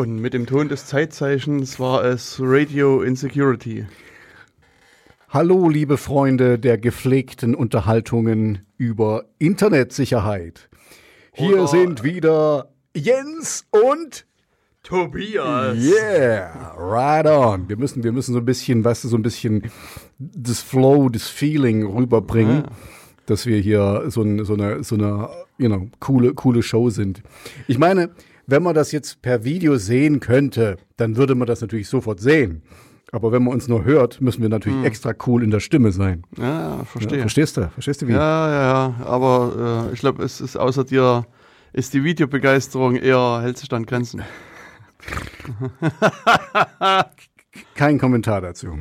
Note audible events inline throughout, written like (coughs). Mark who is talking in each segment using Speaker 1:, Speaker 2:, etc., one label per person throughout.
Speaker 1: Und mit dem Ton des Zeitzeichens war es Radio Insecurity.
Speaker 2: Hallo, liebe Freunde der gepflegten Unterhaltungen über Internetsicherheit. Hier
Speaker 1: Oder-
Speaker 2: sind wieder Jens und
Speaker 1: Tobias.
Speaker 2: Yeah, right on. Wir müssen, wir müssen so ein bisschen, weißt du, so ein bisschen das Flow, das Feeling rüberbringen, dass wir hier so, ein, so eine, so eine, you know, coole, coole Show sind. Ich meine, wenn man das jetzt per Video sehen könnte, dann würde man das natürlich sofort sehen. Aber wenn man uns nur hört, müssen wir natürlich extra cool in der Stimme sein.
Speaker 1: Ja,
Speaker 2: Ja,
Speaker 1: verstehe.
Speaker 2: verstehst du? Verstehst du wie?
Speaker 1: Ja, ja, ja. Aber äh, ich glaube, es ist außer dir ist die Videobegeisterung eher hält sich an Grenzen. (laughs)
Speaker 2: Kein Kommentar dazu.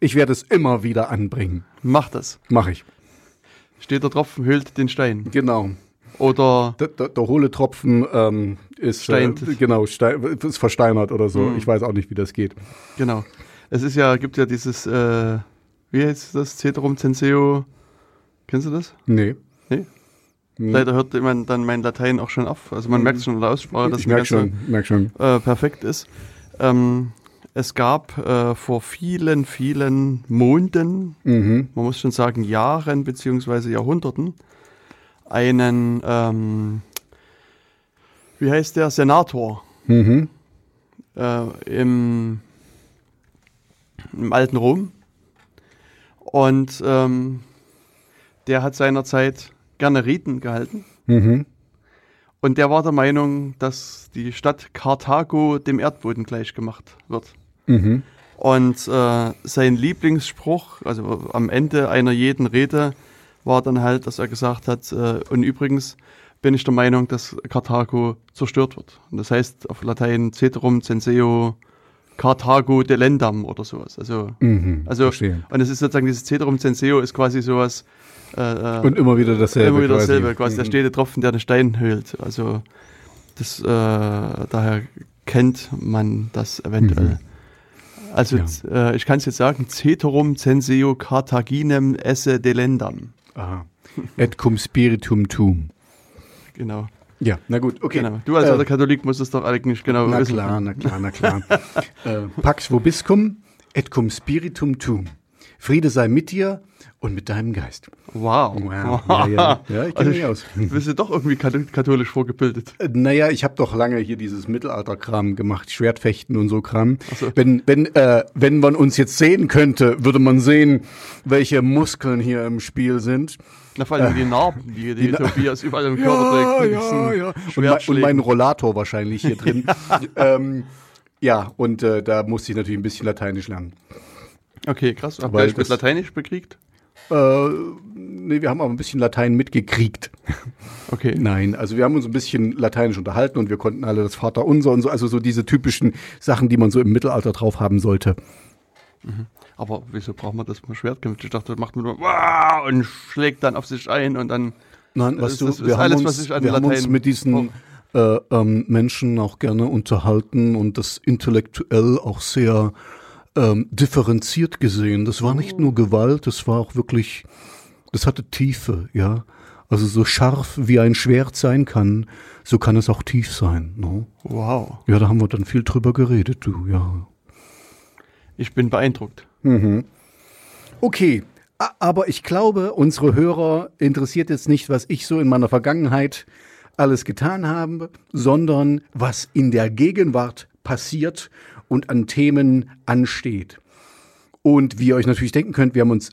Speaker 2: Ich werde es immer wieder anbringen.
Speaker 1: Mach das.
Speaker 2: Mache ich.
Speaker 1: Steht der Tropfen höhlt den Stein.
Speaker 2: Genau.
Speaker 1: Oder
Speaker 2: Der, der, der hohle Tropfen ähm, ist. Äh, genau ist versteinert oder so.
Speaker 1: Mhm.
Speaker 2: Ich weiß auch nicht, wie das geht.
Speaker 1: genau. Es ist ja, gibt ja dieses, äh, wie heißt das? Ceterum censeo. Kennst du das?
Speaker 2: Nee.
Speaker 1: Nee?
Speaker 2: Hm.
Speaker 1: Leider hört man dann mein Latein auch schon auf. Also man merkt schon in der Aussprache, dass
Speaker 2: ich
Speaker 1: ganze-
Speaker 2: schon, merk schon.
Speaker 1: äh, perfekt ist. Ähm, es gab äh, vor vielen, vielen Monden,
Speaker 2: Mhm.
Speaker 1: man muss schon sagen Jahren beziehungsweise Jahrhunderten, einen, ähm, wie heißt der, Senator
Speaker 2: Mhm.
Speaker 1: äh, im, im alten Rom. Und ähm, der hat seinerzeit gerne Riten gehalten.
Speaker 2: Mhm.
Speaker 1: Und der war der Meinung, dass die Stadt Karthago dem Erdboden gleichgemacht wird.
Speaker 2: Mhm.
Speaker 1: Und äh, sein Lieblingsspruch, also am Ende einer jeden Rede, war dann halt, dass er gesagt hat, äh, und übrigens bin ich der Meinung, dass Karthago zerstört wird. Und das heißt auf Latein Ceterum censeo Karthago delendam oder sowas. Also,
Speaker 2: Mhm.
Speaker 1: also
Speaker 2: Verstehe.
Speaker 1: und es ist sozusagen dieses Ceterum censeo ist quasi sowas, äh, äh,
Speaker 2: Und immer wieder dasselbe.
Speaker 1: immer wieder
Speaker 2: quasi.
Speaker 1: dasselbe, quasi der
Speaker 2: Mhm.
Speaker 1: stete Tropfen, der den Stein höhlt. Also das, äh, daher kennt man das eventuell. Also
Speaker 2: Ja.
Speaker 1: äh, ich kann es jetzt sagen, Ceterum censeo Carthaginem esse delendam.
Speaker 2: Aha. Et cum spiritum tum.
Speaker 1: Genau.
Speaker 2: Ja, na gut, okay.
Speaker 1: genau. Du als
Speaker 2: Äh,
Speaker 1: Katholik musst es doch eigentlich genau
Speaker 2: Na
Speaker 1: wissen.
Speaker 2: klar, na klar, na klar. (laughs) äh, Pax vobiscum et cum spiritum tum. Friede sei mit dir und mit deinem Geist.
Speaker 1: Wow.
Speaker 2: Wow. (laughs) Ja, ja. ja ich kenne
Speaker 1: Also
Speaker 2: mich aus. (laughs)
Speaker 1: Bist du doch irgendwie kath- katholisch vorgebildet?
Speaker 2: Äh, Naja, ich habe doch lange hier dieses Mittelalterkram gemacht, Schwertfechten und so Kram.
Speaker 1: So.
Speaker 2: Wenn, wenn, äh, wenn man uns jetzt sehen könnte, würde man sehen, welche Muskeln hier im Spiel sind.
Speaker 1: Na, vor allem die Narben, die, die,
Speaker 2: Die
Speaker 1: Tobias (laughs) überall im Körper trägt. mit diesen
Speaker 2: Und, mein, und mein Rollator wahrscheinlich hier drin. ähm, ja, und äh, da musste ich natürlich ein bisschen Lateinisch lernen.
Speaker 1: Okay, krass. Habt ihr euch mit Lateinisch bekriegt?
Speaker 2: Äh, nee, wir haben aber ein bisschen Latein mitgekriegt. (laughs)
Speaker 1: Okay.
Speaker 2: Nein, also wir haben uns ein bisschen Lateinisch unterhalten und wir konnten alle das Vaterunser und so, also so diese typischen Sachen, die man so im Mittelalter drauf haben sollte.
Speaker 1: Aber wieso braucht man das mit Schwert kämpft? Ich dachte, das macht man nur wow und schlägt dann auf sich ein und dann.
Speaker 2: Nein, weißt
Speaker 1: ist-
Speaker 2: du,
Speaker 1: das
Speaker 2: wir, haben,
Speaker 1: alles,
Speaker 2: uns,
Speaker 1: was ich an
Speaker 2: wir haben uns
Speaker 1: Latein
Speaker 2: mit diesen äh, ähm, Menschen auch gerne unterhalten und das intellektuell auch sehr ähm, differenziert gesehen. Das war nicht nur Gewalt, das war auch wirklich, das hatte Tiefe, ja. Also so scharf wie ein Schwert sein kann, so kann es auch tief sein. No?
Speaker 1: Wow.
Speaker 2: Ja, da haben wir dann viel drüber geredet, du, ja.
Speaker 1: Ich bin beeindruckt.
Speaker 2: Okay, a- aber ich glaube, unsere Hörer interessiert jetzt nicht, was ich so in meiner Vergangenheit alles getan habe, sondern was in der Gegenwart passiert und an Themen ansteht. Und wie ihr euch natürlich denken könnt, wir haben uns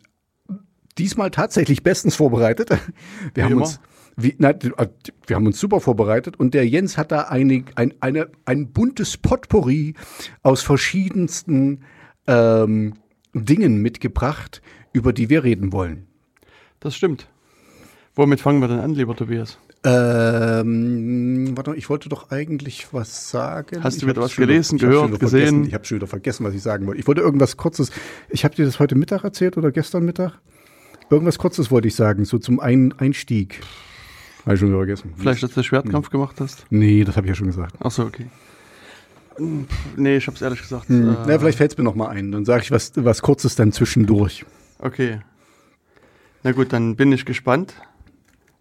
Speaker 2: diesmal tatsächlich bestens vorbereitet. (laughs) Wir haben
Speaker 1: immer.
Speaker 2: uns wie, na, wir haben uns super vorbereitet und der Jens hat da eine, ein, eine, ein buntes Potpourri aus verschiedensten ähm, Dingen mitgebracht, über die wir reden wollen.
Speaker 1: Das stimmt. Womit fangen wir denn an, lieber Tobias?
Speaker 2: Ähm, warte, mal, ich wollte doch eigentlich was sagen.
Speaker 1: Hast du
Speaker 2: Ich
Speaker 1: wieder was
Speaker 2: wieder-
Speaker 1: gelesen,
Speaker 2: ich hab's
Speaker 1: gehört,
Speaker 2: wieder
Speaker 1: gesehen?
Speaker 2: Ich habe schon wieder vergessen, was ich sagen wollte. Ich wollte irgendwas Kurzes. Ich habe dir das heute Mittag erzählt oder gestern Mittag? Irgendwas Kurzes wollte ich sagen, so zum Ein Einstieg. Habe ich schon wieder vergessen.
Speaker 1: Vielleicht, dass du Schwertkampf gemacht hast?
Speaker 2: Nee, das habe ich ja schon gesagt.
Speaker 1: Ach so, okay. Hm, Nee, ich hab's ehrlich gesagt.
Speaker 2: Hm.
Speaker 1: äh,
Speaker 2: Na, vielleicht fällt es mir noch mal ein. Dann sage ich was, was Kurzes dann zwischendurch.
Speaker 1: Okay. Na gut, dann bin ich gespannt,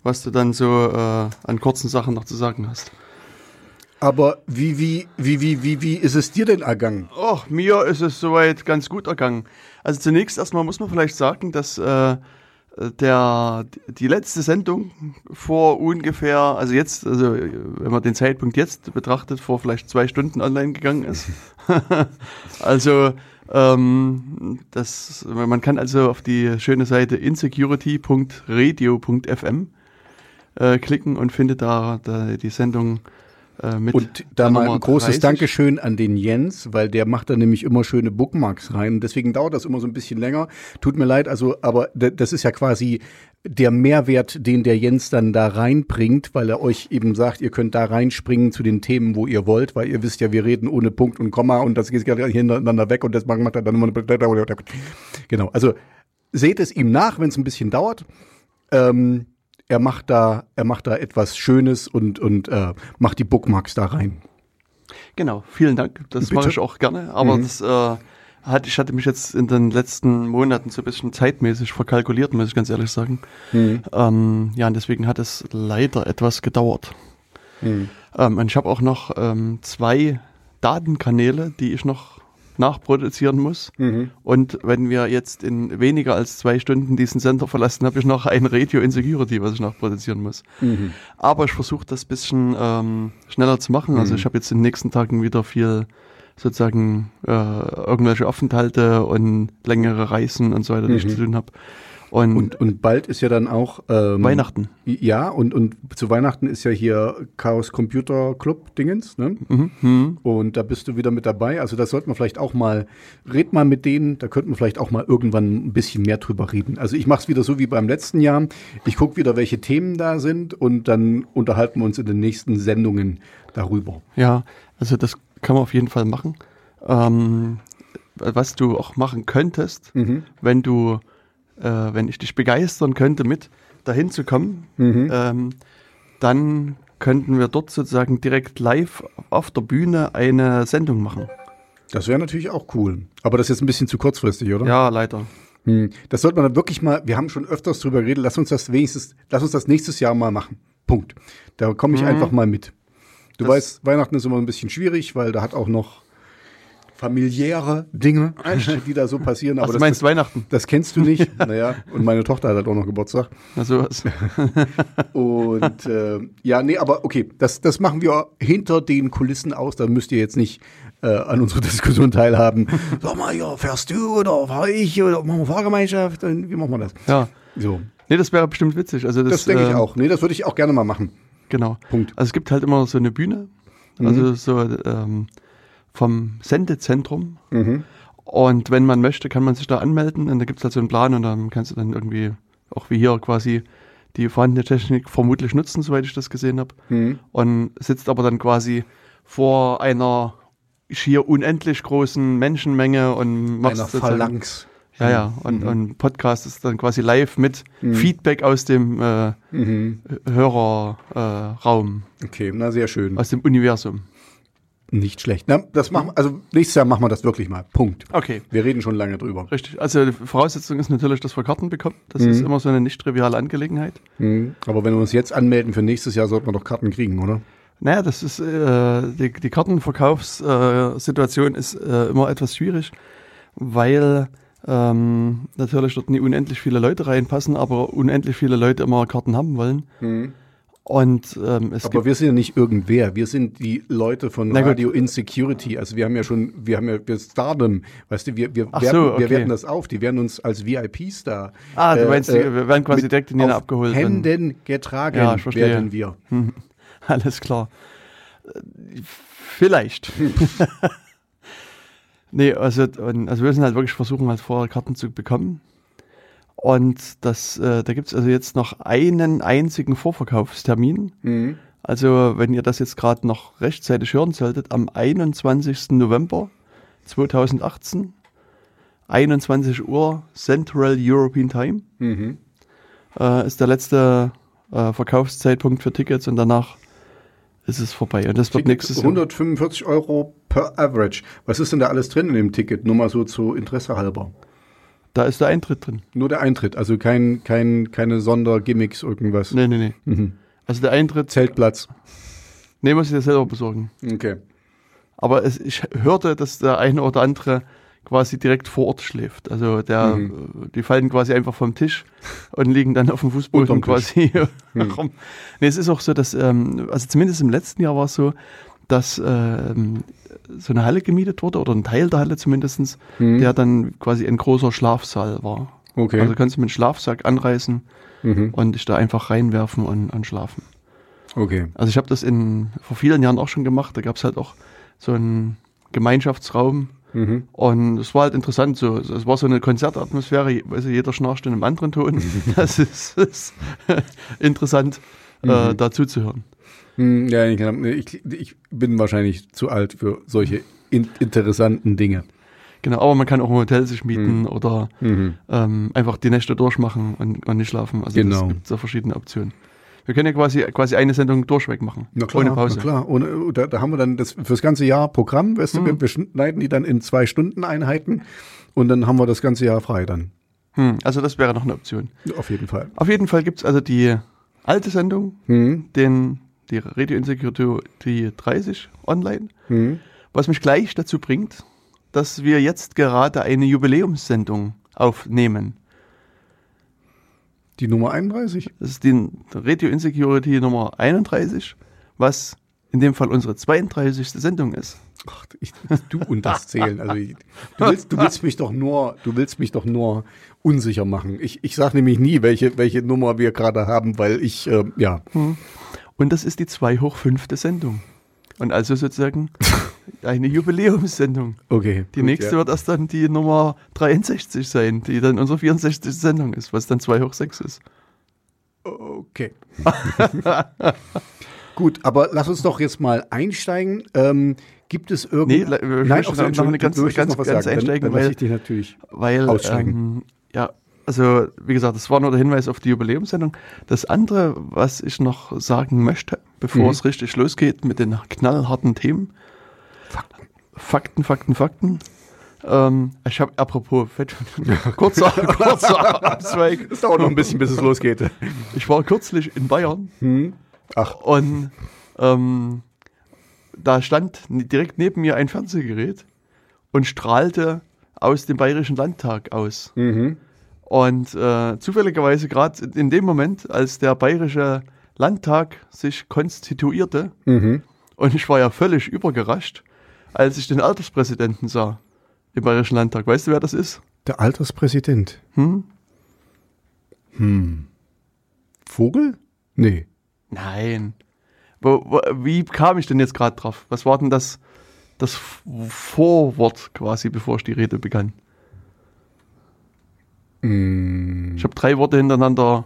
Speaker 1: was du dann so äh, an kurzen Sachen noch zu sagen hast.
Speaker 2: Aber wie, wie, wie, wie, wie, wie ist es dir denn ergangen?
Speaker 1: Oh, mir ist es soweit ganz gut ergangen. Also zunächst erstmal muss man vielleicht sagen, dass äh, der, die letzte Sendung vor ungefähr, also jetzt, also wenn man den Zeitpunkt jetzt betrachtet, vor vielleicht zwei Stunden online gegangen ist. (laughs) also ähm, das, man kann also auf die schöne Seite insecurity.radio.fm äh, klicken und findet da, da die Sendung äh, mit.
Speaker 2: Und da mal ein großes 30. Dankeschön an den Jens, weil der macht da nämlich immer schöne Bookmarks rein. Deswegen dauert das immer so ein bisschen länger. Tut mir leid, also, aber das ist ja quasi der Mehrwert, den der Jens dann da reinbringt, weil er euch eben sagt, ihr könnt da reinspringen zu den Themen, wo ihr wollt, weil ihr wisst ja, wir reden ohne Punkt und Komma und das geht hintereinander weg und das macht er dann immer. Genau, also seht es ihm nach, wenn es ein bisschen dauert. Ähm, er macht da, er macht da etwas Schönes und, und äh, macht die Bookmarks da rein.
Speaker 1: Genau, vielen Dank. Das mache ich auch gerne. Aber mhm. das äh, hat, ich hatte mich jetzt in den letzten Monaten so ein bisschen zeitmäßig verkalkuliert, muss ich ganz ehrlich sagen. Mhm. Ähm, ja, und deswegen hat es leider etwas gedauert. Mhm. Ähm, und ich habe auch noch ähm, zwei Datenkanäle, die ich noch nachproduzieren muss. Mhm. Und wenn wir jetzt in weniger als zwei Stunden diesen Sender verlassen, habe ich noch ein Radio Insecurity, was ich nachproduzieren muss. Mhm. Aber ich versuche das bisschen ähm, schneller zu machen. Also mhm. Ich habe jetzt in den nächsten Tagen wieder viel sozusagen äh, irgendwelche Aufenthalte und längere Reisen und so weiter, die ich mhm. zu tun habe.
Speaker 2: Und, und, und, bald ist ja dann auch
Speaker 1: ähm, Weihnachten.
Speaker 2: Ja, und, und zu Weihnachten ist ja hier Chaos Computer Club Dingens, ne? Mhm, mhm. Und da bist du wieder mit dabei. Also das sollte man vielleicht auch mal, red mal mit denen, da könnten wir vielleicht auch mal irgendwann ein bisschen mehr drüber reden. Also ich mache es wieder so wie beim letzten Jahr. Ich gucke wieder, welche Themen da sind und dann unterhalten wir uns in den nächsten Sendungen darüber.
Speaker 1: Ja, also das kann man auf jeden Fall machen. Ähm, was du auch machen könntest, mhm. wenn du äh, wenn ich dich begeistern könnte, mit dahin zu kommen, mhm. ähm, dann könnten wir dort sozusagen direkt live auf der Bühne eine Sendung machen.
Speaker 2: Das wäre natürlich auch cool. Aber das ist jetzt ein bisschen zu kurzfristig, oder?
Speaker 1: Ja, leider.
Speaker 2: Hm. Das sollte man dann wirklich mal, wir haben schon öfters drüber geredet, lass uns das wenigstens, lass uns das nächstes Jahr mal machen. Punkt. Da komme ich mhm. einfach mal mit. Du das weißt, Weihnachten ist immer ein bisschen schwierig, weil da hat auch noch familiäre Dinge, die da so passieren.
Speaker 1: Aber Ach, du meinst
Speaker 2: das,
Speaker 1: Weihnachten?
Speaker 2: Das kennst du nicht. (laughs) naja, und meine Tochter hat halt auch noch Geburtstag.
Speaker 1: Na sowas. (laughs)
Speaker 2: und äh, ja, nee, aber okay, das, das machen wir hinter den Kulissen aus. Da müsst ihr jetzt nicht äh, an unserer (laughs) Diskussion teilhaben. Sag mal, ja, fährst du oder fahr ich oder machen wir Fahrgemeinschaft? Wie machen wir das?
Speaker 1: Ja. So. Nee, das wäre bestimmt witzig. Also das,
Speaker 2: das denke äh, ich auch. Nee, das würde ich auch gerne mal machen.
Speaker 1: Genau. Punkt. Also es gibt halt immer so eine Bühne. Also mhm. so ähm, vom Sendezentrum. Mhm. Und wenn man möchte, kann man sich da anmelden und da gibt es halt so einen Plan und dann kannst du dann irgendwie, auch wie hier quasi, die vorhandene Technik vermutlich nutzen, soweit ich das gesehen habe. Mhm. Und sitzt aber dann quasi vor einer schier unendlich großen Menschenmenge und
Speaker 2: macht einer Phalanx.
Speaker 1: Ja, ja, und, mhm. und Podcast ist dann quasi live mit mhm. Feedback aus dem äh, mhm. Hörerraum.
Speaker 2: Äh, okay, na sehr schön.
Speaker 1: Aus dem Universum.
Speaker 2: Nicht schlecht. Na, das machen, also nächstes Jahr machen wir das wirklich mal. Punkt.
Speaker 1: Okay.
Speaker 2: Wir reden schon lange drüber.
Speaker 1: Richtig. Also die Voraussetzung ist natürlich, dass wir Karten bekommen. Das mhm. ist immer so eine nicht triviale Angelegenheit.
Speaker 2: Mhm. Aber wenn wir uns jetzt anmelden für nächstes Jahr, sollten wir doch Karten kriegen, oder?
Speaker 1: Naja, das ist äh, die, die Kartenverkaufssituation ist äh, immer etwas schwierig, weil ähm, natürlich dort nie unendlich viele Leute reinpassen, aber unendlich viele Leute immer Karten haben wollen. Mhm. Und, ähm,
Speaker 2: Aber wir sind ja nicht irgendwer. Wir sind die Leute von Radio Insecurity. Also wir haben ja schon, wir haben ja, wir Stardom, weißt du, wir, wir,
Speaker 1: werten, so, okay.
Speaker 2: wir werten das auf. Die werden uns als VIPs da.
Speaker 1: Ah, du meinst, äh, wir werden quasi direkt in den abgeholt.
Speaker 2: Händen getragen ja, werden wir.
Speaker 1: Hm. (laughs) Alles klar. Vielleicht. (laughs) (laughs) nee, also, also wir sind halt wirklich versuchen, halt vorher Karten zu bekommen. Und das, äh, da gibt es also jetzt noch einen einzigen Vorverkaufstermin. Mhm. Also wenn ihr das jetzt gerade noch rechtzeitig hören solltet, am 21. November 2018, 21 Uhr Central European Time, mhm. äh, ist der letzte äh, Verkaufszeitpunkt für Tickets und danach ist es vorbei. Und das
Speaker 2: Ticket
Speaker 1: wird nächstes
Speaker 2: 145 Euro per Average. Was ist denn da alles drin in dem Ticket? Nur mal so zu Interesse halber.
Speaker 1: Da ist der Eintritt drin.
Speaker 2: Nur der Eintritt, also kein, kein, keine Sondergimmicks, irgendwas.
Speaker 1: Nee, nee, nee. Mhm. Also der Eintritt.
Speaker 2: Zeltplatz.
Speaker 1: Nee, muss ich dir selber besorgen.
Speaker 2: Okay.
Speaker 1: Aber es, ich hörte, dass der eine oder andere quasi direkt vor Ort schläft. Also der,
Speaker 2: Mhm.
Speaker 1: die fallen quasi einfach vom Tisch und liegen dann auf dem Fußboden quasi
Speaker 2: Mhm. (laughs)
Speaker 1: rum. Nee, es ist auch so, dass, ähm, also zumindest im letzten Jahr war es so, dass ähm, so eine Halle gemietet wurde, oder ein Teil der Halle zumindestens,
Speaker 2: Mhm.
Speaker 1: der dann quasi ein großer Schlafsaal war.
Speaker 2: Okay.
Speaker 1: Also kannst du mit einem Schlafsack anreißen
Speaker 2: Mhm.
Speaker 1: und dich da einfach reinwerfen und, und schlafen.
Speaker 2: Okay.
Speaker 1: Also ich habe das in vor vielen Jahren auch schon gemacht. Da gab es halt auch so einen Gemeinschaftsraum
Speaker 2: Mhm.
Speaker 1: und es war halt interessant. So, es war so eine Konzertatmosphäre. Also jeder schnarcht in einem anderen Ton. (laughs) Das ist, ist (laughs) interessant, äh,
Speaker 2: Mhm.
Speaker 1: dazu zu hören.
Speaker 2: Hm, Ja, ich, ich, bin wahrscheinlich zu alt für solche in, interessanten Dinge.
Speaker 1: Genau, aber man kann auch im Hotel sich mieten oder
Speaker 2: Mhm.
Speaker 1: ähm, einfach die Nächte durchmachen und, und nicht schlafen. Also
Speaker 2: Genau.
Speaker 1: es gibt so verschiedene Optionen. Wir können ja quasi, quasi eine Sendung durchweg machen.
Speaker 2: Na klar,
Speaker 1: ohne Pause.
Speaker 2: Na klar. Ohne, da, da haben wir dann das fürs ganze Jahr Programm, weißt du, wir, wir schneiden die dann in zwei Stunden Einheiten und dann haben wir das ganze Jahr frei dann.
Speaker 1: Hm, also das wäre noch eine Option.
Speaker 2: Auf jeden Fall.
Speaker 1: Auf jeden Fall gibt es also die alte Sendung,
Speaker 2: Mhm.
Speaker 1: den, die Radio Insecurity 30 online,
Speaker 2: Mhm.
Speaker 1: was mich gleich dazu bringt, dass wir jetzt gerade eine Jubiläumssendung aufnehmen.
Speaker 2: Die Nummer 31.
Speaker 1: Das ist die Radio Insecurity Nummer 31, was in dem Fall unsere 32. Sendung ist.
Speaker 2: Ach, ich, du und das Zählen. Also ich, du, willst, du willst mich doch nur, du willst mich doch nur unsicher machen. Ich, ich sage nämlich nie, welche, welche Nummer wir gerade haben, weil ich, äh, ja.
Speaker 1: Und das ist die 2 hoch 5. Sendung. Und also sozusagen (laughs) eine Jubiläumssendung.
Speaker 2: Okay.
Speaker 1: Die
Speaker 2: gut,
Speaker 1: nächste
Speaker 2: ja.
Speaker 1: wird erst dann die Nummer 63 sein, die dann unsere 64. Sendung ist, was dann 2 hoch 6 ist.
Speaker 2: Okay. (laughs) Gut, aber lass uns doch jetzt mal einsteigen. Ähm, gibt es
Speaker 1: Nee,
Speaker 2: irgendwie.
Speaker 1: ich möchte
Speaker 2: ach so,
Speaker 1: noch- eine ganz- ganz-
Speaker 2: noch
Speaker 1: ganz
Speaker 2: sagen.
Speaker 1: einsteigen,
Speaker 2: dann, dann
Speaker 1: weil-
Speaker 2: ich dich natürlich.
Speaker 1: Weil, ähm, ja, also wie gesagt, das war nur der Hinweis auf die Jubiläumssendung. Das andere, was ich noch sagen möchte, bevor
Speaker 2: Mhm.
Speaker 1: es richtig losgeht mit den knallharten Themen. Fakten, Fakten, Fakten. Ähm, ich habe, apropos, kurzer, (laughs) kurzer Abzweig.
Speaker 2: Es dauert noch ein bisschen, bis es losgeht.
Speaker 1: Ich war kürzlich in Bayern
Speaker 2: Hm? Ach,
Speaker 1: und ähm, da stand direkt neben mir ein Fernsehgerät und strahlte aus dem Bayerischen Landtag aus.
Speaker 2: mhm.
Speaker 1: Und äh, zufälligerweise gerade in dem Moment, als der Bayerische Landtag sich konstituierte,
Speaker 2: Mhm.
Speaker 1: und ich war ja völlig überrascht, als ich den Alterspräsidenten sah im Bayerischen Landtag. Weißt du, wer das ist?
Speaker 2: Der Alterspräsident.
Speaker 1: Hm?
Speaker 2: Vogel? Nee.
Speaker 1: Nein. Wo, wo, wie kam ich denn jetzt gerade drauf? Was war denn das, das Vorwort quasi, bevor ich die Rede begann?
Speaker 2: Mm,
Speaker 1: Ich habe drei Worte hintereinander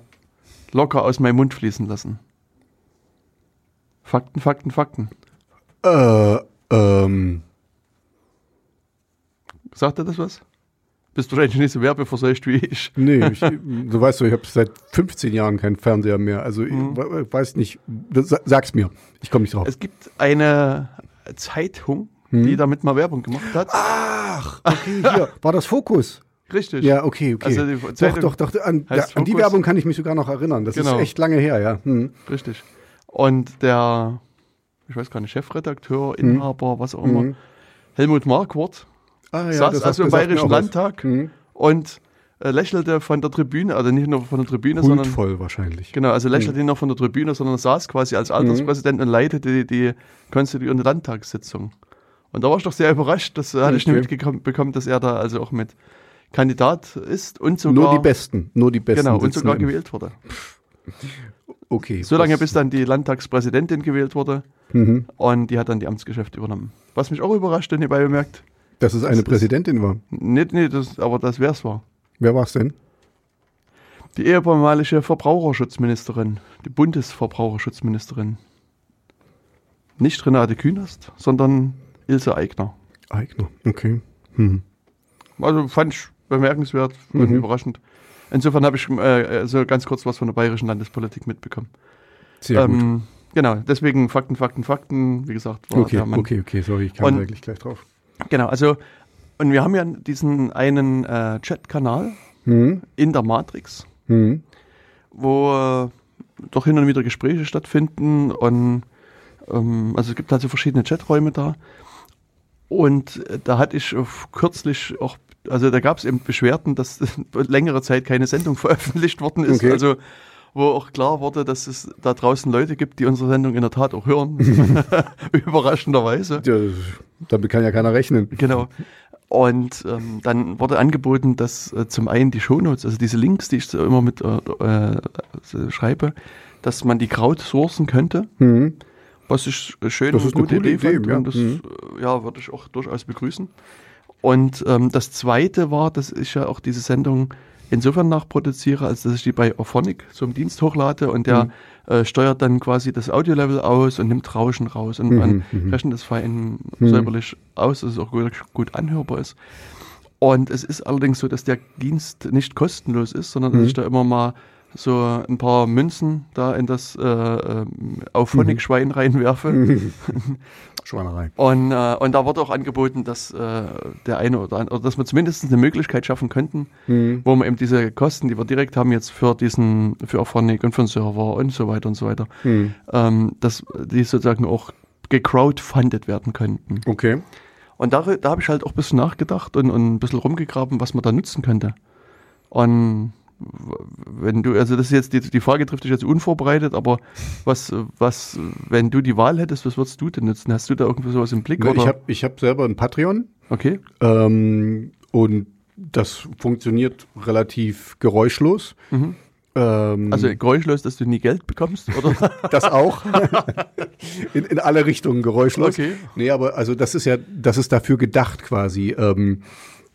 Speaker 1: locker aus meinem Mund fließen lassen. Fakten, Fakten, Fakten.
Speaker 2: äh, ähm,
Speaker 1: Sagt er das was? Bist du wahrscheinlich nicht so werbeverseucht wie ich.
Speaker 2: nee, ich, (laughs) du weißt so, ich habe seit 15 Jahren keinen Fernseher mehr. Also ich
Speaker 1: Mhm.
Speaker 2: we- weiß nicht, Sa- sag's mir. Ich komme nicht drauf.
Speaker 1: Es gibt eine Zeitung, die damit mal Werbung gemacht hat.
Speaker 2: Ach, okay, hier. (laughs) War das Fokus?
Speaker 1: Richtig.
Speaker 2: Ja, okay, okay.
Speaker 1: Also die
Speaker 2: doch,
Speaker 1: Zeitung
Speaker 2: doch, doch. An, ja, an die. Werbung kann ich mich sogar noch erinnern. Das
Speaker 1: Genau.
Speaker 2: ist echt lange her, ja. Hm.
Speaker 1: Richtig. Und der, ich weiß gar nicht, Chefredakteur, Inhaber, was auch immer,
Speaker 2: Mhm.
Speaker 1: Helmut Marquardt,
Speaker 2: Ah, ja,
Speaker 1: saß also im Bayerischen. Landtag
Speaker 2: Mhm.
Speaker 1: und äh, lächelte von der Tribüne, also nicht nur von der Tribüne, sondern
Speaker 2: Huldvoll wahrscheinlich.
Speaker 1: genau, also lächelte nicht nur von der Tribüne, sondern saß quasi als Alterspräsident und leitete die, die konstituierende Landtagssitzung. Und da war ich doch sehr überrascht, das hatte ich
Speaker 2: Okay.
Speaker 1: nicht mitbekommen, dass er da also auch mit Kandidat ist und sogar,
Speaker 2: Nur die Besten, nur die Besten.
Speaker 1: genau, und sogar gewählt wurde. (laughs)
Speaker 2: Okay.
Speaker 1: So lange,
Speaker 2: das-
Speaker 1: bis dann die Landtagspräsidentin gewählt wurde
Speaker 2: Mhm.
Speaker 1: und die hat dann die Amtsgeschäfte übernommen. Was mich auch überraschte, nebenbei bemerkt,
Speaker 2: Dass es eine
Speaker 1: Das ist-
Speaker 2: Präsidentin war.
Speaker 1: nicht, nee, das, aber das wär's war.
Speaker 2: Wer war es denn?
Speaker 1: Die ehemalige Verbraucherschutzministerin, die Bundesverbraucherschutzministerin. Nicht Renate Künast, sondern Ilse Aigner.
Speaker 2: Eigner. Okay. Hm.
Speaker 1: Also fand ich bemerkenswert und
Speaker 2: Mhm.
Speaker 1: überraschend. Insofern habe ich äh, so ganz kurz was von der bayerischen Landespolitik mitbekommen.
Speaker 2: Sehr gut.
Speaker 1: Ähm, genau, deswegen Fakten, Fakten, Fakten. Wie gesagt, war
Speaker 2: Okay,
Speaker 1: der Mann.
Speaker 2: okay, okay, sorry, ich kam
Speaker 1: Und-
Speaker 2: da wirklich gleich drauf.
Speaker 1: Genau, also, und wir haben ja diesen einen äh, Chat-Kanal
Speaker 2: Hm.
Speaker 1: in der Matrix.
Speaker 2: Hm.
Speaker 1: wo äh, doch hin und wieder Gespräche stattfinden und ähm, also es gibt halt so verschiedene Chaträume da. Und äh, da hatte ich kürzlich auch, also da gab es eben Beschwerden, dass (laughs) längere Zeit keine Sendung (laughs) veröffentlicht worden ist.
Speaker 2: Okay.
Speaker 1: Also wo auch klar wurde, dass es da draußen Leute gibt, die unsere Sendung in der Tat auch hören. (laughs) Überraschenderweise.
Speaker 2: Ja, damit kann ja keiner rechnen.
Speaker 1: Genau. Und ähm, dann wurde angeboten, dass äh, zum einen die Shownotes, also diese Links, die ich so immer mit äh, äh, schreibe, dass man die crowdsourcen könnte.
Speaker 2: Mhm.
Speaker 1: Was ich äh, schön
Speaker 2: Das
Speaker 1: und
Speaker 2: ist eine
Speaker 1: gute
Speaker 2: coole
Speaker 1: Idee,
Speaker 2: Idee,
Speaker 1: fand.
Speaker 2: ja.
Speaker 1: Und das
Speaker 2: Mhm.
Speaker 1: äh, ja, würde ich auch durchaus begrüßen. Und ähm, das zweite war, dass ich ja auch diese Sendung insofern nachproduziere, als dass ich die bei Auphonic zum Dienst hochlade und der
Speaker 2: Mhm.
Speaker 1: äh, steuert dann quasi das Audio-Level aus und nimmt Rauschen raus und
Speaker 2: Mhm,
Speaker 1: man
Speaker 2: mhm.
Speaker 1: rechnet das fein
Speaker 2: Mhm.
Speaker 1: säuberlich aus, dass es auch gut, gut anhörbar ist. Und es ist allerdings so, dass der Dienst nicht kostenlos ist, sondern dass
Speaker 2: Mhm.
Speaker 1: ich da immer mal so ein paar Münzen da in das äh, ähm, Auphonic-Schwein reinwerfe.
Speaker 2: Mhm. (laughs) Schweinerei.
Speaker 1: Und, äh, und da wurde auch angeboten, dass äh, der eine oder andere, oder dass wir zumindest eine Möglichkeit schaffen könnten,
Speaker 2: Mhm.
Speaker 1: wo wir eben diese Kosten, die wir direkt haben jetzt für diesen, für Auphonic und für den Server und so weiter und so weiter,
Speaker 2: Mhm.
Speaker 1: ähm, dass die sozusagen auch gecrowdfundet werden könnten.
Speaker 2: Okay.
Speaker 1: Und da, da habe ich halt auch ein bisschen nachgedacht und, und ein bisschen rumgegraben, was man da nutzen könnte. Und wenn du, also das ist jetzt, die, die Frage trifft dich jetzt unvorbereitet, aber was, was, wenn du die Wahl hättest, was würdest du denn nutzen? Hast du da irgendwie sowas im Blick? Oder?
Speaker 2: Ich habe ich hab selber ein Patreon
Speaker 1: okay.
Speaker 2: ähm, und das funktioniert relativ geräuschlos.
Speaker 1: Mhm.
Speaker 2: Ähm,
Speaker 1: Also geräuschlos, dass du nie Geld bekommst, oder? (laughs)
Speaker 2: das auch. (laughs) in, in alle Richtungen geräuschlos.
Speaker 1: Okay.
Speaker 2: Nee, aber also das ist ja, das ist dafür gedacht quasi. Ähm,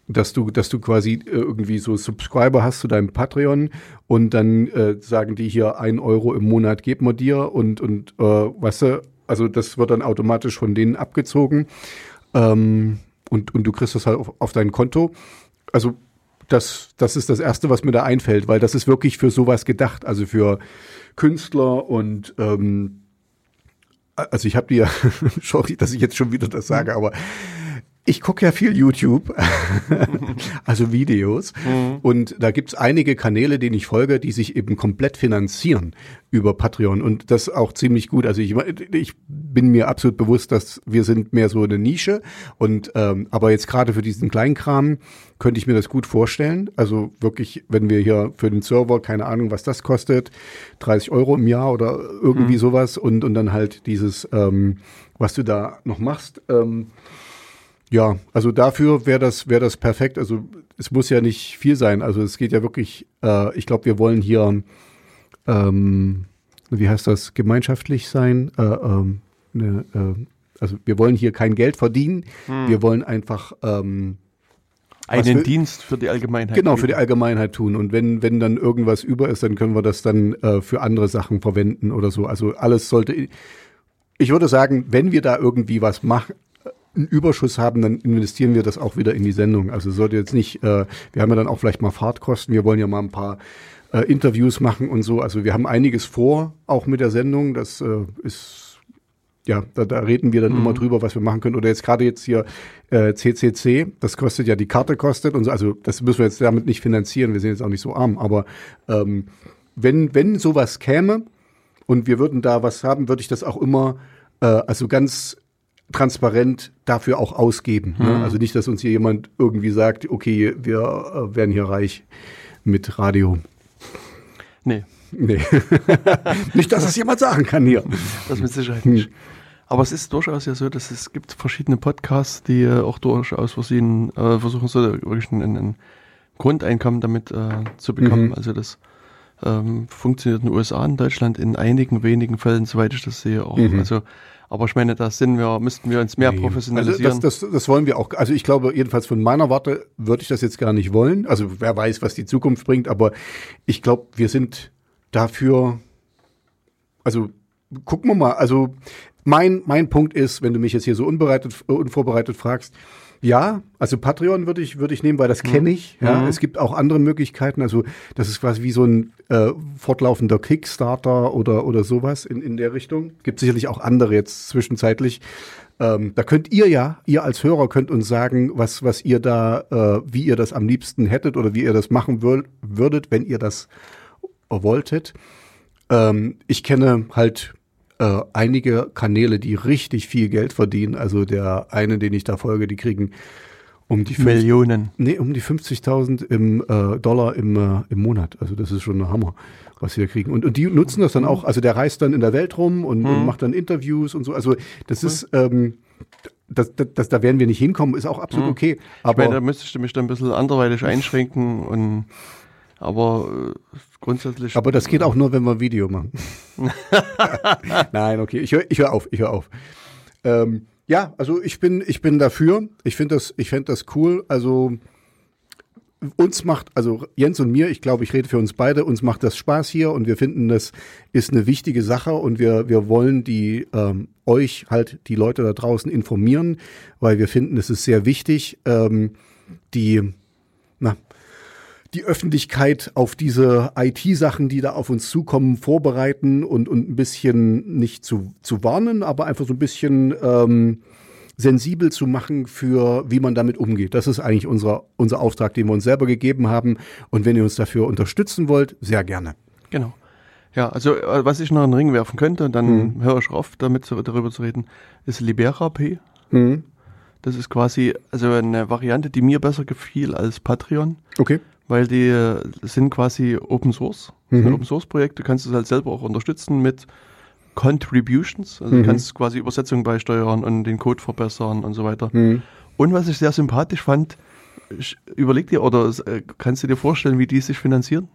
Speaker 2: dass du, dass du quasi äh, irgendwie so Subscriber hast zu deinem Patreon und dann äh, sagen die hier ein Euro im Monat geben wir dir und, und äh, weißt du, also das wird dann automatisch von denen abgezogen ähm, und, und du kriegst das halt auf, auf dein Konto. Also das, das ist das Erste, was mir da einfällt, weil das ist wirklich für sowas gedacht, also für Künstler und ähm, also ich habe dir, (laughs) sorry, dass ich jetzt schon wieder das sage, aber ich gucke ja viel YouTube, (laughs) also Videos. Und da gibt's einige Kanäle, denen ich folge, die sich eben komplett finanzieren über Patreon. Und das auch ziemlich gut. Also ich, ich bin mir absolut bewusst, dass wir sind mehr so eine Nische. Und ähm, aber jetzt gerade für diesen Kleinkram könnte ich mir das gut vorstellen. Also wirklich, wenn wir hier für den Server, keine Ahnung, was das kostet, 30 Euro im Jahr oder irgendwie sowas und, und dann halt dieses, ähm, was du da noch machst. Ähm, ja, also dafür wäre das, wäre das perfekt. Also es muss ja nicht viel sein. Also es geht ja wirklich, äh, ich glaube, wir wollen hier, ähm, wie heißt das, gemeinschaftlich sein. Äh, ähm, ne, äh, also wir wollen hier kein Geld verdienen. Wir wollen einfach ähm,
Speaker 1: Einen
Speaker 2: will-
Speaker 1: Dienst für die Allgemeinheit.
Speaker 2: genau für die. Allgemeinheit tun. Und wenn, wenn dann irgendwas über ist, dann können wir das dann äh, für andere Sachen verwenden oder so. Also alles sollte. Ich würde sagen, wenn wir da irgendwie was machen, einen Überschuss haben, dann investieren wir das auch wieder in die Sendung. Also sollte jetzt nicht, äh, wir haben ja dann auch vielleicht mal Fahrtkosten, wir wollen ja mal ein paar äh, Interviews machen und so. Also wir haben einiges vor, auch mit der Sendung. Das äh, ist ja, da, da reden wir dann immer drüber, was wir machen können. Oder jetzt gerade jetzt hier äh, CCC, das kostet ja die Karte kostet und so. Also das müssen wir jetzt damit nicht finanzieren. Wir sind jetzt auch nicht so arm. Aber ähm, wenn wenn sowas käme und wir würden da was haben, würde ich das auch immer äh, also ganz transparent dafür auch ausgeben. Ne? Also nicht, dass uns hier jemand irgendwie sagt, okay, wir äh, werden hier reich mit Radio.
Speaker 1: Nee,
Speaker 2: Nee. (laughs) nicht, dass das jemand sagen kann hier.
Speaker 1: das mit Sicherheit
Speaker 2: Hm.
Speaker 1: nicht. Aber es ist durchaus ja so, dass es gibt verschiedene Podcasts, die äh, auch durchaus versehen, äh, versuchen, so wirklich ein, ein Grundeinkommen damit äh, zu bekommen.
Speaker 2: Mhm.
Speaker 1: Also das ähm, funktioniert in den USA, in Deutschland in einigen wenigen Fällen, soweit ich das sehe, auch.
Speaker 2: Mhm.
Speaker 1: Also, aber ich meine, da sind wir, müssten wir uns mehr
Speaker 2: Nee.
Speaker 1: professionalisieren.
Speaker 2: Also das, das, das wollen wir auch. Also ich glaube, jedenfalls von meiner Warte würde ich das jetzt gar nicht wollen. Also wer weiß, was die Zukunft bringt, aber ich glaube, wir sind dafür. Also gucken wir mal. Also mein, mein Punkt ist, wenn du mich jetzt hier so unbereitet, unvorbereitet fragst, ja, also Patreon würde ich, würde ich nehmen, weil das kenne ich. Ja.
Speaker 1: Mhm.
Speaker 2: Es gibt auch andere Möglichkeiten. Also das ist quasi wie so ein äh, fortlaufender Kickstarter oder, oder sowas in, in der Richtung. Gibt sicherlich auch andere jetzt zwischenzeitlich. Ähm, da könnt ihr ja, ihr als Hörer könnt uns sagen, was, was ihr da, äh, wie ihr das am liebsten hättet oder wie ihr das machen wür würdet, wenn ihr das wolltet. Ähm, ich kenne halt äh, einige Kanäle, die richtig viel Geld verdienen. Also der eine, den ich da folge, die kriegen um die
Speaker 1: Millionen.
Speaker 2: Nee, um die 50.000 im äh, Dollar im, äh, im Monat. Also das ist schon ein Hammer, was wir kriegen. Und, und die nutzen das dann auch. Also der reist dann in der Welt rum und, mhm. und macht dann Interviews und so. Also das mhm. ist ähm, das, das, das, da werden wir nicht hinkommen, ist auch absolut mhm. okay.
Speaker 1: Aber ich meine, da müsstest du mich dann ein bisschen anderweitig einschränken und aber äh, grundsätzlich.
Speaker 2: Aber das geht auch nur, wenn wir ein Video machen. (laughs) Nein, okay, ich höre ich hör auf, ich höre auf. Ähm, ja, also ich bin, ich bin dafür. Ich finde das, ich finde das cool. Also uns macht, also Jens und mir, ich glaube, ich rede für uns beide, uns macht das Spaß hier und wir finden, das ist eine wichtige Sache und wir, wir wollen die ähm, euch halt die Leute da draußen informieren, weil wir finden, es ist sehr wichtig, ähm, die, die Öffentlichkeit auf diese IT-Sachen, die da auf uns zukommen, vorbereiten und, und ein bisschen nicht zu, zu warnen, aber einfach so ein bisschen ähm, sensibel zu machen für, wie man damit umgeht. Das ist eigentlich unser, unser Auftrag, den wir uns selber gegeben haben. Und wenn ihr uns dafür unterstützen wollt, sehr gerne.
Speaker 1: Genau. Ja, also äh, was ich noch in den Ring werfen könnte, dann mhm. höre ich auf, damit zu, darüber zu reden, ist Libera P. Mhm. Das ist quasi also eine Variante, die mir besser gefiel als Patreon.
Speaker 2: Okay
Speaker 1: weil die äh, sind quasi Open Source, mhm. Open Source Projekte. Du kannst es halt selber auch unterstützen mit Contributions, also mhm. du kannst quasi Übersetzung beisteuern und den Code verbessern und so weiter. Mhm. Und was ich sehr sympathisch fand, überleg dir oder äh, kannst du dir vorstellen, wie die sich finanzieren?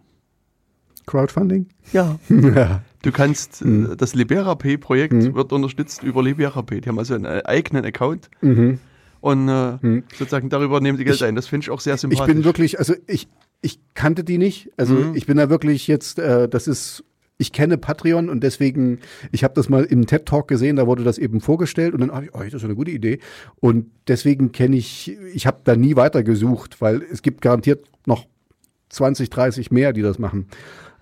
Speaker 2: Crowdfunding?
Speaker 1: Ja. (laughs) ja. Du kannst, äh, mhm. das LiberaP-Projekt mhm. wird unterstützt über LiberaP. Die haben also einen eigenen Account. Mhm und äh, hm. sozusagen darüber nehmen sie Geld ich, ein. Das finde ich auch sehr sympathisch.
Speaker 2: Ich bin wirklich, also ich, ich kannte die nicht. Also mhm. ich bin da wirklich jetzt, äh, das ist, ich kenne Patreon und deswegen, ich habe das mal im TED Talk gesehen, da wurde das eben vorgestellt und dann habe ich, oh, das ist eine gute Idee. Und deswegen kenne ich, ich habe da nie weiter gesucht, weil es gibt garantiert noch 20, 30 mehr, die das machen.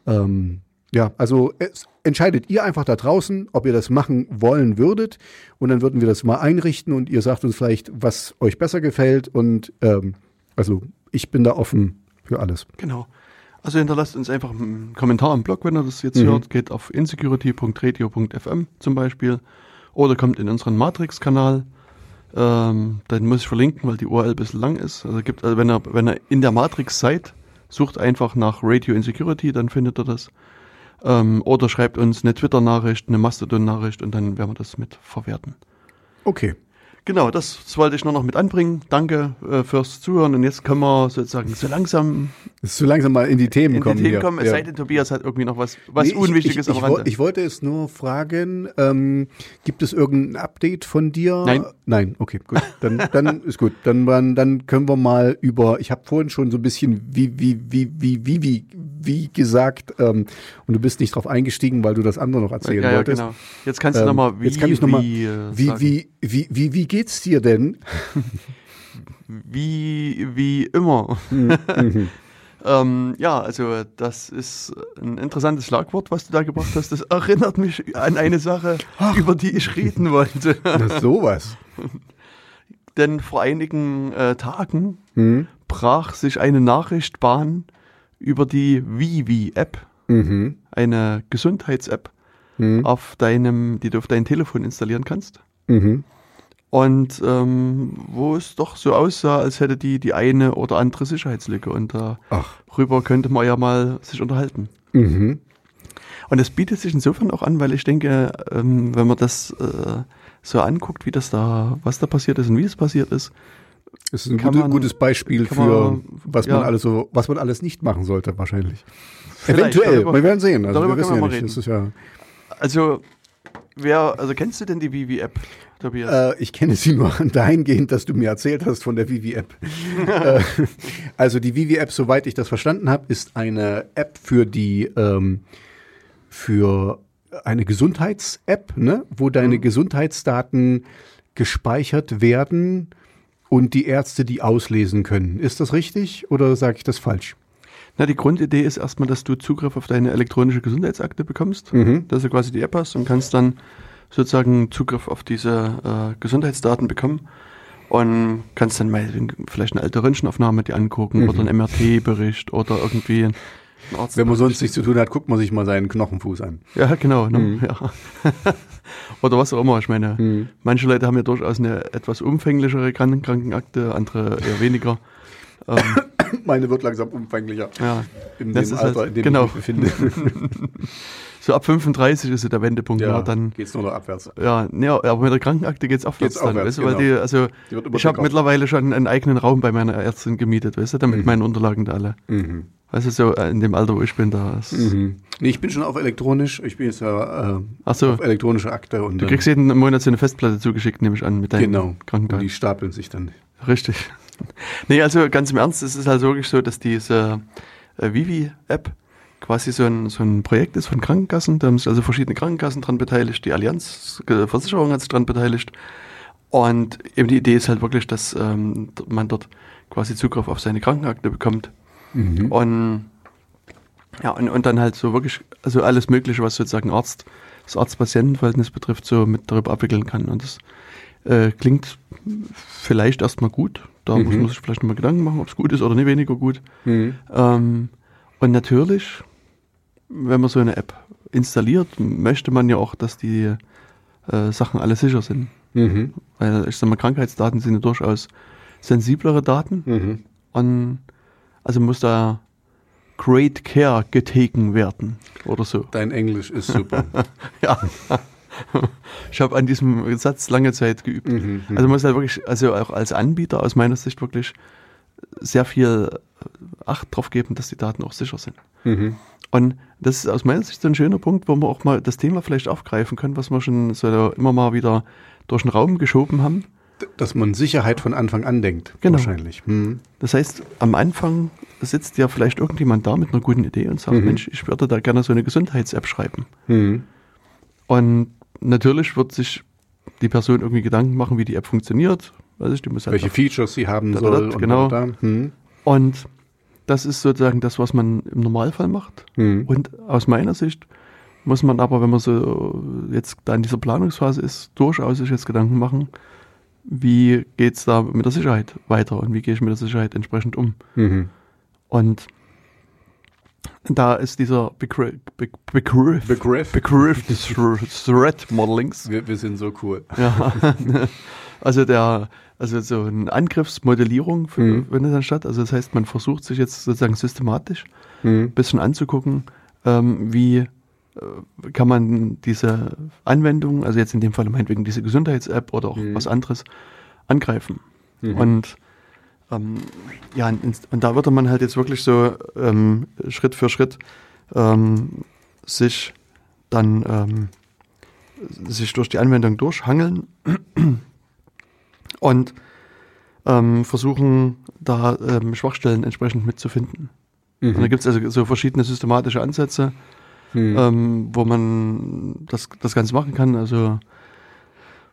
Speaker 2: Ähm, ja, also es, entscheidet ihr einfach da draußen, ob ihr das machen wollen würdet. Und dann würden wir das mal einrichten und ihr sagt uns vielleicht, was euch besser gefällt. Und ähm, also ich bin da offen für alles.
Speaker 1: Genau. Also hinterlasst uns einfach einen Kommentar im Blog, wenn ihr das jetzt mhm. hört. Geht auf insecurity.radio.fm zum Beispiel. Oder kommt in unseren Matrix-Kanal. Ähm, dann muss ich verlinken, weil die URL ein bisschen lang ist. Also gibt, also wenn ihr, wenn ihr in der Matrix seid, sucht einfach nach Radio Insecurity, dann findet ihr das. Ähm, oder schreibt uns eine Twitter-Nachricht, eine Mastodon-Nachricht und dann werden wir das mit verwerten.
Speaker 2: Okay.
Speaker 1: Genau, das, das wollte ich nur noch mit anbringen. Danke äh, fürs Zuhören und jetzt können wir sozusagen so langsam
Speaker 2: so langsam mal in die Themen in kommen. Die Themen
Speaker 1: kommen, es ja. sei denn, Tobias hat irgendwie noch was, was nee, Unwichtiges
Speaker 2: ich, ich, ich, ich, wollte es nur fragen, ähm, gibt es irgendein Update von dir?
Speaker 1: Nein.
Speaker 2: Nein, okay, gut. Dann, dann (laughs) ist gut. Dann, dann können wir mal über, ich habe vorhin schon so ein bisschen wie, wie, wie, wie, wie, wie, wie gesagt, ähm, und du bist nicht drauf eingestiegen, weil du das andere noch erzählen ja, wolltest. Ja, genau.
Speaker 1: Jetzt kannst du ähm, nochmal
Speaker 2: wie, jetzt kann ich noch mal, wie, äh, wie, wie, wie, wie, wie geht's dir denn? (laughs)
Speaker 1: wie, wie immer. Mhm. mhm. (laughs) Ähm, ja, also das ist ein interessantes Schlagwort, was du da gebracht hast. Das erinnert mich an eine Sache, Ach. über die ich reden wollte. (laughs)
Speaker 2: Na sowas.
Speaker 1: Denn vor einigen äh, Tagen hm? brach sich eine Nachricht Bahn über die Vivi-App, mhm. eine Gesundheits-App, mhm. auf deinem, die du auf dein Telefon installieren kannst. Mhm. Und ähm, wo es doch so aussah, als hätte die die eine oder andere Sicherheitslücke. Und darüber könnte man ja mal sich unterhalten. Mhm. Und es bietet sich insofern auch an, weil ich denke, ähm, wenn man das äh, so anguckt, wie das da, was da passiert ist und wie es passiert ist,
Speaker 2: es ist ein gute, man, gutes Beispiel für, man, was ja. man alles so, was man alles nicht machen sollte, wahrscheinlich. Vielleicht, Eventuell, darüber, wir werden sehen.
Speaker 1: Also darüber wir wissen ja nicht. Ja also, wer, also kennst du denn die Vivi-App?
Speaker 2: Tobias? Äh, ich kenne sie nur (laughs) dahingehend, dass du mir erzählt hast von der Vivi-App. (laughs) äh, also die Vivi-App, soweit ich das verstanden habe, ist eine App für die ähm, für eine Gesundheits-App, ne? wo deine mhm. Gesundheitsdaten gespeichert werden und die Ärzte die auslesen können. Ist das richtig oder sage ich das falsch?
Speaker 1: Na, die Grundidee ist erstmal, dass du Zugriff auf deine elektronische Gesundheitsakte bekommst, mhm. dass du quasi die App hast und kannst dann sozusagen Zugriff auf diese äh, Gesundheitsdaten bekommen und kannst dann mal vielleicht eine alte Röntgenaufnahme dir angucken mhm. oder einen MRT-Bericht oder irgendwie ein Arzt
Speaker 2: Wenn man sonst nichts zu tun hat, guckt man sich mal seinen Knochenfuß an.
Speaker 1: Ja, genau. Ne? Ja. (laughs) Oder was auch immer. Ich meine, manche Leute haben ja durchaus eine etwas umfänglichere Kranken Krankenakte, andere eher weniger. Ähm, (coughs)
Speaker 2: Meine wird langsam umfänglicher.
Speaker 1: ja.
Speaker 2: In dem Alter,
Speaker 1: halt-
Speaker 2: in dem
Speaker 1: genau.
Speaker 2: ich mich befinde. (laughs)
Speaker 1: So ab 35 ist so der Wendepunkt. Ja, dann,
Speaker 2: geht's nur noch abwärts.
Speaker 1: ja, nee, aber mit der Krankenakte geht's aufwärts
Speaker 2: Geht's
Speaker 1: dann.
Speaker 2: aufwärts,
Speaker 1: weißt du, weil
Speaker 2: genau.
Speaker 1: die, also
Speaker 2: Die
Speaker 1: ich habe mittlerweile schon einen eigenen Raum bei meiner Ärztin gemietet, weißt du, damit meine Unterlagen da alle.
Speaker 2: Mhm.
Speaker 1: Weißt du, so äh, in dem Alter, wo ich bin, da ist.
Speaker 2: Mhm. Nee, ich bin schon auf elektronisch. Ich bin jetzt ja äh,
Speaker 1: Ach so.
Speaker 2: auf elektronische Akte und
Speaker 1: Du kriegst jeden Monat so eine Festplatte zugeschickt, nehme ich an, mit deinen
Speaker 2: genau. Und
Speaker 1: Krankendaten.
Speaker 2: die stapeln sich dann.
Speaker 1: Richtig. (laughs) Nee, also ganz im Ernst, es ist halt wirklich so, dass diese äh, Vivi-App quasi so ein, so ein Projekt ist von Krankenkassen. Da haben sich also verschiedene Krankenkassen dran beteiligt. Die Allianz äh, Versicherung hat sich dran beteiligt. Und eben die Idee ist halt wirklich, dass ähm, man dort quasi Zugriff auf seine Krankenakte bekommt. Und ja, und, und dann halt so wirklich, also alles Mögliche, was sozusagen Arzt, das Arzt-Patienten-Verhältnis betrifft, so mit darüber abwickeln kann. Und das äh, klingt vielleicht erstmal gut. Da muss man sich vielleicht nochmal Gedanken machen, ob es gut ist oder nicht weniger gut. Ähm, und natürlich, wenn man so eine App installiert, möchte man ja auch, dass die äh, Sachen alle sicher sind.
Speaker 2: Mhm.
Speaker 1: Weil ich sag mal, Krankheitsdaten sind ja durchaus sensiblere Daten.
Speaker 2: Mhm.
Speaker 1: Und also muss da Great Care getaken werden oder so.
Speaker 2: Dein Englisch ist super. (laughs)
Speaker 1: Ja. Ich habe an diesem Satz lange Zeit geübt.
Speaker 2: Mhm,
Speaker 1: Also man muss halt wirklich, also auch als Anbieter aus meiner Sicht wirklich sehr viel Acht drauf geben, dass die Daten auch sicher sind.
Speaker 2: mhm.
Speaker 1: Und das ist aus meiner Sicht so ein schöner Punkt, wo wir auch mal das Thema vielleicht aufgreifen können, was wir schon so immer mal wieder durch den Raum geschoben haben.
Speaker 2: Dass man Sicherheit von Anfang an denkt.
Speaker 1: Genau.
Speaker 2: Wahrscheinlich. Mhm.
Speaker 1: Das heißt, am Anfang sitzt ja vielleicht irgendjemand da mit einer guten Idee und sagt, Mensch, ich würde da gerne so eine Gesundheits-App schreiben.
Speaker 2: Mhm.
Speaker 1: Und natürlich wird sich die Person irgendwie Gedanken machen, wie die App funktioniert. Weiß ich, die muss halt
Speaker 2: Welche Features sie haben
Speaker 1: Da, da,
Speaker 2: soll.
Speaker 1: da,
Speaker 2: und
Speaker 1: genau.
Speaker 2: da, da. Mhm.
Speaker 1: Und das ist sozusagen das, was man im Normalfall macht.
Speaker 2: Mhm.
Speaker 1: Und aus meiner Sicht muss man aber, wenn man so jetzt da in dieser Planungsphase ist, durchaus sich jetzt Gedanken machen, wie geht es da mit der Sicherheit weiter und wie gehe ich mit der Sicherheit entsprechend um.
Speaker 2: Mhm.
Speaker 1: Und da ist dieser Begriff, Be- Begriff,
Speaker 2: Begriff.
Speaker 1: Begriff des Threat Modelings.
Speaker 2: Wir, wir sind so cool.
Speaker 1: Ja. (laughs) (laughs) Also der, also so eine Angriffsmodellierung f-
Speaker 2: Mhm.
Speaker 1: findet dann statt. Also das heißt, man versucht sich jetzt sozusagen systematisch
Speaker 2: Mhm.
Speaker 1: ein bisschen anzugucken, ähm, wie äh, kann man diese Anwendung, also jetzt in dem Fall meinetwegen diese Gesundheits-App oder auch
Speaker 2: Mhm.
Speaker 1: was anderes, angreifen.
Speaker 2: Mhm.
Speaker 1: Und ähm, ja, und, und da würde man halt jetzt wirklich so ähm, Schritt für Schritt ähm, sich dann ähm, sich durch die Anwendung durchhangeln und ähm, versuchen, da ähm, Schwachstellen entsprechend mitzufinden. Und da
Speaker 2: Mhm.
Speaker 1: gibt es also so verschiedene systematische Ansätze,
Speaker 2: Mhm.
Speaker 1: ähm, wo man das, das Ganze machen kann. Also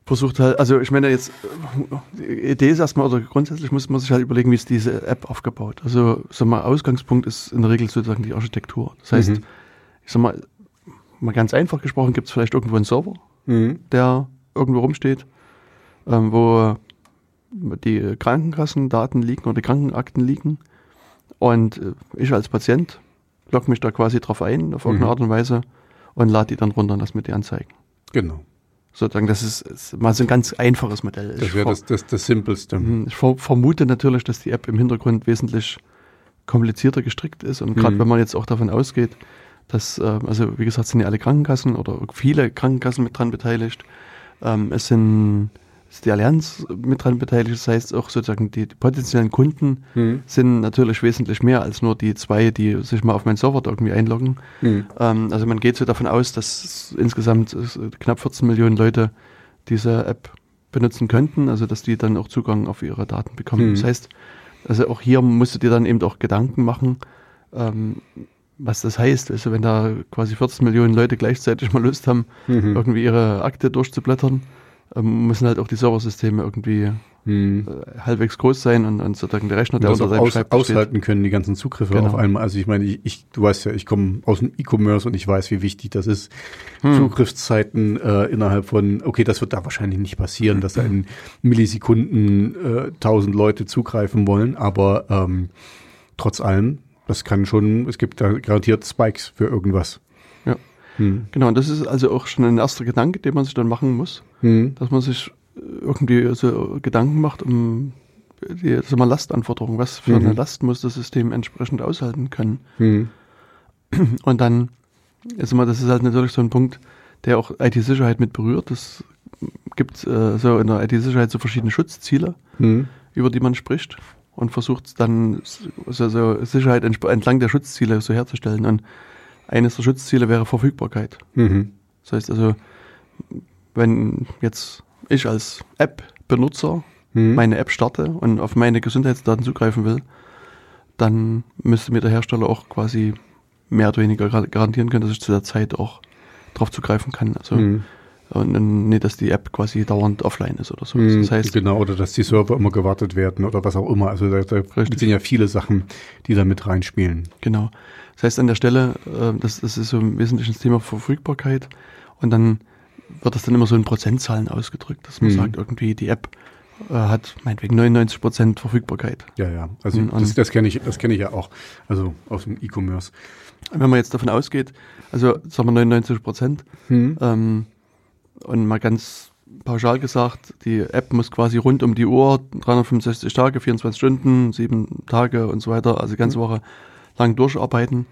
Speaker 1: versucht halt, also ich meine jetzt, äh, die Idee ist erstmal, oder grundsätzlich muss man sich halt überlegen, wie ist diese App aufgebaut. Also sag mal, Ausgangspunkt ist in der Regel sozusagen die Architektur. Das heißt,
Speaker 2: Mhm.
Speaker 1: ich sag mal, mal ganz einfach gesprochen, gibt es vielleicht irgendwo einen Server,
Speaker 2: Mhm.
Speaker 1: der irgendwo rumsteht, ähm, wo die Krankenkassendaten liegen oder die Krankenakten liegen. Und äh, ich als Patient logge mich da quasi drauf ein, auf irgendeine
Speaker 2: Mhm.
Speaker 1: Art und Weise, und lade die dann runter und lass mir die anzeigen.
Speaker 2: Genau.
Speaker 1: Sozusagen, das ist, ist mal so ein ganz einfaches Modell.
Speaker 2: Das wäre das, das, das Simpelste.
Speaker 1: Mhm, Ich ver vermute natürlich, dass die App im Hintergrund wesentlich komplizierter gestrickt ist. Und gerade
Speaker 2: Mhm.
Speaker 1: wenn man jetzt auch davon ausgeht, dass, äh, also wie gesagt, sind ja alle Krankenkassen oder viele Krankenkassen mit dran beteiligt. Ähm, es sind ist die Allianz mit dran beteiligt. Das heißt auch sozusagen die, die potenziellen Kunden
Speaker 2: Mhm.
Speaker 1: sind natürlich wesentlich mehr als nur die zwei, die sich mal auf meinen Server irgendwie einloggen.
Speaker 2: Mhm.
Speaker 1: Ähm, also man geht so davon aus, dass es insgesamt es knapp 14 Millionen Leute diese App benutzen könnten, also dass die dann auch Zugang auf ihre Daten bekommen.
Speaker 2: Mhm.
Speaker 1: Das heißt, also auch hier musst du dir dann eben auch Gedanken machen, ähm, was das heißt. Also wenn da quasi 14 Millionen Leute gleichzeitig mal Lust haben,
Speaker 2: Mhm.
Speaker 1: irgendwie ihre Akte durchzublättern, müssen halt auch die Serversysteme irgendwie
Speaker 2: Mhm.
Speaker 1: äh, halbwegs groß sein und, und sozusagen der Rechner, der unter
Speaker 2: auch
Speaker 1: seinem
Speaker 2: aus,
Speaker 1: Schreibtisch steht.
Speaker 2: aushalten können, die ganzen Zugriffe
Speaker 1: Genau.
Speaker 2: auf einmal. Also ich meine, ich, ich, du weißt ja, ich komme aus dem E-Commerce und ich weiß, wie wichtig das ist.
Speaker 1: Hm.
Speaker 2: Zugriffszeiten äh, innerhalb von, okay, das wird da wahrscheinlich nicht passieren, dass da in Millisekunden äh, tausend Leute zugreifen wollen, aber ähm, trotz allem das kann schon, es gibt da garantiert Spikes für irgendwas.
Speaker 1: Ja. Hm. Genau, und das ist also auch schon ein erster Gedanke, den man sich dann machen muss, hm. dass man sich irgendwie so Gedanken macht um die sag mal, Lastanforderungen. Was für mhm. eine Last muss das System entsprechend aushalten können? Mhm. (clears throat) Und dann, ist immer, das ist halt natürlich so ein Punkt, der auch IT-Sicherheit mit berührt. Es gibt äh, so in der IT-Sicherheit so verschiedene Schutzziele, mhm. über die man spricht und versucht dann so, so Sicherheit entlang der Schutzziele so herzustellen. Und eines der Schutzziele wäre Verfügbarkeit. Mhm. Das heißt also, wenn jetzt ich als App-Benutzer mhm. meine App starte und auf meine Gesundheitsdaten zugreifen will, dann müsste mir der Hersteller auch quasi mehr oder weniger garantieren können, dass ich zu der Zeit auch drauf zugreifen kann. Also mhm. und nicht, dass die App quasi dauernd offline ist oder so.
Speaker 2: Mhm, das heißt, genau, oder dass die Server immer gewartet werden oder was auch immer. Also da, da sind ja viele Sachen, die da mit reinspielen.
Speaker 1: Genau. Das heißt an der Stelle, äh, das, das ist so ein wesentliches Thema Verfügbarkeit und dann wird das dann immer so in Prozentzahlen ausgedrückt, dass man mhm. sagt, irgendwie die App äh, hat meinetwegen 99 Prozent Verfügbarkeit.
Speaker 2: Ja, ja. Also und, das, das kenne ich, das kenne ich ja auch. Also aus dem E-Commerce.
Speaker 1: Wenn man jetzt davon ausgeht, also sagen wir 99 Prozent, hm. ähm, und mal ganz pauschal gesagt, die App muss quasi rund um die Uhr, 365 Tage, 24 Stunden, sieben Tage und so weiter, also die ganze hm. Woche lang durcharbeiten.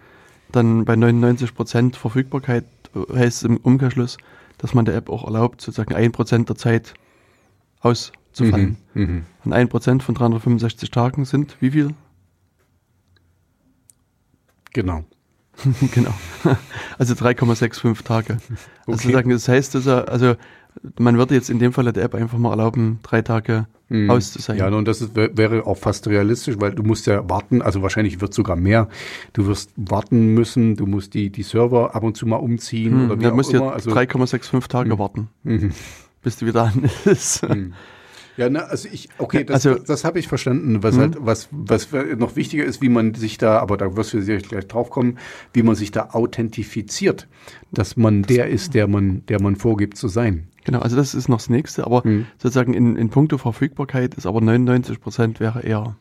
Speaker 1: Dann bei 99 Prozent Verfügbarkeit äh, heißt es im Umkehrschluss, dass man der App auch erlaubt, sozusagen ein Prozent der Zeit aus zu fallen. Mhm, mh. Und ein Prozent von 365 Tagen sind wie viel?
Speaker 2: Genau. (laughs)
Speaker 1: genau. Also 3,65 Tage. Also sagen, das heißt, also, also man würde jetzt in dem Fall der App einfach mal erlauben, drei Tage mhm. aus zu sein.
Speaker 2: Ja, und das ist, wäre auch fast realistisch, weil du musst ja warten, also wahrscheinlich wird sogar mehr. Du wirst warten müssen, du musst die, die Server ab und zu mal umziehen
Speaker 1: mhm, oder wie ja, auch musst immer. Also 3,65 Tage mhm. warten, mhm. bis du wieder an ist.
Speaker 2: Ja, na, also ich, okay, das, also, das, habe ich verstanden. Was halt, mhm. was, was noch wichtiger ist, wie man sich da, aber da wirst du sicherlich gleich drauf kommen, wie man sich da authentifiziert, dass man der ist, der man, der man vorgibt zu sein.
Speaker 1: Genau, also das ist noch das nächste, aber mhm. sozusagen in, in puncto Verfügbarkeit ist aber 99 Prozent wäre eher.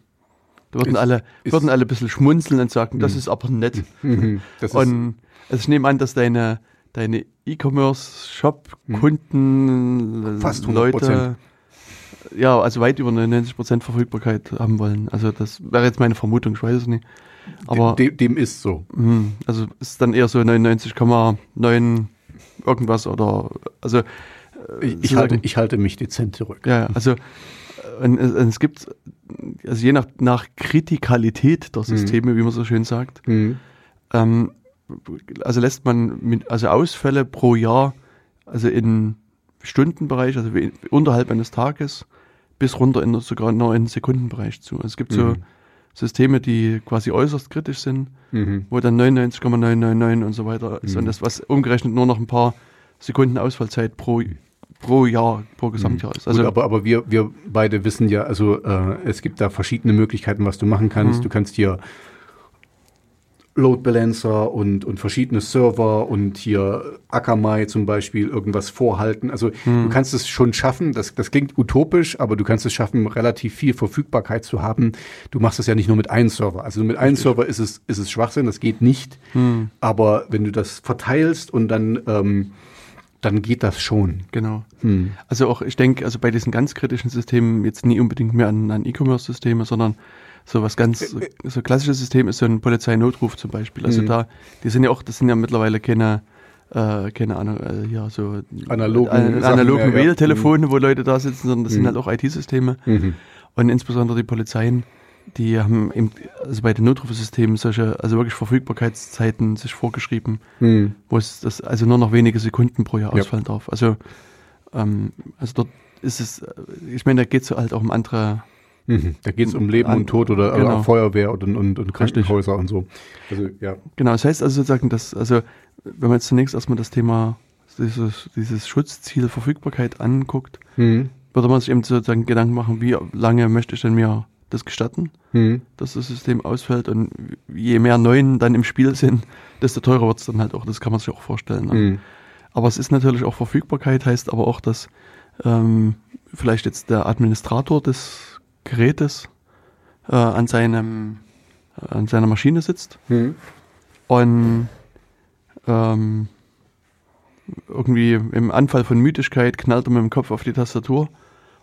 Speaker 1: Da würden ist, alle, würden alle ein bisschen schmunzeln und sagen, das mhm. ist aber nett. Mhm. (laughs) und also ich nehme an, dass deine, deine E-Commerce-Shop-Kunden,
Speaker 2: Fast 100%. Leute,
Speaker 1: ja, also weit über 99% Verfügbarkeit haben wollen. Also das wäre jetzt meine Vermutung, ich weiß es nicht. Aber
Speaker 2: dem, dem ist so.
Speaker 1: Mh, also ist dann eher so 99,9 irgendwas oder also äh,
Speaker 2: ich, ich halte, ich halte mich dezent zurück.
Speaker 1: Ja, also äh, und, und es gibt also je nach, nach Kritikalität der mhm. Systeme, mhm. wie man so schön sagt, mhm. ähm, also lässt man mit, also Ausfälle pro Jahr also in Stundenbereich, also unterhalb eines Tages, bis runter in sogar nur in Sekundenbereich zu. Also es gibt mhm. so Systeme, die quasi äußerst kritisch sind, mhm. wo dann 99,999 und so weiter ist. Mhm. Und das, was umgerechnet nur noch ein paar Sekunden Ausfallzeit pro, pro Jahr, pro Gesamtjahr mhm. ist.
Speaker 2: Also, Gut, aber, aber wir, wir beide wissen ja, also äh, es gibt da verschiedene Möglichkeiten, was du machen kannst. Mhm. Du kannst hier Load Balancer und, und verschiedene Server und hier Akamai zum Beispiel irgendwas vorhalten. Also hm. du kannst es schon schaffen, das, das klingt utopisch, aber du kannst es schaffen, relativ viel Verfügbarkeit zu haben. Du machst es ja nicht nur mit einem Server. Also mit einem Server ist es, ist es Schwachsinn, das geht nicht. Hm. Aber wenn du das verteilst und dann ähm, dann geht das schon.
Speaker 1: Genau. Hm. Also auch, ich denke, also bei diesen ganz kritischen Systemen jetzt nie unbedingt mehr an, an E-Commerce-Systeme, sondern so was ganz, so, klassisches System ist so ein Polizeinotruf zum Beispiel. Also mhm. da, die sind ja auch, das sind ja mittlerweile keine, äh, keine Ahnung, äh, ja, so
Speaker 2: analogen,
Speaker 1: äh, analogen ja, Wähltelefone, ja. wo Leute da sitzen, sondern das mhm. sind halt auch IT-Systeme. Mhm. Und insbesondere die Polizeien, die haben eben, also bei den Notrufsystemen solche, also wirklich Verfügbarkeitszeiten sich vorgeschrieben, mhm. wo es das also nur noch wenige Sekunden pro Jahr ausfallen darf. Also, ähm, also dort ist es, ich meine, da geht es halt auch um andere
Speaker 2: Mhm. Da geht es um Leben An, und Tod oder genau. Feuerwehr und, und, und Krankenhäuser und so.
Speaker 1: Also, ja. Genau, das heißt also sozusagen, dass, also wenn man jetzt zunächst erstmal das Thema, dieses, dieses Schutzziel Verfügbarkeit anguckt, mhm. würde man sich eben sozusagen Gedanken machen, wie lange möchte ich denn mir das gestatten, mhm. dass das System ausfällt und je mehr Neuen dann im Spiel sind, desto teurer wird es dann halt auch, das kann man sich auch vorstellen. Mhm. Aber es ist natürlich auch Verfügbarkeit, heißt aber auch, dass ähm, vielleicht jetzt der Administrator des Gerätes äh, an seinem an seiner Maschine sitzt
Speaker 2: Mhm.
Speaker 1: und ähm, irgendwie im Anfall von Müdigkeit knallt er mit dem Kopf auf die Tastatur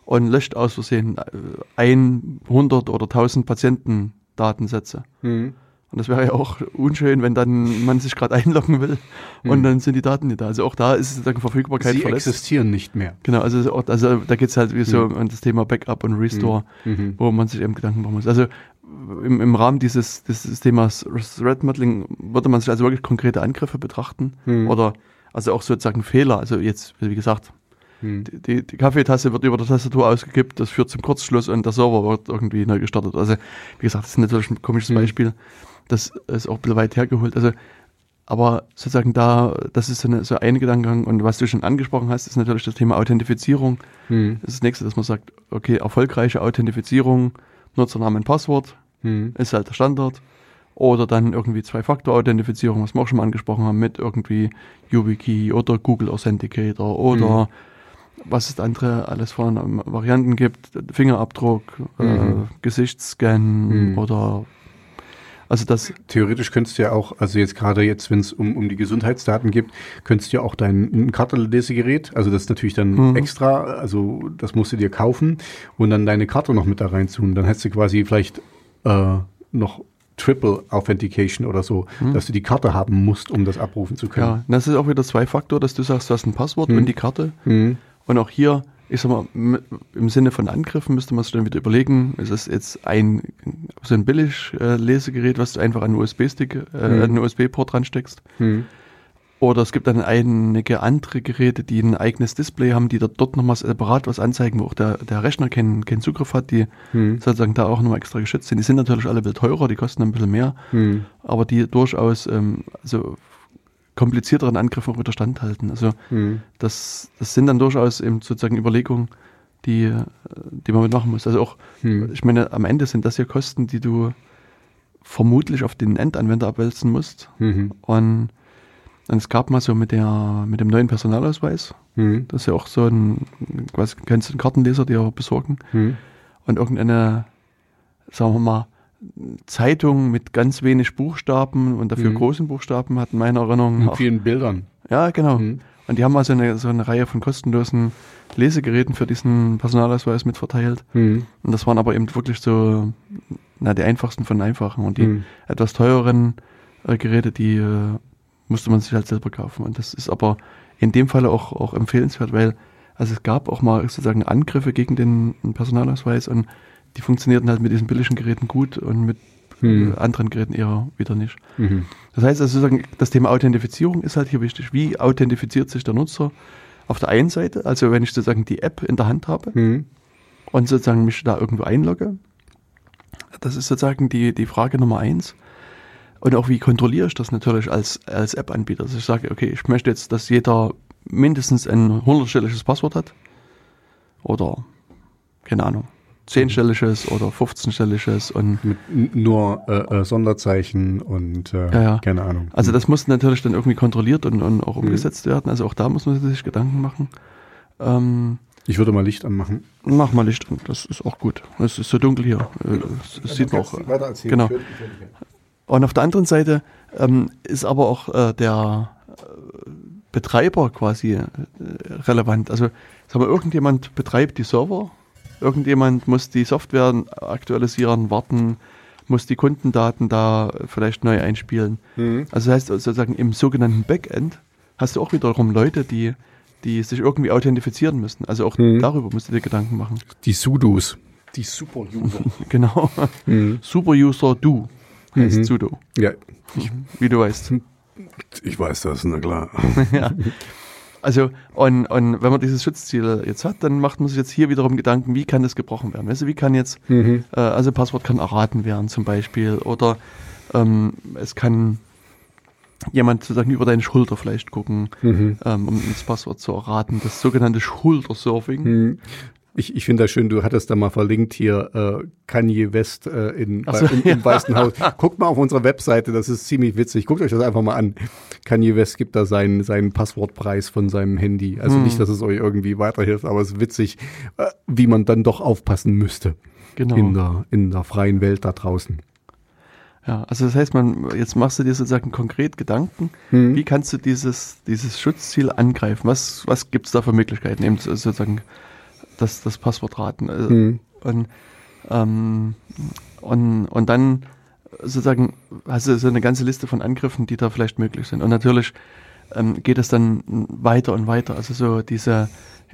Speaker 1: und löscht aus Versehen äh, 100 oder 1000 Patientendatensätze.
Speaker 2: Mhm.
Speaker 1: Und das wäre ja auch unschön, wenn dann man sich gerade (laughs) einloggen will und
Speaker 2: Mhm.
Speaker 1: dann sind die Daten nicht da. Also auch da ist sozusagen Verfügbarkeit
Speaker 2: Sie
Speaker 1: verletzt.
Speaker 2: existieren nicht mehr.
Speaker 1: Genau, also, auch, also da geht es halt wie so
Speaker 2: Mhm.
Speaker 1: um das Thema Backup und Restore,
Speaker 2: Mhm.
Speaker 1: wo man sich eben Gedanken machen muss. Also im, im Rahmen dieses, dieses Themas Threat Modeling würde man sich also wirklich konkrete Angriffe betrachten
Speaker 2: Mhm.
Speaker 1: oder also auch sozusagen Fehler. Also jetzt, wie gesagt,
Speaker 2: Mhm.
Speaker 1: die, die Kaffeetasse wird über der Tastatur ausgekippt, das führt zum Kurzschluss und der Server wird irgendwie neu gestartet. Also wie gesagt, das ist natürlich ein komisches
Speaker 2: Mhm.
Speaker 1: Beispiel. Das ist auch ein bisschen weit hergeholt. Also aber sozusagen da, das ist so, eine, so ein Gedankengang und was du schon angesprochen hast, ist natürlich das Thema Authentifizierung.
Speaker 2: Mhm.
Speaker 1: Das ist das nächste, dass man sagt, okay, erfolgreiche Authentifizierung, Nutzername und Passwort
Speaker 2: Mhm.
Speaker 1: ist halt der Standard. Oder dann irgendwie Zwei-Faktor-Authentifizierung, was wir auch schon mal angesprochen haben, mit irgendwie YubiKey oder Google Authenticator oder was es andere alles von Varianten gibt, Fingerabdruck, äh,
Speaker 2: Mhm.
Speaker 1: Gesichtsscan
Speaker 2: Mhm.
Speaker 1: oder also das,
Speaker 2: Theoretisch könntest du ja auch, also jetzt gerade jetzt, wenn es um, um die Gesundheitsdaten geht, könntest du ja auch dein ein Kartenlesegerät, also das ist natürlich dann
Speaker 1: Mhm.
Speaker 2: extra, also das musst du dir kaufen und dann deine Karte noch mit da reinzun. Dann hättest du quasi vielleicht äh, noch Triple Authentication oder so,
Speaker 1: Mhm.
Speaker 2: dass du die Karte haben musst, um das abrufen zu können.
Speaker 1: ja, das ist auch wieder Zwei-Faktor, dass du sagst, du hast ein Passwort
Speaker 2: Mhm.
Speaker 1: und die Karte
Speaker 2: Mhm.
Speaker 1: Und auch hier, ich sag mal, im Sinne von Angriffen müsste man sich dann wieder überlegen, ist es jetzt ein so ein Billig-Lesegerät, was du einfach an einen USB-Stick, äh, an einen USB-Port ransteckst.
Speaker 2: Mhm.
Speaker 1: Oder es gibt dann einige andere Geräte, die ein eigenes Display haben, die dort, dort nochmal separat was anzeigen, wo auch der, der Rechner keinen, keinen Zugriff hat, die
Speaker 2: Mhm.
Speaker 1: sozusagen da auch nochmal extra geschützt sind. Die sind natürlich alle ein bisschen teurer, die kosten ein bisschen mehr,
Speaker 2: Mhm.
Speaker 1: aber die durchaus ähm, also komplizierteren Angriffen auch wieder standhalten. Also
Speaker 2: Mhm.
Speaker 1: das, das sind dann durchaus eben sozusagen Überlegungen, die, äh, die man mitmachen muss. Also auch,
Speaker 2: Mhm.
Speaker 1: ich meine, am Ende sind das ja Kosten, die du vermutlich auf den Endanwender abwälzen musst.
Speaker 2: Mhm.
Speaker 1: Und, und es gab mal so mit der, mit dem neuen Personalausweis,
Speaker 2: Mhm.
Speaker 1: das ist ja auch so ein, quasi kannst du einen Kartenleser dir besorgen
Speaker 2: Mhm.
Speaker 1: und irgendeine, sagen wir mal, Zeitung mit ganz wenig Buchstaben und dafür
Speaker 2: Mhm.
Speaker 1: großen Buchstaben hat in meiner Erinnerung
Speaker 2: Mit vielen Bildern.
Speaker 1: ja genau,
Speaker 2: Mhm.
Speaker 1: und die haben also eine, so eine Reihe von kostenlosen Lesegeräten für diesen Personalausweis mit verteilt.
Speaker 2: Mhm.
Speaker 1: Und das waren aber eben wirklich so, na, die einfachsten von einfachen. Und die
Speaker 2: Mhm.
Speaker 1: etwas teureren äh, Geräte, die äh, musste man sich halt selber kaufen. Und das ist aber in dem Fall auch, auch empfehlenswert, weil also es gab auch mal sozusagen Angriffe gegen den Personalausweis und die funktionierten halt mit diesen billigen Geräten gut und mit äh, anderen Geräten eher wieder nicht.
Speaker 2: Mhm.
Speaker 1: Das heißt also sozusagen, das Thema Authentifizierung ist halt hier wichtig. Wie authentifiziert sich der Nutzer auf der einen Seite, also wenn ich sozusagen die App in der Hand habe
Speaker 2: Mhm.
Speaker 1: und sozusagen mich da irgendwo einlogge, das ist sozusagen die, die Frage Nummer eins. Und auch wie kontrolliere ich das natürlich als, als App-Anbieter? Dass ich sage, okay, ich möchte jetzt, dass jeder mindestens ein hundertstelliges Passwort hat oder, keine Ahnung, zehnstelliges oder 15-stelliges und
Speaker 2: Mit nur äh, äh, Sonderzeichen und äh,
Speaker 1: Ja, ja.
Speaker 2: keine Ahnung.
Speaker 1: Also das muss natürlich dann irgendwie kontrolliert und, und
Speaker 2: Mhm.
Speaker 1: auch umgesetzt werden. Also auch da muss man sich Gedanken machen. Ähm,
Speaker 2: ich würde mal Licht anmachen.
Speaker 1: mach mal Licht an, das ist auch gut. Es ist so dunkel hier. Äh, Das, das sieht man auch. Genau. Und auf der anderen Seite ähm, ist aber auch äh, der äh, Betreiber quasi äh, relevant. Also sagen wir, irgendjemand betreibt die Server, irgendjemand muss die Software aktualisieren, warten, muss die Kundendaten da vielleicht neu einspielen.
Speaker 2: Mhm.
Speaker 1: Also das heißt sozusagen im sogenannten Backend hast du auch wiederum Leute, die, die sich irgendwie authentifizieren müssen. Also auch
Speaker 2: Mhm.
Speaker 1: darüber musst du dir Gedanken machen.
Speaker 2: Die Sudos. Die Super-User. (laughs)
Speaker 1: Genau.
Speaker 2: mhm.
Speaker 1: Superuser do heißt
Speaker 2: Mhm.
Speaker 1: sudo,
Speaker 2: Ja,
Speaker 1: wie du weißt.
Speaker 2: ich weiß das, na klar. (laughs)
Speaker 1: ja. (laughs) Also, und, und wenn man dieses Schutzziel jetzt hat, dann macht man sich jetzt hier wiederum Gedanken, wie kann das gebrochen werden? Weißt du, wie kann jetzt,
Speaker 2: Mhm.
Speaker 1: äh, also Passwort kann erraten werden zum Beispiel, oder ähm, es kann jemand sozusagen über deine Schulter vielleicht gucken,
Speaker 2: Mhm.
Speaker 1: ähm, um das Passwort zu erraten. Das sogenannte Schultersurfing.
Speaker 2: Mhm. Ich, ich finde das schön, du hattest da mal verlinkt hier äh, Kanye West äh, in,
Speaker 1: so,
Speaker 2: bei, im, im Weißen Haus. (laughs) Guckt mal auf unserer Webseite, das ist ziemlich witzig. Guckt euch das einfach mal an. Kanye West gibt da seinen, seinen Passwortpreis von seinem Handy. Also
Speaker 1: Hm.
Speaker 2: nicht, dass es euch irgendwie weiterhilft, aber es ist witzig, äh, wie man dann doch aufpassen müsste
Speaker 1: Genau.
Speaker 2: in, der, in der freien Welt da draußen.
Speaker 1: Ja, also das heißt, man, jetzt machst du dir sozusagen konkret Gedanken,
Speaker 2: Mhm.
Speaker 1: wie kannst du dieses, dieses Schutzziel angreifen? Was, was gibt es da für Möglichkeiten, eben sozusagen das, das Passwort raten? Also,
Speaker 2: Mhm.
Speaker 1: Und, ähm, und, und dann sozusagen hast du so eine ganze Liste von Angriffen, die da vielleicht möglich sind. Und natürlich ähm, geht es dann weiter und weiter. Also so diese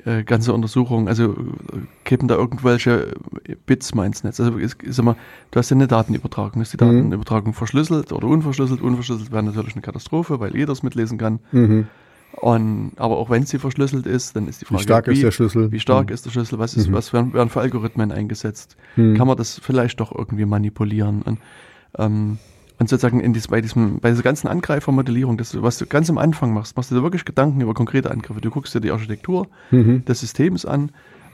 Speaker 1: äh, ganze Untersuchung, also äh, kippen da irgendwelche Bits mal ins Netz. Also ist, ist immer, du hast ja eine Datenübertragung. Ist die
Speaker 2: Mhm.
Speaker 1: Datenübertragung verschlüsselt oder unverschlüsselt? Unverschlüsselt wäre natürlich eine Katastrophe, weil jeder es mitlesen kann.
Speaker 2: Mhm.
Speaker 1: Und, aber auch wenn sie verschlüsselt ist, dann ist die Frage,
Speaker 2: Wie stark ist der Schlüssel?
Speaker 1: wie stark
Speaker 2: Mhm.
Speaker 1: ist der Schlüssel? Was, ist,
Speaker 2: Mhm.
Speaker 1: was werden, werden für Algorithmen eingesetzt?
Speaker 2: Mhm.
Speaker 1: Kann man das vielleicht doch irgendwie manipulieren? Und, ähm, und sozusagen in dies, bei, diesem, bei dieser ganzen Angreifermodellierung, das, was du ganz am Anfang machst, machst du dir wirklich Gedanken über konkrete Angriffe. Du guckst dir die Architektur
Speaker 2: Mhm.
Speaker 1: des Systems an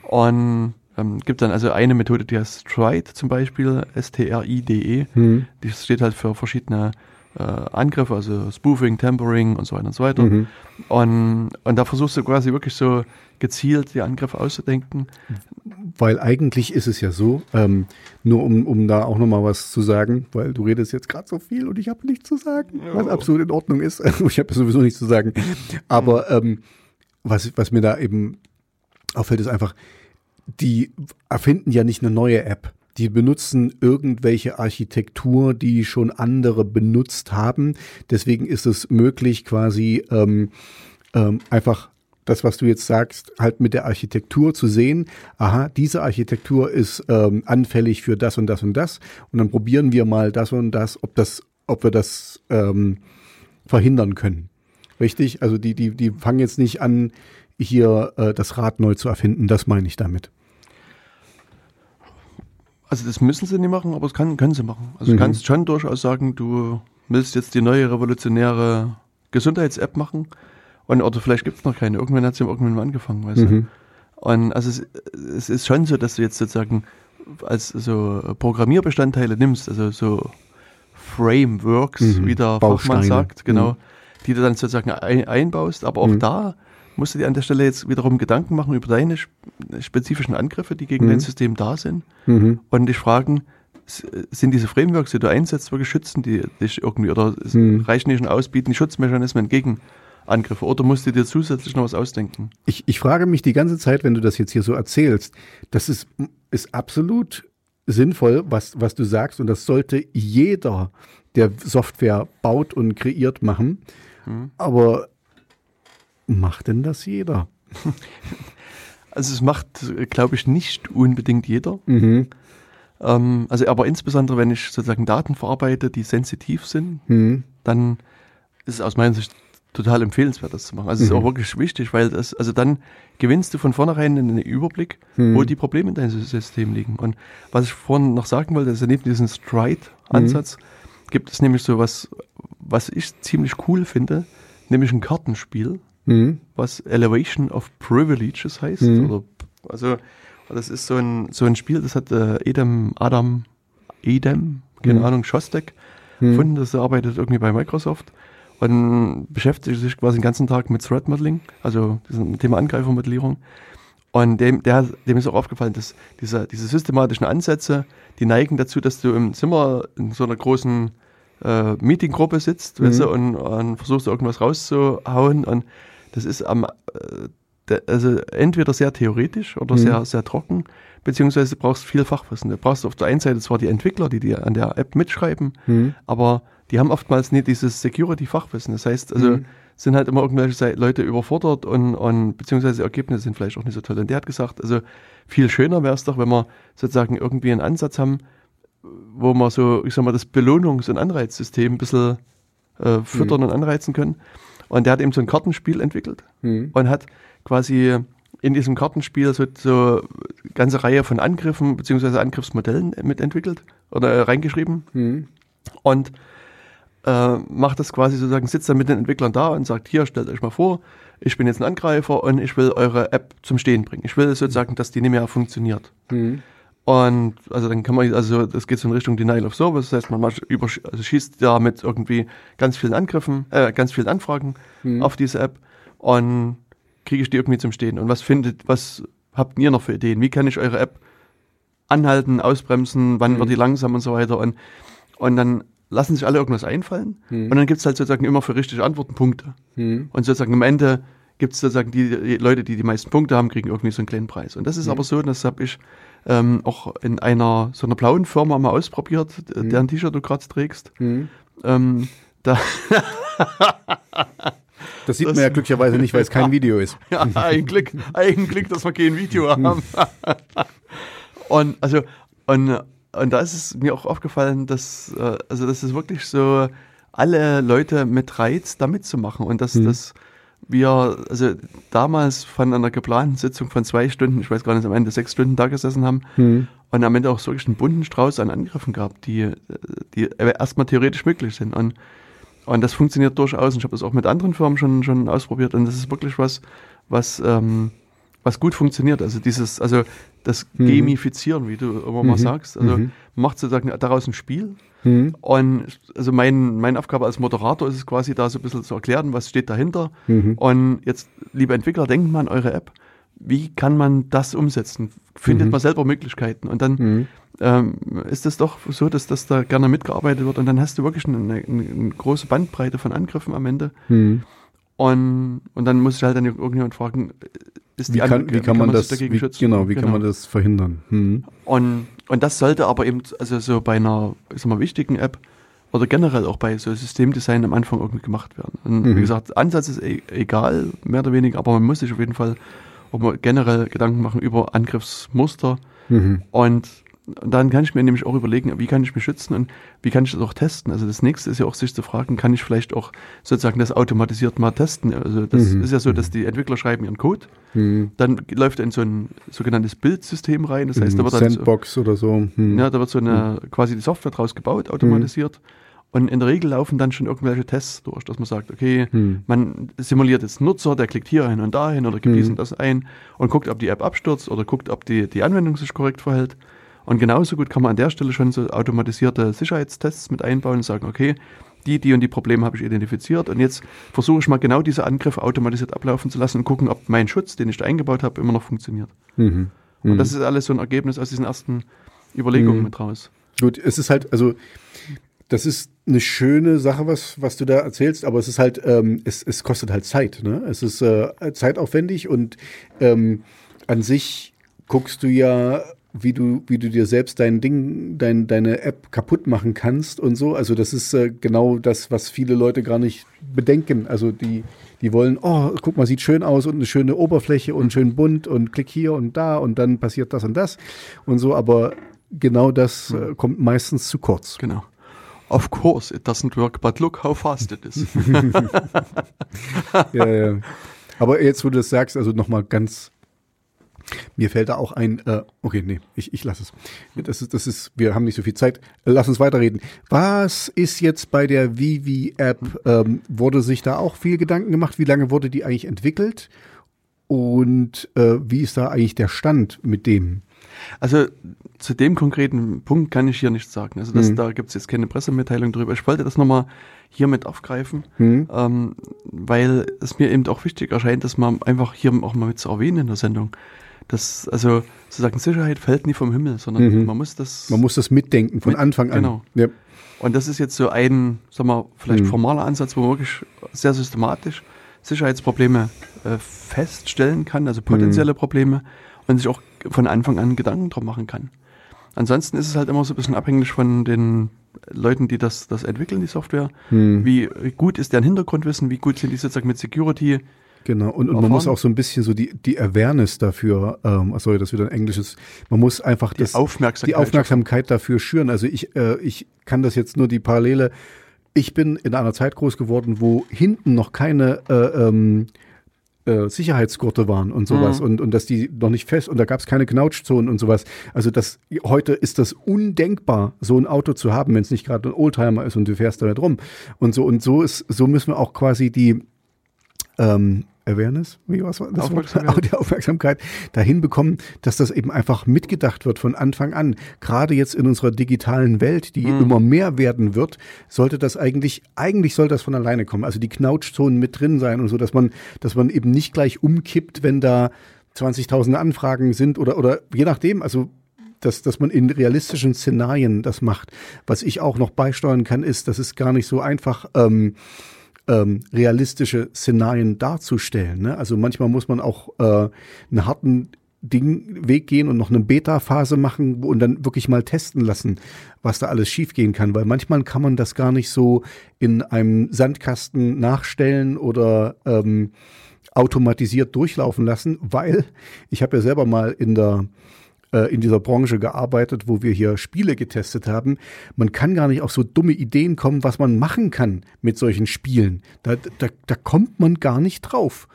Speaker 1: und ähm, gibt dann also eine Methode, die heißt Stride zum Beispiel, S-T-R-I-D-E.
Speaker 2: Mhm.
Speaker 1: Die steht halt für verschiedene äh, Angriffe, also Spoofing, Tampering und so weiter und so weiter.
Speaker 2: Mhm.
Speaker 1: Und, und da versuchst du quasi wirklich so gezielt die Angriffe auszudenken.
Speaker 2: Weil eigentlich ist es ja so, ähm, nur um, um da auch nochmal was zu sagen, weil du redest jetzt gerade so viel und ich habe nichts zu sagen, was
Speaker 1: Ja.
Speaker 2: absolut in Ordnung ist. (laughs) ich habe sowieso nichts zu sagen. Aber ähm, was, was mir da eben auffällt, ist einfach, die erfinden ja nicht eine neue App. Die benutzen irgendwelche Architektur, die schon andere benutzt haben. Deswegen ist es möglich, quasi ähm, ähm, einfach das, was du jetzt sagst, halt mit der Architektur zu sehen, aha, diese Architektur ist ähm, anfällig für das und das und das. Und dann probieren wir mal das und das, ob das, ob wir das ähm, verhindern können. Richtig? Also die, die, die fangen jetzt nicht an, hier äh, das Rad neu zu erfinden. Das meine ich damit.
Speaker 1: Also das müssen sie nicht machen, aber das kann, können sie machen. Also
Speaker 2: Mhm.
Speaker 1: du kannst schon durchaus sagen, du willst jetzt die neue revolutionäre Gesundheits-App machen. Und, oder vielleicht gibt es noch keine. Irgendwann hat sie irgendwann mal angefangen, weißt du.
Speaker 2: Mhm.
Speaker 1: Und also es, es ist schon so, dass du jetzt sozusagen als so Programmierbestandteile nimmst, also so Frameworks,
Speaker 2: Mhm.
Speaker 1: wie der. Fachmann sagt, genau,
Speaker 2: Mhm.
Speaker 1: die du dann sozusagen ein, einbaust. Aber auch
Speaker 2: Mhm.
Speaker 1: da musst du dir an der Stelle jetzt wiederum Gedanken machen über deine sp- spezifischen Angriffe, die gegen
Speaker 2: Mhm.
Speaker 1: dein System da sind
Speaker 2: Mhm.
Speaker 1: und dich fragen, sind diese Frameworks, die du einsetzt, wirklich schützen die dich irgendwie oder
Speaker 2: Mhm.
Speaker 1: reichen die schon aus, bieten die Schutzmechanismen gegen Angriffe oder musst du dir zusätzlich noch was ausdenken?
Speaker 2: Ich, ich frage mich die ganze Zeit, wenn du das jetzt hier so erzählst, das ist, ist absolut sinnvoll, was, was du sagst, und das sollte jeder, der Software baut und kreiert, machen.
Speaker 1: Mhm.
Speaker 2: Aber macht denn das jeder? (laughs)
Speaker 1: Also es macht, glaube ich, nicht unbedingt jeder.
Speaker 2: Mhm.
Speaker 1: Ähm, also aber insbesondere, wenn ich sozusagen Daten verarbeite, die sensitiv sind,
Speaker 2: Mhm.
Speaker 1: dann ist es aus meiner Sicht total empfehlenswert, das zu machen. Also es ist
Speaker 2: Mhm.
Speaker 1: auch wirklich wichtig, weil das, also dann gewinnst du von vornherein einen Überblick,
Speaker 2: Mhm.
Speaker 1: wo die Probleme in deinem System liegen. Und was ich vorhin noch sagen wollte, also neben diesem Stride-Ansatz gibt es nämlich so was, was ich ziemlich cool finde, nämlich ein Kartenspiel,
Speaker 2: Mhm.
Speaker 1: was Elevation of Privileges heißt.
Speaker 2: Mhm.
Speaker 1: Oder, also das ist so ein, so ein Spiel, das hat äh, Edem, Adam, Edem, keine
Speaker 2: Mhm.
Speaker 1: Ahnung, Shostek
Speaker 2: Mhm.
Speaker 1: gefunden. Das arbeitet irgendwie bei Microsoft und beschäftigt sich quasi den ganzen Tag mit Threat Modeling, also diesem Thema Angreifermodellierung. Und dem, der, dem ist auch aufgefallen, dass diese, diese systematischen Ansätze, die neigen dazu, dass du im Zimmer in so einer großen äh, Meetinggruppe sitzt
Speaker 2: Mhm.
Speaker 1: weißt du, und, und versuchst irgendwas rauszuhauen. Und das ist am, äh, also entweder sehr theoretisch oder
Speaker 2: Mhm.
Speaker 1: sehr, sehr trocken, beziehungsweise du brauchst viel Fachwissen. Du brauchst auf der einen Seite zwar die Entwickler, die dir an der App mitschreiben,
Speaker 2: Mhm.
Speaker 1: aber die haben oftmals nicht dieses Security-Fachwissen. Das heißt, also
Speaker 2: Mhm.
Speaker 1: sind halt immer irgendwelche Leute überfordert und, und beziehungsweise die Ergebnisse sind vielleicht auch nicht so toll. Und der hat gesagt, also viel schöner wäre es doch, wenn wir sozusagen irgendwie einen Ansatz haben, wo wir so, ich sag mal, das Belohnungs- und Anreizsystem ein bisschen äh, füttern und anreizen können. Und der hat eben so ein Kartenspiel entwickelt
Speaker 2: Mhm.
Speaker 1: und hat quasi in diesem Kartenspiel so, so eine ganze Reihe von Angriffen beziehungsweise Angriffsmodellen mitentwickelt oder reingeschrieben
Speaker 2: Mhm.
Speaker 1: und äh, macht das quasi sozusagen, sitzt dann mit den Entwicklern da und sagt, hier, stellt euch mal vor, ich bin jetzt ein Angreifer und ich will eure App zum Stehen bringen. Ich will sozusagen, dass die nicht mehr funktioniert.
Speaker 2: Mhm.
Speaker 1: Und also dann kann man, also das geht so in Richtung Denial of Service, das heißt, man über, also schießt da mit irgendwie ganz vielen Angriffen, äh, ganz vielen Anfragen
Speaker 2: Mhm.
Speaker 1: auf diese App und kriege ich die irgendwie zum Stehen. Und was findet, was habt ihr noch für Ideen? Wie kann ich eure App anhalten, ausbremsen, wann
Speaker 2: Mhm.
Speaker 1: wird die langsam und so weiter? Und, und dann lassen sich alle irgendwas einfallen und dann gibt es halt sozusagen immer für richtige Antworten Punkte. Und sozusagen am Ende gibt es sozusagen die, die Leute, die die meisten Punkte haben, kriegen irgendwie so einen kleinen Preis. Und das ist aber so, das habe ich ähm, auch in einer so einer blauen Firma mal ausprobiert, mhm. deren T-Shirt du gerade trägst. Ähm, da (laughs)
Speaker 2: Das sieht das, man ja glücklicherweise nicht, weil es kein Video ist.
Speaker 1: Ja, ein Glück, ein Glück, dass wir kein Video (laughs) haben. und also und, und da ist es mir auch aufgefallen, dass äh, also das ist wirklich so alle Leute mit Reiz da mitzumachen und dass mhm. das wir also damals von einer geplanten Sitzung von zwei Stunden, ich weiß gar nicht, am Ende sechs Stunden da gesessen haben mhm. und am Ende auch wirklich einen bunten Strauß an Angriffen gab, die, die erstmal theoretisch möglich sind. Und und das funktioniert durchaus. Und ich habe das auch mit anderen Firmen schon, schon ausprobiert. Und das ist wirklich was, was, ähm, was gut funktioniert. Also dieses, also das mhm. Gamifizieren, wie du immer mhm. mal sagst. Also mhm. macht sozusagen daraus ein Spiel. Mhm. Und also mein, meine Aufgabe als Moderator ist es quasi da so ein bisschen zu erklären, was steht dahinter. Mhm. Und jetzt, liebe Entwickler, denkt mal an eure App. Wie kann man das umsetzen? Findet mhm. man selber Möglichkeiten. Und dann ähm, ist es doch so, dass das da gerne mitgearbeitet wird und dann hast du wirklich eine, eine, eine große Bandbreite von Angriffen am Ende. Und, und dann muss ich halt dann irgendjemand fragen,
Speaker 2: ist wie kann, wie, wie kann man, man das dagegen wie, schützen? Genau, wie genau. kann man das verhindern?
Speaker 1: Mhm. Und, und das sollte aber eben, also so bei einer, ich sag mal, wichtigen App oder generell auch bei so Systemdesign am Anfang irgendwie gemacht werden. Und mhm. wie gesagt, Ansatz ist e egal, mehr oder weniger, aber man muss sich auf jeden Fall auch mal generell Gedanken machen über Angriffsmuster mhm. und und dann kann ich mir nämlich auch überlegen, wie kann ich mich schützen und wie kann ich das auch testen. Also das nächste ist ja auch sich zu fragen, kann ich vielleicht auch sozusagen das automatisiert mal testen. Also das mhm. ist ja so, dass die Entwickler schreiben ihren Code, mhm. dann läuft er in so ein sogenanntes Bildsystem rein. Das heißt, da wird
Speaker 2: dann Sandbox
Speaker 1: so,
Speaker 2: oder so.
Speaker 1: Mhm. Ja, da wird so eine mhm. quasi die Software draus gebaut, automatisiert. Mhm. Und in der Regel laufen dann schon irgendwelche Tests durch, dass man sagt, okay, hm. man simuliert jetzt Nutzer, der klickt hier hin und dahin oder gibt hm. dies und das ein und guckt, ob die App abstürzt oder guckt, ob die, die Anwendung sich korrekt verhält. Und genauso gut kann man an der Stelle schon so automatisierte Sicherheitstests mit einbauen und sagen, okay, die, die und die Probleme habe ich identifiziert und jetzt versuche ich mal genau diese Angriffe automatisiert ablaufen zu lassen und gucken, ob mein Schutz, den ich da eingebaut habe, immer noch funktioniert. Mhm. Und mhm. das ist alles so ein Ergebnis aus diesen ersten Überlegungen mhm. mit raus.
Speaker 2: Gut, es ist halt, also das ist eine schöne Sache, was, was du da erzählst, aber es ist halt, ähm, es, es kostet halt Zeit. Ne? Es ist äh, zeitaufwendig und ähm, an sich guckst du ja wie du, wie du dir selbst dein Ding, dein, deine App kaputt machen kannst und so. Also das ist äh, genau das, was viele Leute gar nicht bedenken. Also die, die wollen, oh, guck mal, sieht schön aus und eine schöne Oberfläche und schön bunt und klick hier und da und dann passiert das und das und so. Aber genau das äh, kommt meistens zu kurz.
Speaker 1: Genau. Of course, it doesn't work, but look how fast it is. (laughs)
Speaker 2: ja, ja. Aber jetzt, wo du das sagst, also nochmal ganz mir fällt da auch ein, äh, okay, nee, ich, ich lasse es. Das ist, das ist, wir haben nicht so viel Zeit. Lass uns weiterreden. Was ist jetzt bei der Vivi-App? Ähm, wurde sich da auch viel Gedanken gemacht? Wie lange wurde die eigentlich entwickelt? Und äh, wie ist da eigentlich der Stand mit dem?
Speaker 1: Also zu dem konkreten Punkt kann ich hier nichts sagen. Also das, mhm. da gibt es jetzt keine Pressemitteilung drüber. Ich wollte das nochmal hiermit aufgreifen, mhm. ähm, weil es mir eben auch wichtig erscheint, dass man einfach hier auch mal mit zu erwähnen in der Sendung. Das, also sozusagen Sicherheit fällt nie vom Himmel, sondern mhm. man muss das.
Speaker 2: Man muss das mitdenken von mit, Anfang an. Genau.
Speaker 1: Ja. Und das ist jetzt so ein, sag mal, vielleicht mhm. formaler Ansatz, wo man wirklich sehr systematisch Sicherheitsprobleme äh, feststellen kann, also potenzielle mhm. Probleme und sich auch von Anfang an Gedanken drum machen kann. Ansonsten ist es halt immer so ein bisschen abhängig von den Leuten, die das, das entwickeln, die Software. Mhm. Wie gut ist deren Hintergrundwissen, wie gut sind die sozusagen mit Security
Speaker 2: Genau, und, und man muss auch so ein bisschen so die, die Awareness dafür, ähm, sorry, das wieder ein englisches, man muss einfach
Speaker 1: die,
Speaker 2: das,
Speaker 1: Aufmerksamkeit,
Speaker 2: die Aufmerksamkeit dafür schüren. Also ich, äh, ich kann das jetzt nur die Parallele, ich bin in einer Zeit groß geworden, wo hinten noch keine äh, ähm, äh, Sicherheitsgurte waren und sowas mhm. und, und dass die noch nicht fest und da gab es keine Knautschzonen und sowas. Also das heute ist das undenkbar, so ein Auto zu haben, wenn es nicht gerade ein Oldtimer ist und du fährst damit rum. Und so und so ist, so müssen wir auch quasi die ähm, Awareness, wie was war das? Aufmerksamkeit. Die (laughs) Aufmerksamkeit dahin bekommen, dass das eben einfach mitgedacht wird von Anfang an. Gerade jetzt in unserer digitalen Welt, die mhm. immer mehr werden wird, sollte das eigentlich, eigentlich soll das von alleine kommen. Also die Knautschzonen mit drin sein und so, dass man, dass man eben nicht gleich umkippt, wenn da 20.000 Anfragen sind oder, oder je nachdem, also dass, dass man in realistischen Szenarien das macht. Was ich auch noch beisteuern kann, ist, dass es gar nicht so einfach ähm, ähm, realistische Szenarien darzustellen. Ne? Also manchmal muss man auch äh, einen harten Ding, Weg gehen und noch eine Beta-Phase machen und dann wirklich mal testen lassen, was da alles schiefgehen kann. Weil manchmal kann man das gar nicht so in einem Sandkasten nachstellen oder ähm, automatisiert durchlaufen lassen, weil ich habe ja selber mal in der äh, in dieser Branche gearbeitet, wo wir hier Spiele getestet haben. Man kann gar nicht auf so dumme Ideen kommen, was man machen kann mit solchen Spielen. Da, da, da kommt man gar nicht drauf.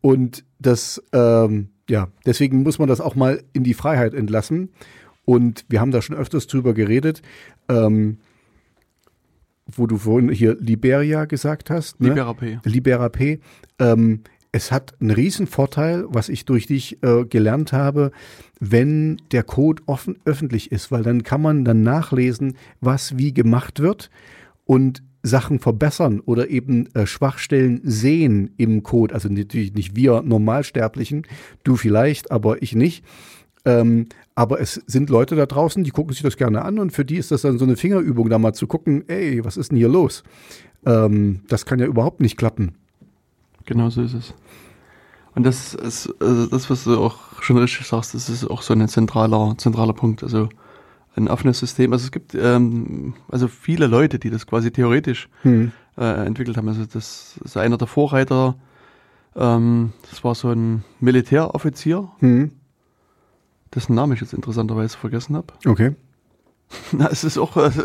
Speaker 2: Und das, ähm, ja, deswegen muss man das auch mal in die Freiheit entlassen. Und wir haben da schon öfters drüber geredet, ähm, wo du vorhin hier Liberia gesagt hast.
Speaker 1: Ne? Libera P.
Speaker 2: Libera P. Ähm, es hat einen riesen Vorteil, was ich durch dich äh, gelernt habe, wenn der Code offen öffentlich ist, weil dann kann man dann nachlesen, was wie gemacht wird und Sachen verbessern oder eben äh, Schwachstellen sehen im Code. Also natürlich nicht wir Normalsterblichen, du vielleicht, aber ich nicht. Ähm, aber es sind Leute da draußen, die gucken sich das gerne an und für die ist das dann so eine Fingerübung, da mal zu gucken, ey, was ist denn hier los? Ähm, das kann ja überhaupt nicht klappen.
Speaker 1: Genau so ist es. Und das ist, also das, was du auch schon richtig sagst, das ist auch so ein zentraler, zentraler Punkt. Also ein offenes System. Also es gibt ähm, also viele Leute, die das quasi theoretisch hm. äh, entwickelt haben. Also das ist einer der Vorreiter. Ähm, das war so ein Militäroffizier, hm. dessen Namen ich jetzt interessanterweise vergessen habe. (laughs)
Speaker 2: Okay.
Speaker 1: Na, es ist auch, also,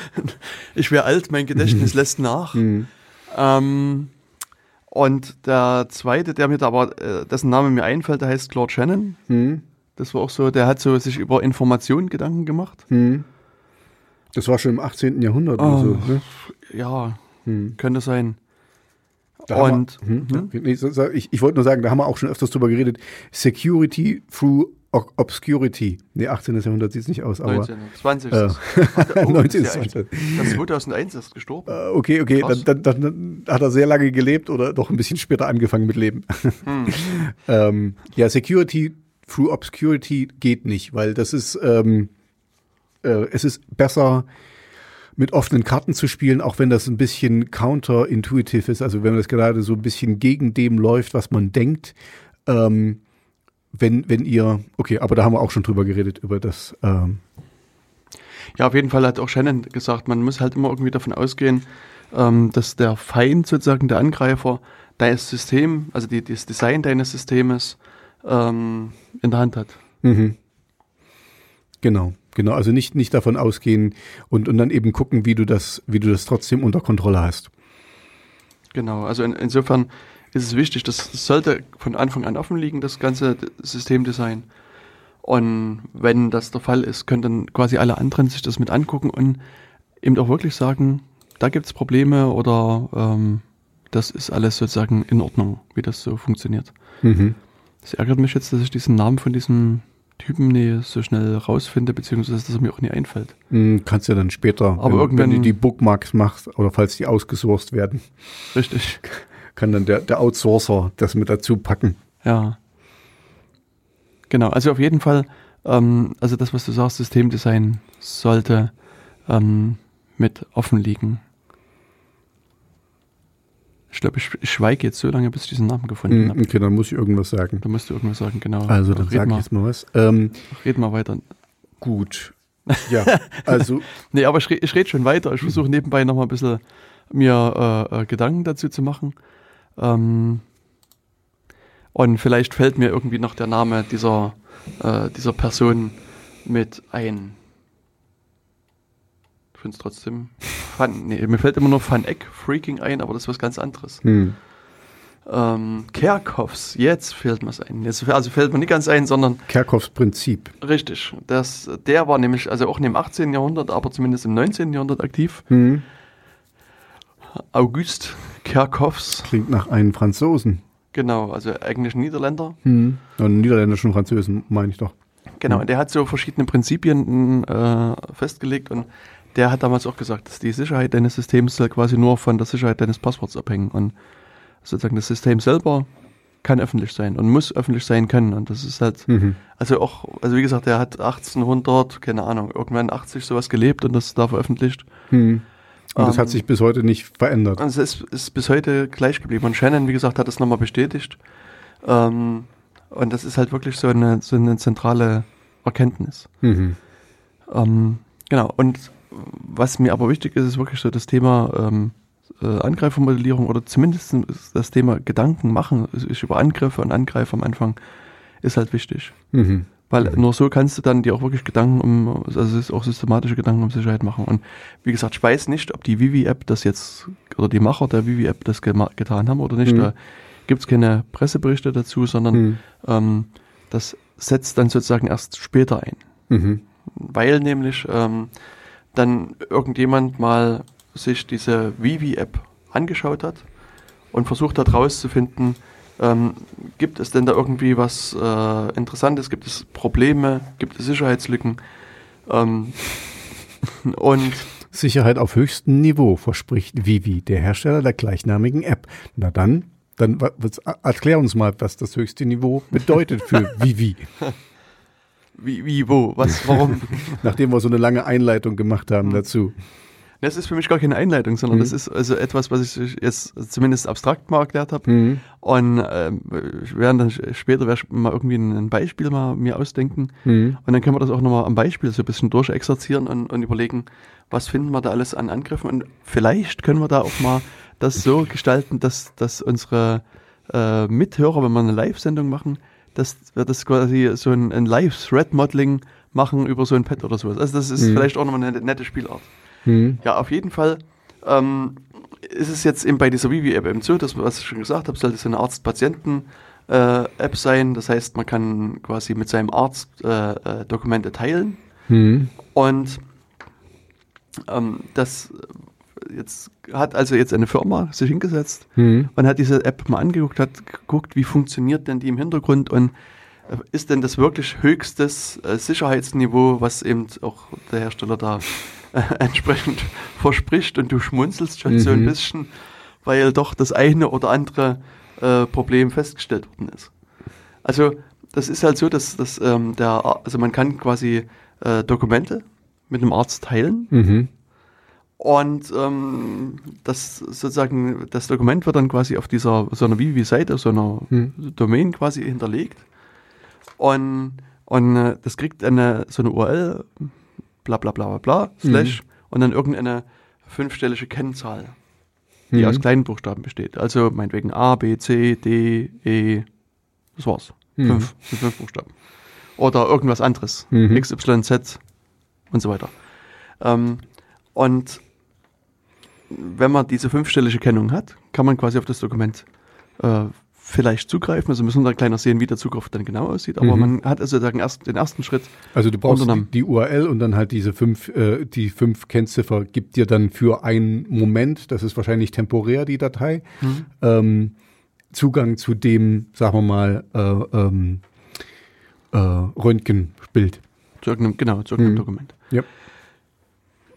Speaker 1: (laughs) ich wäre alt, mein Gedächtnis (laughs) lässt nach. Hm. Ähm, und der zweite, der mir da aber, äh, dessen Name mir einfällt, der heißt Claude Shannon. Hm. Das war auch so, der hat so sich über Informationen Gedanken gemacht. Hm.
Speaker 2: Das war schon im 18. Jahrhundert oh, oder so. Ne?
Speaker 1: Ja, hm. könnte sein.
Speaker 2: Da und wir, hm, hm? Nee, ich, ich wollte nur sagen, da haben wir auch schon öfters drüber geredet. Security through Obscurity. Nee, 18. Jahrhundert sieht es nicht aus, aber. 19.
Speaker 1: 20.
Speaker 2: Äh, (laughs) oh, 19. Das, ist ja
Speaker 1: das 2001 ist gestorben.
Speaker 2: Äh, okay, okay, dann, dann, dann, hat er sehr lange gelebt oder doch ein bisschen später angefangen mit Leben. Hm. (laughs) ähm, ja, Security through Obscurity geht nicht, weil das ist, ähm, äh, es ist besser, mit offenen Karten zu spielen, auch wenn das ein bisschen counterintuitive ist, also wenn das gerade so ein bisschen gegen dem läuft, was man denkt. Ähm, wenn, wenn ihr, okay, aber da haben wir auch schon drüber geredet, über das. Ähm
Speaker 1: ja, auf jeden Fall hat auch Shannon gesagt, man muss halt immer irgendwie davon ausgehen, ähm, dass der Feind sozusagen, der Angreifer, dein System, also die, das Design deines Systems ähm, in der Hand hat.
Speaker 2: Mhm. Genau, genau. Also nicht, nicht davon ausgehen und, und dann eben gucken, wie du das, wie du das trotzdem unter Kontrolle hast.
Speaker 1: Genau, also in, insofern ist es wichtig, das sollte von Anfang an offen liegen, das ganze Systemdesign. Und wenn das der Fall ist, können dann quasi alle anderen sich das mit angucken und eben auch wirklich sagen, da gibt es Probleme oder ähm, das ist alles sozusagen in Ordnung, wie das so funktioniert. Mhm. Das ärgert mich jetzt, dass ich diesen Namen von diesem Typen nie so schnell rausfinde, beziehungsweise dass er mir auch nie einfällt.
Speaker 2: Mhm, kannst du dann später,
Speaker 1: Aber wenn, irgendwann,
Speaker 2: wenn du die Bookmarks machst oder falls die ausgesourced werden.
Speaker 1: Richtig (laughs)
Speaker 2: kann dann der, der Outsourcer das mit dazu packen.
Speaker 1: Ja. Genau, also auf jeden Fall, ähm, also das, was du sagst, Systemdesign sollte ähm, mit offen liegen. Ich glaube, ich, ich schweige jetzt so lange, bis ich diesen Namen gefunden hm, habe.
Speaker 2: Okay, dann muss ich irgendwas sagen.
Speaker 1: Du musst du irgendwas sagen, genau.
Speaker 2: Also, dann sag ich jetzt mal was. Ähm,
Speaker 1: red mal weiter.
Speaker 2: Gut. Ja, also. (laughs)
Speaker 1: nee, aber ich, ich rede schon weiter. Ich versuche nebenbei nochmal ein bisschen mir äh, äh, Gedanken dazu zu machen. Ähm, und vielleicht fällt mir irgendwie noch der Name dieser, äh, dieser Person mit ein. Ich finde es trotzdem fun. Nee, mir fällt immer nur Van Eck Freaking ein, aber das ist was ganz anderes. Hm. Ähm, Kerkhoffs, jetzt fällt mir es ein. Jetzt, also fällt mir nicht ganz ein, sondern.
Speaker 2: Kerkhoffs Prinzip.
Speaker 1: Richtig. Das, der war nämlich, also auch im 18. Jahrhundert, aber zumindest im 19. Jahrhundert aktiv. Hm. August Kerkhoffs.
Speaker 2: Klingt nach einem Franzosen.
Speaker 1: Genau, also eigentlich Niederländer.
Speaker 2: Hm. Und niederländischen Französen, meine ich doch.
Speaker 1: Genau, hm. der hat so verschiedene Prinzipien äh, festgelegt und der hat damals auch gesagt, dass die Sicherheit deines Systems soll quasi nur von der Sicherheit deines Passworts abhängen. Und sozusagen das System selber kann öffentlich sein und muss öffentlich sein können. Und das ist halt,
Speaker 2: Mhm.
Speaker 1: also auch, also wie gesagt, er hat 1800, keine Ahnung, irgendwann 80 sowas gelebt und das da veröffentlicht.
Speaker 2: Mhm. Und das
Speaker 1: Ähm,
Speaker 2: hat sich bis heute nicht verändert.
Speaker 1: Und es ist, bis heute gleich geblieben. Und Shannon, wie gesagt, hat das nochmal bestätigt. Ähm, und das ist halt wirklich so eine, so eine zentrale Erkenntnis.
Speaker 2: Mhm.
Speaker 1: Ähm, genau. Und was mir aber wichtig ist, ist wirklich so das Thema ähm, äh, Angreifermodellierung oder zumindest das Thema Gedanken machen sich über Angriffe und Angreifer am Anfang ist halt wichtig.
Speaker 2: Mhm.
Speaker 1: Weil nur so kannst du dann dir auch wirklich Gedanken um, also es ist auch systematische Gedanken um Sicherheit machen. Und wie gesagt, ich weiß nicht, ob die Vivi-App das jetzt, oder die Macher der Vivi-App das getan haben oder nicht.
Speaker 2: Mhm.
Speaker 1: Da gibt es keine Presseberichte dazu, sondern
Speaker 2: Mhm.
Speaker 1: ähm, das setzt dann sozusagen erst später ein.
Speaker 2: Mhm.
Speaker 1: Weil nämlich ähm, dann irgendjemand mal sich diese Vivi-App angeschaut hat und versucht hat rauszufinden, ähm, gibt es denn da irgendwie was äh, Interessantes, gibt es Probleme, gibt es Sicherheitslücken ähm, (laughs) und
Speaker 2: Sicherheit auf höchstem Niveau, verspricht Vivi, der Hersteller der gleichnamigen App. Na dann, dann was- erklär uns mal, was das höchste Niveau bedeutet für (laughs) Vivi.
Speaker 1: wie, wie, wo, was, warum. (laughs)
Speaker 2: Nachdem wir so eine lange Einleitung gemacht haben
Speaker 1: Mhm.
Speaker 2: dazu.
Speaker 1: Das ist für mich gar keine Einleitung, sondern
Speaker 2: Mhm.
Speaker 1: das ist also etwas, was ich jetzt zumindest abstrakt mal erklärt habe.
Speaker 2: Mhm.
Speaker 1: Und ähm, ich werde dann später werd ich mal irgendwie ein Beispiel mal mir ausdenken.
Speaker 2: Mhm.
Speaker 1: Und dann können wir das auch nochmal am Beispiel so ein bisschen durchexerzieren und, und überlegen, was finden wir da alles an Angriffen. Und vielleicht können wir da auch mal das so gestalten, dass, dass unsere äh, Mithörer, wenn wir eine Live-Sendung machen, dass wir das quasi so ein, ein Live-Thread-Modeling machen über so ein Pad oder sowas. Also das ist
Speaker 2: Mhm.
Speaker 1: vielleicht auch nochmal eine nette Spielart.
Speaker 2: Mhm.
Speaker 1: Ja, auf jeden Fall ähm, ist es jetzt eben bei dieser Vivi-App eben so, dass, was ich schon gesagt habe, sollte so eine Arzt-Patienten-App sein. Das heißt, man kann quasi mit seinem Arzt äh, äh, Dokumente teilen.
Speaker 2: Mhm.
Speaker 1: Und ähm, das äh, jetzt hat also jetzt eine Firma sich hingesetzt
Speaker 2: Mhm.
Speaker 1: und hat diese App mal angeguckt, hat geguckt, wie funktioniert denn die im Hintergrund und äh, ist denn das wirklich höchstes äh, Sicherheitsniveau, was eben auch der Hersteller da äh, (laughs) entsprechend verspricht und du schmunzelst schon so ein
Speaker 2: Mhm.
Speaker 1: bisschen, weil doch das eine oder andere äh, Problem festgestellt worden ist. Also das ist halt so, dass, dass ähm, der, also man kann quasi äh, Dokumente mit einem Arzt teilen
Speaker 2: Mhm.
Speaker 1: und ähm, das sozusagen, das Dokument wird dann quasi auf dieser so einer Vivi-Seite, so einer
Speaker 2: Hm.
Speaker 1: Domain quasi hinterlegt. Und, und äh, das kriegt eine so eine URL, bla bla bla bla bla, slash, und dann irgendeine fünfstellige Kennzahl, die
Speaker 2: Mhm.
Speaker 1: aus kleinen Buchstaben besteht. Also meinetwegen A, B, C, D, E, das war's.
Speaker 2: Mhm.
Speaker 1: Fünf, sind fünf Buchstaben. Oder irgendwas anderes.
Speaker 2: Mhm.
Speaker 1: X, Y, Z und so weiter. Ähm, und wenn man diese fünfstellige Kennung hat, kann man quasi auf das Dokument äh, vielleicht zugreifen. Also müssen wir da kleiner sehen, wie der Zugriff dann genau aussieht. Aber
Speaker 2: Mhm.
Speaker 1: man hat also sozusagen erst den ersten Schritt.
Speaker 2: Also du brauchst die, die URL und dann halt diese fünf, äh, die fünf Kennziffer gibt dir dann für einen Moment, das ist wahrscheinlich temporär die Datei, ähm, Zugang zu dem, sagen wir mal, äh, ähm, äh, Röntgenbild.
Speaker 1: Zu irgendeinem, genau, zu irgendeinem
Speaker 2: Mhm.
Speaker 1: Dokument.
Speaker 2: Ja.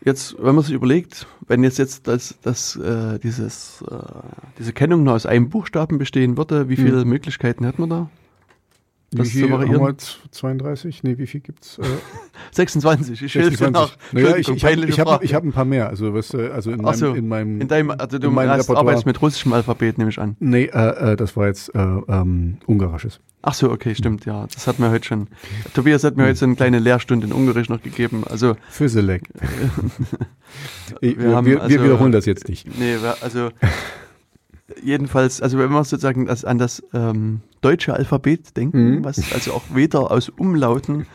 Speaker 1: Jetzt, wenn man sich überlegt, wenn jetzt jetzt das, das, äh, dieses, äh, diese Kennung nur aus einem Buchstaben bestehen würde, wie viele Möglichkeiten hat man da? Das
Speaker 2: wie
Speaker 1: zu
Speaker 2: viel haben
Speaker 1: variieren?
Speaker 2: wir? Z- 32? Nee, wie viel gibt's? Äh, (laughs)
Speaker 1: 26. Ich helfe
Speaker 2: 26.
Speaker 1: nach.
Speaker 2: Naja, ich, ich habe ich hab, ich hab ein paar mehr. Also, was, äh, also in, meinem,
Speaker 1: so,
Speaker 2: in meinem.
Speaker 1: In deinem, also du
Speaker 2: in meinem
Speaker 1: arbeitest mit russischem Alphabet, nehme ich an.
Speaker 2: nee, äh, äh, das war jetzt äh, ähm, ungarisches.
Speaker 1: Ach so, okay, stimmt, ja. Das hat mir heute schon. Tobias hat mir heute so eine kleine Lehrstunde in Ungarisch noch gegeben. Also,
Speaker 2: Füsselek. (laughs) wir,
Speaker 1: Wir haben
Speaker 2: wir,
Speaker 1: also-
Speaker 2: wiederholen das jetzt nicht.
Speaker 1: nee, also jedenfalls, also wenn wir sozusagen das, an das ähm, deutsche Alphabet denken,
Speaker 2: Mhm.
Speaker 1: was also auch weder aus Umlauten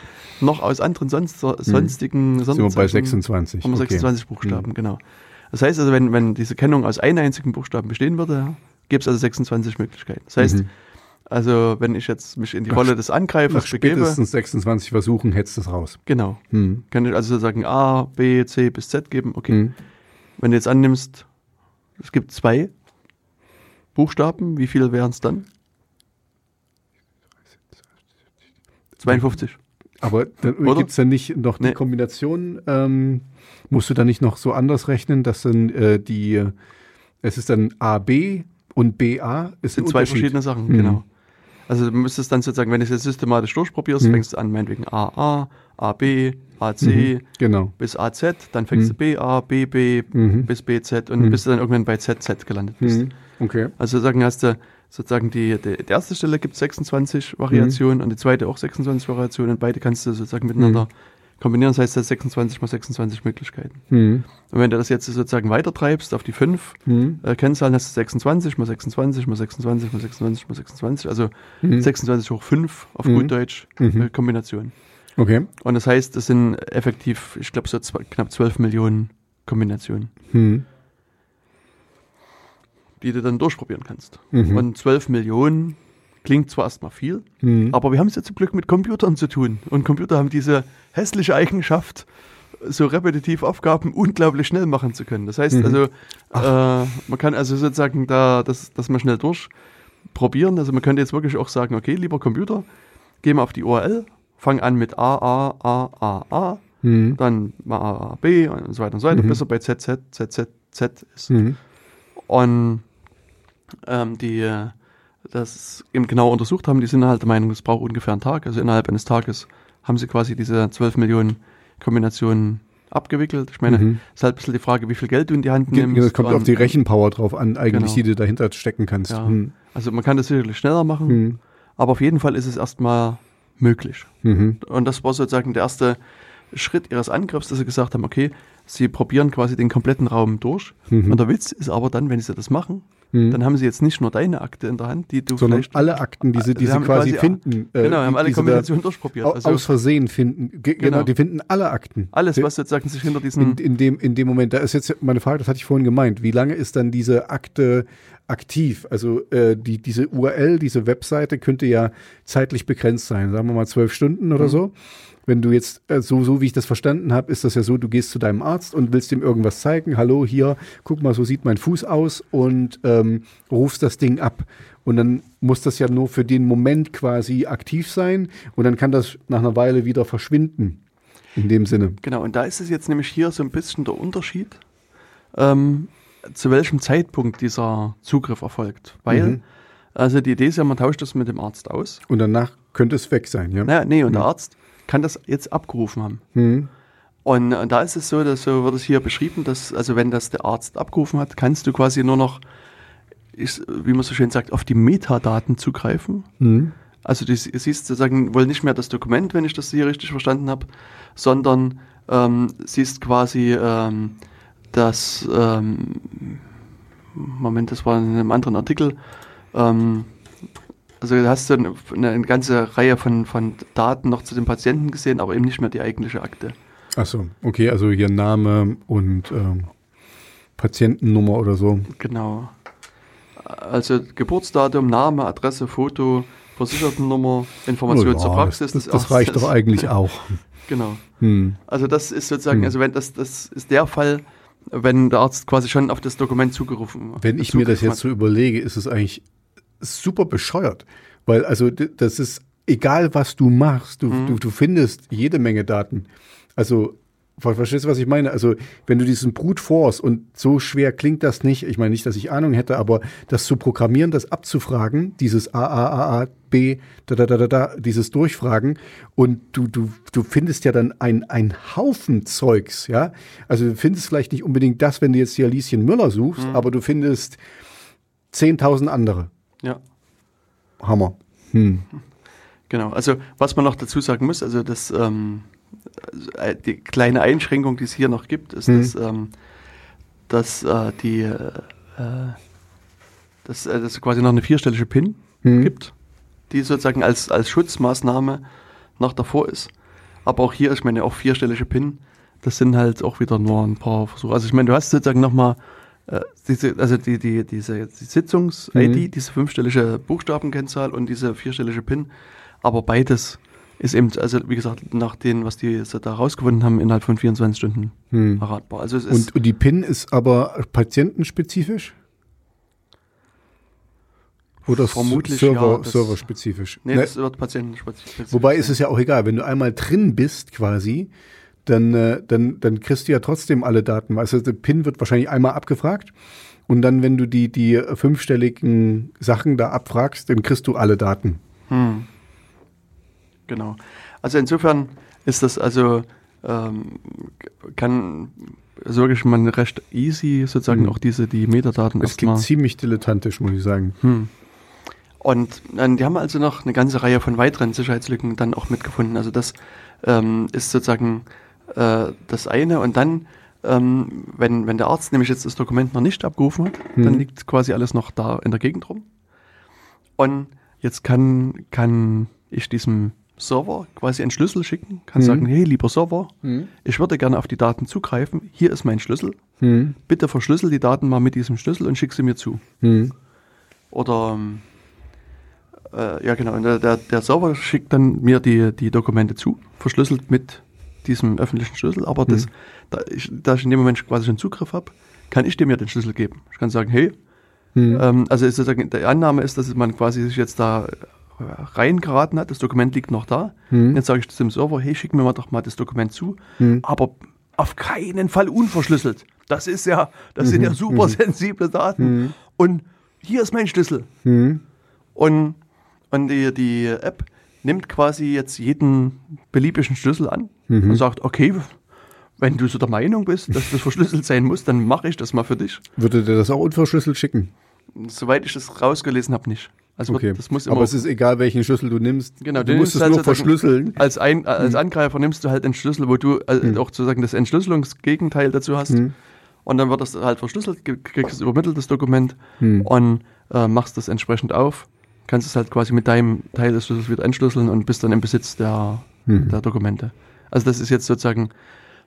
Speaker 1: noch aus anderen sonst, sonstigen
Speaker 2: Mhm. Sind wir bei
Speaker 1: Sonderzeichen-
Speaker 2: 26.
Speaker 1: Haben wir
Speaker 2: okay.
Speaker 1: 26 Buchstaben, genau. Das heißt also, wenn, wenn diese Kennung aus einem einzigen Buchstaben bestehen würde, gäbe es also 26 Möglichkeiten. Das heißt,
Speaker 2: Mhm.
Speaker 1: Also wenn ich jetzt mich in die Rolle des Angreifers
Speaker 2: Nach
Speaker 1: begebe,
Speaker 2: spätestens 26 Versuchen hättest du es raus.
Speaker 1: genau,
Speaker 2: Hm.
Speaker 1: kann ich also sagen A, B, C bis Z geben. Okay,
Speaker 2: Hm.
Speaker 1: wenn du jetzt annimmst, es gibt zwei Buchstaben, wie viele wären es dann? 52.
Speaker 2: Aber dann gibt es dann nicht noch die
Speaker 1: Nee.
Speaker 2: Kombination, ähm, musst du dann nicht noch so anders rechnen, dass dann äh, die, es ist dann AB und BA, ist
Speaker 1: sind zwei verschiedene Sachen,
Speaker 2: Mhm.
Speaker 1: genau. Also du müsstest dann sozusagen, wenn du es jetzt systematisch durchprobierst,
Speaker 2: Mhm.
Speaker 1: fängst du an, meinetwegen AA, AB, AC
Speaker 2: Mhm. Genau.
Speaker 1: bis AZ, dann fängst
Speaker 2: Mhm.
Speaker 1: du BA, BB
Speaker 2: Mhm.
Speaker 1: bis BZ und
Speaker 2: Mhm.
Speaker 1: bis du dann irgendwann bei ZZ gelandet bist.
Speaker 2: Mhm. Okay.
Speaker 1: Also sozusagen hast du sozusagen die, die, die erste Stelle gibt 26 Variationen
Speaker 2: Mhm.
Speaker 1: und die zweite auch 26 Variationen und beide kannst du sozusagen miteinander kombinieren. Das heißt, das 26 mal 26 Möglichkeiten.
Speaker 2: Mhm.
Speaker 1: Und wenn du das jetzt sozusagen weiter treibst auf die fünf
Speaker 2: Mhm.
Speaker 1: äh, Kennzahlen, hast du 26 mal 26 mal 26 mal 26 mal 26, also
Speaker 2: Mhm.
Speaker 1: 26 hoch 5 auf
Speaker 2: Mhm.
Speaker 1: gut Deutsch
Speaker 2: Mhm.
Speaker 1: äh, Kombination.
Speaker 2: Okay.
Speaker 1: Und das heißt, das sind effektiv, ich glaube, so zwei, knapp 12 Millionen Kombinationen,
Speaker 2: Mhm.
Speaker 1: die du dann durchprobieren kannst.
Speaker 2: Mhm.
Speaker 1: Und 12 Millionen klingt zwar erstmal viel,
Speaker 2: Mhm.
Speaker 1: aber wir haben es ja zum Glück mit Computern zu tun. Und Computer haben diese hässliche Eigenschaft, so repetitiv Aufgaben unglaublich schnell machen zu können. Das heißt
Speaker 2: Mhm.
Speaker 1: also, äh, man kann also sozusagen da das, das mal schnell durchprobieren. Also man könnte jetzt wirklich auch sagen, okay, lieber Computer, geh mal auf die URL, fang an mit A, A, A, A, A,
Speaker 2: Mhm.
Speaker 1: dann mal A, A, B und so weiter und so weiter,
Speaker 2: Mhm.
Speaker 1: bis er bei Z, Z, Z, Z, Z ist.
Speaker 2: Mhm.
Speaker 1: Und ähm, die äh, das eben genau untersucht haben, die sind halt der Meinung, es braucht ungefähr einen Tag. Also innerhalb eines Tages haben sie quasi diese 12 Millionen Kombinationen abgewickelt. Ich meine, es
Speaker 2: Mhm.
Speaker 1: ist halt ein bisschen die Frage, wie viel Geld du in die Hand nimmst.
Speaker 2: Es kommt auf die Rechenpower drauf an, eigentlich,
Speaker 1: Genau.
Speaker 2: die du dahinter stecken kannst.
Speaker 1: Ja.
Speaker 2: Mhm.
Speaker 1: Also man kann das sicherlich schneller machen,
Speaker 2: Mhm.
Speaker 1: aber auf jeden Fall ist es erstmal möglich.
Speaker 2: Mhm.
Speaker 1: Und das war sozusagen der erste Schritt ihres Angriffs, dass sie gesagt haben, okay, sie probieren quasi den kompletten Raum durch.
Speaker 2: Mhm.
Speaker 1: Und der Witz ist aber dann, wenn sie das machen,
Speaker 2: Mhm.
Speaker 1: dann haben sie jetzt nicht nur deine Akte in der Hand, die du
Speaker 2: Sondern
Speaker 1: vielleicht
Speaker 2: alle Akten, die sie, die
Speaker 1: Sie haben
Speaker 2: quasi,
Speaker 1: quasi-
Speaker 2: finden. äh,
Speaker 1: Genau, haben
Speaker 2: die-
Speaker 1: alle
Speaker 2: sie da
Speaker 1: Kombinationen durchprobiert. Also
Speaker 2: aus Versehen finden. Ge genau.
Speaker 1: Genau.
Speaker 2: die finden alle Akten.
Speaker 1: alles, was sozusagen sich hinter
Speaker 2: in,
Speaker 1: diesen.
Speaker 2: in, dem, in dem Moment, da ist jetzt meine Frage, das hatte ich vorhin gemeint, wie lange ist dann diese Akte aktiv? Also äh, die, diese URL, diese Webseite könnte ja zeitlich begrenzt sein, sagen wir mal zwölf Stunden oder
Speaker 1: Mhm.
Speaker 2: so. Wenn du jetzt, äh, so, so wie ich das verstanden habe, ist das ja so, du gehst zu deinem Arzt und willst ihm irgendwas zeigen. Hallo, hier, guck mal, so sieht mein Fuß aus und ähm, rufst das Ding ab. Und dann muss das ja nur für den Moment quasi aktiv sein und dann kann das nach einer Weile wieder verschwinden. In dem Sinne.
Speaker 1: Genau, und da ist es jetzt nämlich hier so ein bisschen der Unterschied, ähm, zu welchem Zeitpunkt dieser Zugriff erfolgt. Weil,
Speaker 2: Mhm.
Speaker 1: also die Idee ist ja, man tauscht das mit dem Arzt aus.
Speaker 2: Und danach könnte es weg sein, ja?
Speaker 1: Naja, nee, und der Arzt kann das jetzt abgerufen haben.
Speaker 2: Mhm.
Speaker 1: Und, äh, da ist es so, dass so wird es hier beschrieben, dass, also wenn das der Arzt abgerufen hat, kannst du quasi nur noch, ist, wie man so schön sagt, auf die Metadaten zugreifen.
Speaker 2: Mhm.
Speaker 1: Also du sie- siehst sozusagen wohl nicht mehr das Dokument, wenn ich das hier richtig verstanden habe, sondern ähm, siehst quasi ähm, das, ähm, Moment, das war in einem anderen Artikel, ähm, also da hast du eine, eine ganze Reihe von, von Daten noch zu dem Patienten gesehen, aber eben nicht mehr die eigentliche Akte.
Speaker 2: Achso, okay, also hier Name und ähm, Patientennummer oder so.
Speaker 1: Genau. Also Geburtsdatum, Name, Adresse, Foto, Versichertennummer, Information
Speaker 2: Oh
Speaker 1: zur Praxis.
Speaker 2: Das, das, das reicht doch eigentlich auch. (laughs)
Speaker 1: Genau.
Speaker 2: Hm.
Speaker 1: Also das ist sozusagen,
Speaker 2: Hm.
Speaker 1: also wenn das, das ist der Fall, wenn der Arzt quasi schon auf das Dokument zugerufen
Speaker 2: Wenn ich mir das jetzt so überlege, ist es eigentlich super bescheuert. Weil, also, das ist egal, was du machst, du,
Speaker 1: Mhm.
Speaker 2: du, du findest jede Menge Daten. Also, ver- verstehst du, was ich meine? Also, wenn du diesen Brute Force und so schwer klingt das nicht, ich meine nicht, dass ich Ahnung hätte, aber das zu programmieren, das abzufragen, dieses A, A, A, A, B, da, da, da, da, da, dieses Durchfragen und du, du, du findest ja dann ein, ein Haufen Zeugs, ja? Also, du findest vielleicht nicht unbedingt das, wenn du jetzt hier Lieschen Müller suchst, aber du findest 10.000 andere.
Speaker 1: Ja,
Speaker 2: Hammer. Hm.
Speaker 1: genau. Also was man noch dazu sagen muss, also das, ähm, äh, die kleine Einschränkung, die es hier noch gibt, ist,
Speaker 2: Mhm.
Speaker 1: dass, ähm, dass äh, die, äh, äh, dass, äh, dass es quasi noch eine vierstellige PIN
Speaker 2: Mhm.
Speaker 1: gibt, die sozusagen als, als Schutzmaßnahme noch davor ist. Aber auch hier, ich meine, auch vierstellige PIN, das sind halt auch wieder nur ein paar Versuche. Also ich meine, du hast sozusagen nochmal äh, diese, also die, die, diese die Sitzungs-ID,
Speaker 2: Mhm.
Speaker 1: diese fünfstellige Buchstabenkennzahl und diese vierstellige PIN, aber beides ist eben, also wie gesagt, nach dem, was die da rausgefunden haben, innerhalb von 24 Stunden
Speaker 2: Hm.
Speaker 1: erratbar. Also es ist
Speaker 2: Und, und die PIN ist aber patientenspezifisch? Oder
Speaker 1: Vermutlich,
Speaker 2: Server,
Speaker 1: ja, das-
Speaker 2: serverspezifisch?
Speaker 1: nee,
Speaker 2: Ne?
Speaker 1: das wird patientenspezifisch.
Speaker 2: Wobei ist es ja auch egal, wenn du einmal drin bist quasi, dann, äh, dann, dann kriegst du ja trotzdem alle Daten. Also der PIN wird wahrscheinlich einmal abgefragt und dann, wenn du die, die fünfstelligen Sachen da abfragst, dann kriegst du alle Daten.
Speaker 1: Hm. Genau. Also insofern ist das also ähm, kann so wirklich man recht easy sozusagen
Speaker 2: Mhm.
Speaker 1: auch diese die Metadaten
Speaker 2: Es klingt ziemlich dilettantisch, muss ich sagen.
Speaker 1: Hm. Und ähm, die haben also noch eine ganze Reihe von weiteren Sicherheitslücken dann auch mitgefunden. Also das ähm, ist sozusagen äh, das eine. Und dann, ähm, wenn, wenn der Arzt nämlich jetzt das Dokument noch nicht abgerufen hat, dann
Speaker 2: Mhm.
Speaker 1: liegt quasi alles noch da in der Gegend rum. Und jetzt kann, kann ich diesem Server quasi einen Schlüssel schicken, kann
Speaker 2: Mhm.
Speaker 1: sagen, hey, lieber Server, ich würde gerne auf die Daten zugreifen. Hier ist mein Schlüssel.
Speaker 2: Hm.
Speaker 1: Bitte verschlüssel die Daten mal mit diesem Schlüssel und schick sie mir zu.
Speaker 2: Hm.
Speaker 1: Oder ähm, äh, ja genau, der, der Server schickt dann mir die, die Dokumente zu, verschlüsselt mit diesem öffentlichen Schlüssel, aber das,
Speaker 2: Mhm.
Speaker 1: da, ich, da ich in dem Moment quasi schon Zugriff habe, kann ich dem ja den Schlüssel geben. Ich kann sagen, hey,
Speaker 2: Hm.
Speaker 1: ähm, also ist sozusagen, die Annahme ist, dass man quasi sich jetzt da äh, reingeraten hat, das Dokument liegt noch da.
Speaker 2: Hm.
Speaker 1: Jetzt sage ich dem Server, hey, schick mir mal doch mal das Dokument zu,
Speaker 2: Hm.
Speaker 1: aber auf keinen Fall unverschlüsselt. Das ist ja, das sind ja super sensible Daten.
Speaker 2: Mhm.
Speaker 1: Und hier ist mein Schlüssel. Und, und die, die App nimmt quasi jetzt jeden beliebigen Schlüssel an
Speaker 2: Mhm.
Speaker 1: und sagt, okay, wenn du so der Meinung bist, dass das verschlüsselt sein muss, dann mache ich das mal für dich.
Speaker 2: Würde der das auch unverschlüsselt schicken?
Speaker 1: Soweit ich das rausgelesen habe, nicht. Also
Speaker 2: Okay.
Speaker 1: das muss immer
Speaker 2: Aber es ist egal, welchen Schlüssel du nimmst.
Speaker 1: Genau,
Speaker 2: du musst es
Speaker 1: halt
Speaker 2: nur verschlüsseln.
Speaker 1: als, ein, als Angreifer nimmst du halt den Schlüssel, wo du äh, auch sozusagen das Entschlüsselungsgegenteil dazu hast.
Speaker 2: Mhm.
Speaker 1: Und dann wird das halt verschlüsselt, kriegst übermittelt, das Dokument,
Speaker 2: Mhm.
Speaker 1: und äh, machst das entsprechend auf. Kannst es halt quasi mit deinem Teil des Schlüssels wieder entschlüsseln und bist dann im Besitz der,
Speaker 2: Mhm.
Speaker 1: der Dokumente. Also das ist jetzt sozusagen,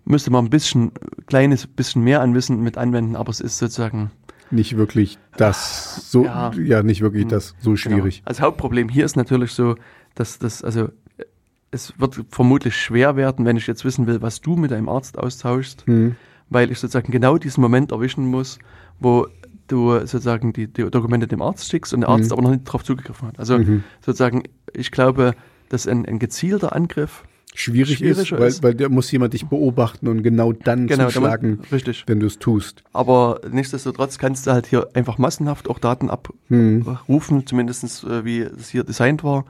Speaker 1: müsste man ein bisschen, kleines bisschen mehr an Wissen mit anwenden, aber es ist sozusagen
Speaker 2: Nicht wirklich das so, ja,
Speaker 1: Ja.
Speaker 2: nicht wirklich das so schwierig.
Speaker 1: Genau. Das Hauptproblem hier ist natürlich so, dass das, also es wird vermutlich schwer werden, wenn ich jetzt wissen will, was du mit deinem Arzt austauschst,
Speaker 2: Hm.
Speaker 1: weil ich sozusagen genau diesen Moment erwischen muss, wo du sozusagen die, die Dokumente dem Arzt schickst und der Arzt
Speaker 2: Mhm.
Speaker 1: aber noch nicht darauf zugegriffen hat. Also
Speaker 2: Mhm.
Speaker 1: sozusagen, ich glaube, dass ein, ein gezielter Angriff
Speaker 2: Schwierig ist, weil,
Speaker 1: ist-
Speaker 2: weil da muss jemand dich beobachten und genau dann
Speaker 1: genau,
Speaker 2: zuschlagen,
Speaker 1: damit, richtig.
Speaker 2: wenn du es tust.
Speaker 1: Aber nichtsdestotrotz kannst du halt hier einfach massenhaft auch Daten abrufen, zumindest äh, wie es hier designt war.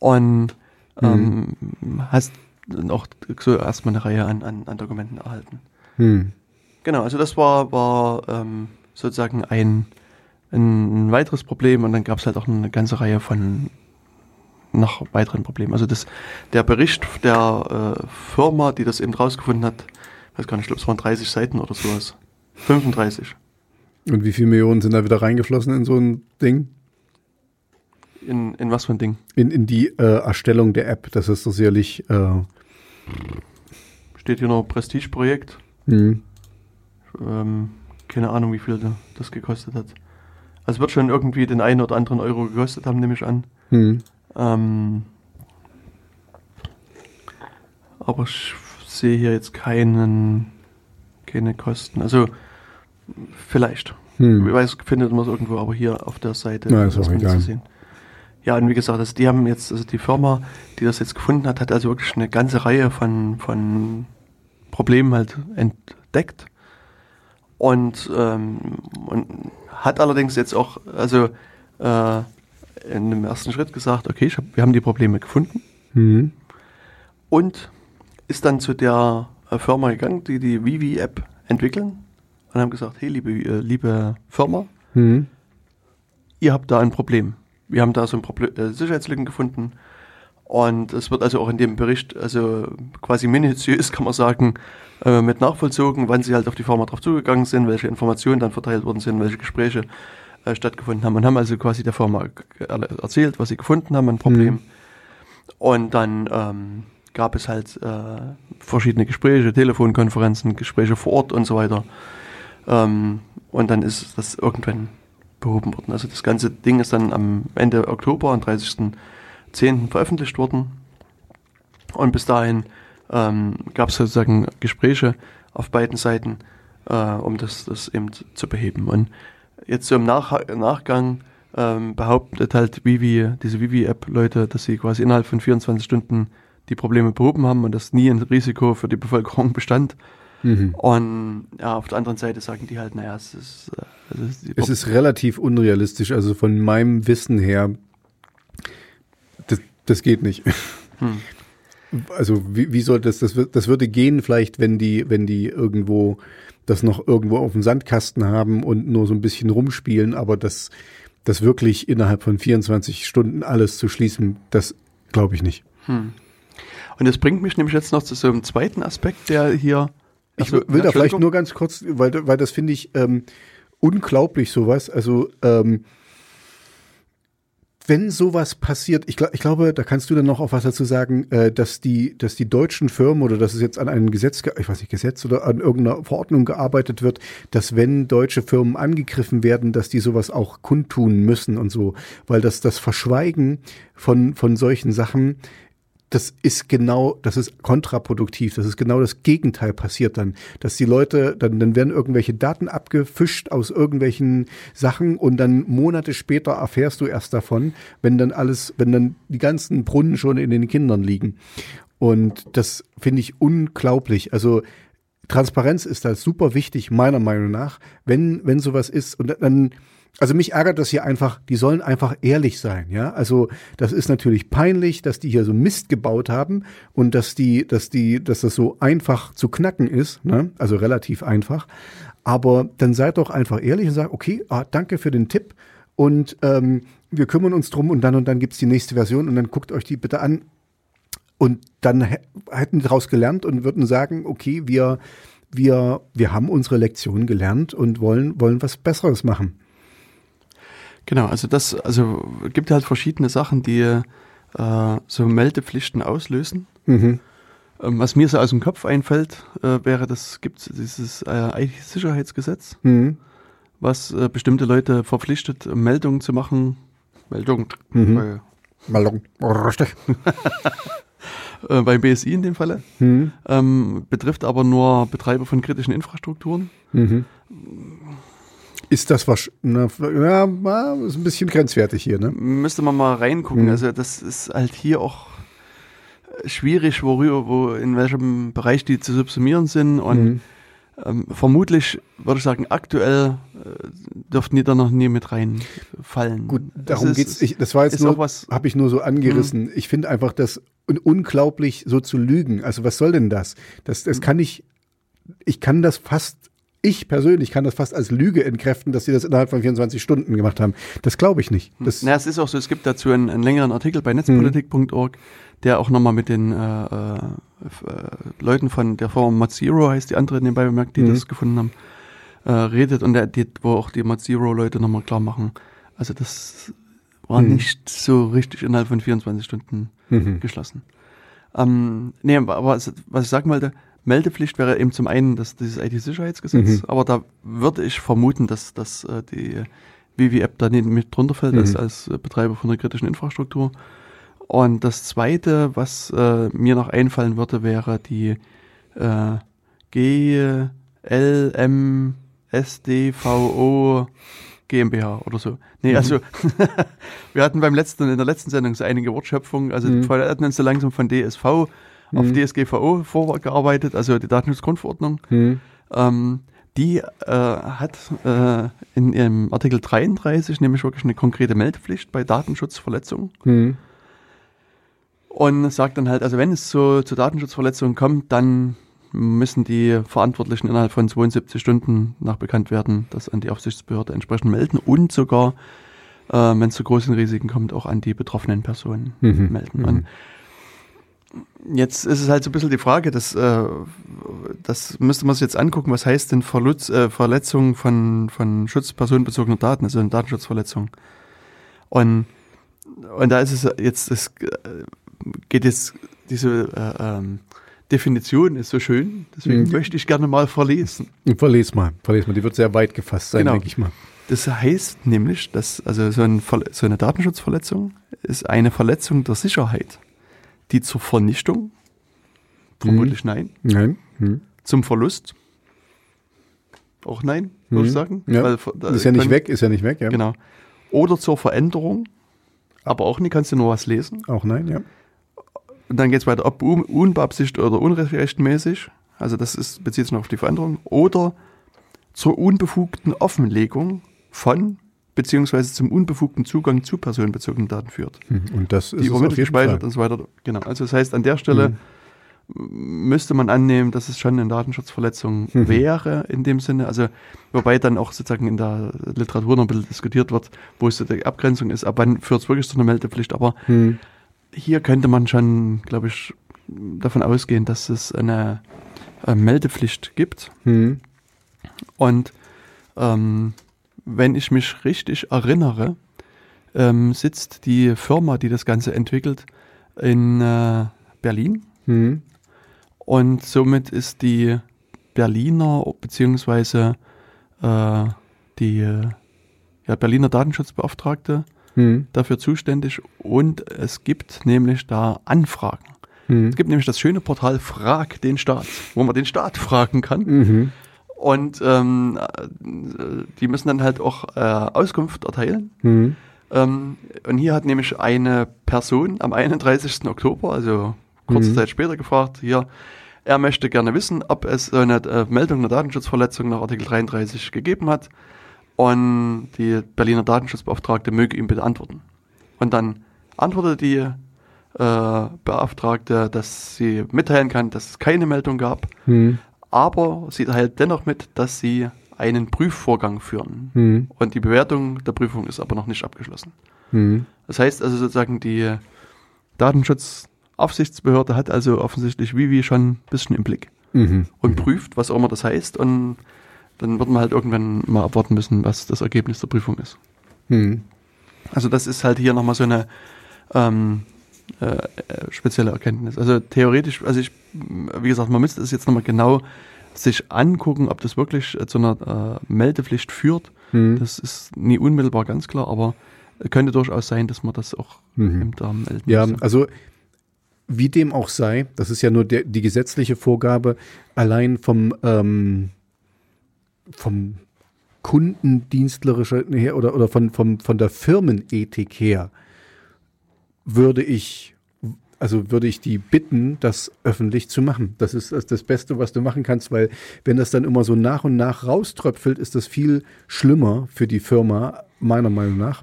Speaker 1: Und ähm, hast dann auch so erstmal eine Reihe an, an, an Dokumenten erhalten.
Speaker 2: Hm.
Speaker 1: Genau, also das war, war ähm, sozusagen ein, ein weiteres Problem und dann gab es halt auch eine ganze Reihe von noch weiteren Problemen. Also das, der Bericht der äh, Firma, die das eben rausgefunden hat, weiß gar nicht, ich glaube es waren 30 Seiten oder sowas. 35.
Speaker 2: Und wie viele Millionen sind da wieder reingeflossen in so ein Ding?
Speaker 1: In, in was für ein Ding?
Speaker 2: In, in die äh, Erstellung der App. Das ist doch sicherlich. Äh,
Speaker 1: Steht hier noch Prestige-Projekt.
Speaker 2: hm.
Speaker 1: Ähm, keine Ahnung, wie viel da- das gekostet hat. Also wird schon irgendwie den einen oder anderen Euro gekostet haben, nehme ich an.
Speaker 2: Hm.
Speaker 1: Ähm, aber ich sehe hier jetzt keinen, keine Kosten. Also vielleicht. Ich
Speaker 2: Hm.
Speaker 1: weiß, findet man es irgendwo, aber hier auf der Seite
Speaker 2: Na, ist auch egal.
Speaker 1: zu sehen. Ja, und wie gesagt, also die haben jetzt, also die Firma, die das jetzt gefunden hat, hat also wirklich eine ganze Reihe von, von Problemen halt entdeckt. Und, ähm, und hat allerdings jetzt auch, also äh, in dem ersten Schritt gesagt, okay, ich hab, wir haben die Probleme gefunden
Speaker 2: Hm.
Speaker 1: und ist dann zu der äh, Firma gegangen, die die Vivi-App entwickeln und haben gesagt, hey, liebe, äh, liebe Firma,
Speaker 2: Hm.
Speaker 1: ihr habt da ein Problem. Wir haben da so ein Proble äh, Sicherheitslücken gefunden und es wird also auch in dem Bericht, also quasi minutiös (laughs) kann man sagen, äh, mit nachvollzogen, wann sie halt auf die Firma drauf zugegangen sind, welche Informationen dann verteilt worden sind, welche Gespräche äh, stattgefunden haben und haben also quasi der Firma er- erzählt, was sie gefunden haben, ein Problem.
Speaker 2: Mhm.
Speaker 1: Und dann ähm, gab es halt äh, verschiedene Gespräche, Telefonkonferenzen, Gespräche vor Ort und so weiter. Ähm, und dann ist das irgendwann behoben worden. Also das ganze Ding ist dann am Ende Oktober, am 30.10. veröffentlicht worden. Und bis dahin ähm, gab es sozusagen Gespräche auf beiden Seiten, äh, um das, das eben zu beheben. Und jetzt so im Nach Nachgang ähm, behauptet halt Vivi, diese Vivi-App-Leute, dass sie quasi innerhalb von 24 Stunden die Probleme behoben haben und dass nie ein Risiko für die Bevölkerung (laughs) bestand.
Speaker 2: Mhm.
Speaker 1: Und ja, auf der anderen Seite sagen die halt, naja, es ist, äh, es ist,
Speaker 2: Es ist relativ unrealistisch. Also von meinem Wissen her Das geht nicht. Hm. Also wie, wie soll das, das, das würde gehen vielleicht, wenn die, wenn die irgendwo das noch irgendwo auf dem Sandkasten haben und nur so ein bisschen rumspielen, aber das, das wirklich innerhalb von 24 Stunden alles zu schließen, das glaube ich nicht. Hm.
Speaker 1: Und das bringt mich nämlich jetzt noch zu so einem zweiten Aspekt, der hier.
Speaker 2: Ich also, will da vielleicht nur ganz kurz, weil, weil das finde ich ähm, unglaublich sowas. Also ähm, wenn sowas passiert, ich, ich glaube, da kannst du dann noch auch was dazu sagen, äh, dass die, dass die deutschen Firmen oder dass es jetzt an einem Gesetz, ich weiß nicht, Gesetz oder an irgendeiner Verordnung gearbeitet wird, dass wenn deutsche Firmen angegriffen werden, dass die sowas auch kundtun müssen und so, weil das, das Verschweigen von, von solchen Sachen das ist genau, das ist kontraproduktiv. Das ist genau das Gegenteil passiert dann, dass die Leute, dann, dann werden irgendwelche Daten abgefischt aus irgendwelchen Sachen und dann Monate später erfährst du erst davon, wenn dann alles, wenn dann die ganzen Brunnen schon in den Kindern liegen. Und das finde ich unglaublich. Also Transparenz ist da super wichtig, meiner Meinung nach. Wenn, wenn sowas ist, und dann, also mich ärgert das hier einfach, die sollen einfach ehrlich sein, ja. Also das ist natürlich peinlich, dass die hier so Mist gebaut haben und dass die, dass die, dass das so einfach zu knacken ist, ne? Also relativ einfach. Aber dann seid doch einfach ehrlich und sagt, okay, ah, danke für den Tipp und ähm, wir kümmern uns drum und dann und dann gibt's die nächste Version und dann guckt euch die bitte an. Und dann hätten daraus gelernt und würden sagen, okay, wir, wir, wir haben unsere Lektion gelernt und wollen, wollen was Besseres machen.
Speaker 1: Genau, also das, also gibt halt verschiedene Sachen, die äh, so Meldepflichten auslösen. Mhm. Ähm, was mir so aus dem Kopf einfällt, äh, wäre, das gibt dieses äh, IT-Sicherheitsgesetz, mhm. was äh, bestimmte Leute verpflichtet, Meldungen zu machen. Meldung. Mhm. Meldung. Richtig. (laughs) äh, beim BSI in dem Falle. Mhm. Ähm, betrifft aber nur Betreiber von kritischen Infrastrukturen. Mhm.
Speaker 2: Ist das was? Na, ja, ist ein bisschen grenzwertig hier, ne?
Speaker 1: Müsste man mal reingucken. Mhm. Also das ist halt hier auch schwierig, worüber, wo in welchem Bereich die zu subsumieren sind und mhm. ähm, vermutlich würde ich sagen, aktuell äh, dürften die da noch nie mit reinfallen.
Speaker 2: Gut, darum das ist, geht's. Ich, das war jetzt nur, habe ich nur so angerissen. Mhm. Ich finde einfach das unglaublich, so zu lügen. Also was soll denn das? Das, das mhm. kann ich, ich kann das fast ich persönlich kann das fast als Lüge entkräften, dass sie das innerhalb von 24 Stunden gemacht haben. Das glaube ich nicht. Das
Speaker 1: Na, es ist auch so, es gibt dazu einen, einen längeren Artikel bei netzpolitik.org, der auch nochmal mit den äh, äh, Leuten von der Firma Mod Zero, heißt die andere nebenbei bemerkt, die mhm. das gefunden haben, äh, redet und der, die, wo auch die Mod Zero Leute nochmal klar machen. Also das war mhm. nicht so richtig innerhalb von 24 Stunden mhm. geschlossen. Ähm, nee, aber was ich sagen wollte, Meldepflicht wäre eben zum einen das, dieses IT-Sicherheitsgesetz, mhm. aber da würde ich vermuten, dass, dass äh, die WWApp da nicht mit drunter fällt mhm. als, als Betreiber von der kritischen Infrastruktur. Und das zweite, was äh, mir noch einfallen würde, wäre die äh, GLMSDVO GmbH oder so. Nee, mhm. also (laughs) wir hatten beim letzten, in der letzten Sendung so einige Wortschöpfungen, also mhm. hatten uns so langsam von DSV auf mhm. DSGVO vorgearbeitet, also die Datenschutzgrundverordnung. Mhm. Ähm, die äh, hat äh, in ihrem Artikel 33 nämlich wirklich eine konkrete Meldepflicht bei Datenschutzverletzungen. Mhm. Und sagt dann halt, also wenn es so zu Datenschutzverletzungen kommt, dann müssen die Verantwortlichen innerhalb von 72 Stunden nach bekannt werden, das an die Aufsichtsbehörde entsprechend melden und sogar, äh, wenn es zu großen Risiken kommt, auch an die betroffenen Personen mhm. melden. Und mhm. Jetzt ist es halt so ein bisschen die Frage, dass, äh, das müsste man sich jetzt angucken, was heißt denn Verlutz, äh, Verletzung von, von schutzpersonenbezogener Daten, also eine Datenschutzverletzung. Und, und da ist es jetzt, es äh, geht jetzt, diese äh, ähm, Definition ist so schön, deswegen mhm. möchte ich gerne mal verlesen.
Speaker 2: Verles mal, verles mal, die wird sehr weit gefasst sein, genau. denke ich mal.
Speaker 1: Das heißt nämlich, dass also so, ein, so eine Datenschutzverletzung ist eine Verletzung der Sicherheit die zur Vernichtung? Vermutlich mhm. nein.
Speaker 2: Nein. Mhm.
Speaker 1: Zum Verlust? Auch nein, würde ich mhm. sagen.
Speaker 2: Ja. Weil, äh, ist ja nicht können, weg, ist ja nicht weg, ja.
Speaker 1: Genau. Oder zur Veränderung, aber auch nicht, kannst du nur was lesen.
Speaker 2: Auch nein, ja.
Speaker 1: Und dann geht es weiter, ob unbeabsichtigt oder unrechtmäßig, also das ist, bezieht sich noch auf die Veränderung, oder zur unbefugten Offenlegung von beziehungsweise zum unbefugten Zugang zu personenbezogenen Daten führt.
Speaker 2: Mhm. Und das ist
Speaker 1: die
Speaker 2: es
Speaker 1: gespeichert und so weiter. Genau. Also das heißt, an der Stelle müsste man annehmen, dass es schon eine Datenschutzverletzung
Speaker 2: Mhm.
Speaker 1: wäre in dem Sinne. Also wobei dann auch sozusagen in der Literatur noch ein bisschen diskutiert wird, wo es so die Abgrenzung ist, ab wann führt es wirklich zu einer Meldepflicht. Aber
Speaker 2: Mhm.
Speaker 1: hier könnte man schon, glaube ich, davon ausgehen, dass es eine äh, Meldepflicht gibt.
Speaker 2: Mhm.
Speaker 1: Und ähm, wenn ich mich richtig erinnere, ähm, sitzt die Firma, die das Ganze entwickelt, in äh, Berlin.
Speaker 2: Mhm.
Speaker 1: Und somit ist die Berliner beziehungsweise äh, die äh, ja, Berliner Datenschutzbeauftragte
Speaker 2: Mhm.
Speaker 1: dafür zuständig und es gibt nämlich da Anfragen.
Speaker 2: Mhm.
Speaker 1: Es gibt nämlich das schöne Portal Frag den Staat, wo man den Staat fragen kann. Und ähm, äh, die müssen dann halt auch äh, Auskunft erteilen.
Speaker 2: Mhm.
Speaker 1: Ähm, und hier hat nämlich eine Person am 31. Oktober, also kurze
Speaker 2: Mhm.
Speaker 1: Zeit später, gefragt, hier, er möchte gerne wissen, ob es so eine äh, Meldung einer Datenschutzverletzung nach Artikel 33 gegeben hat. Und die Berliner Datenschutzbeauftragte möge ihm bitte antworten. Und dann antwortete die äh, Beauftragte, dass sie mitteilen kann, dass es keine Meldung gab,
Speaker 2: Mhm.
Speaker 1: Aber sie teilt dennoch mit, dass sie einen Prüfvorgang führen.
Speaker 2: Mhm.
Speaker 1: Und die Bewertung der Prüfung ist aber noch nicht abgeschlossen.
Speaker 2: Mhm.
Speaker 1: Das heißt also sozusagen, die Datenschutzaufsichtsbehörde hat also offensichtlich Vivi schon ein bisschen im Blick
Speaker 2: Mhm.
Speaker 1: und prüft, was auch immer das heißt. Und dann wird man halt irgendwann mal abwarten müssen, was das Ergebnis der Prüfung ist.
Speaker 2: Mhm.
Speaker 1: Also das ist halt hier nochmal so eine ähm, äh, äh, spezielle Erkenntnis. Also theoretisch, also ich, wie gesagt, man müsste es jetzt nochmal genau sich angucken, ob das wirklich äh, zu einer äh, Meldepflicht führt.
Speaker 2: Mhm.
Speaker 1: Das ist nie unmittelbar ganz klar, aber könnte durchaus sein, dass man das auch
Speaker 2: Mhm.
Speaker 1: im Darm melden
Speaker 2: Ja,
Speaker 1: müsste.
Speaker 2: also wie dem auch sei, das ist ja nur der, die gesetzliche Vorgabe, allein vom, ähm, vom kundendienstlerischen her oder, oder von, vom, von der Firmenethik her, würde ich, also würde ich die bitten, das öffentlich zu machen. Das ist das, Beste, was du machen kannst, weil wenn das dann immer so nach und nach rauströpfelt, ist das viel schlimmer für die Firma, meiner Meinung nach,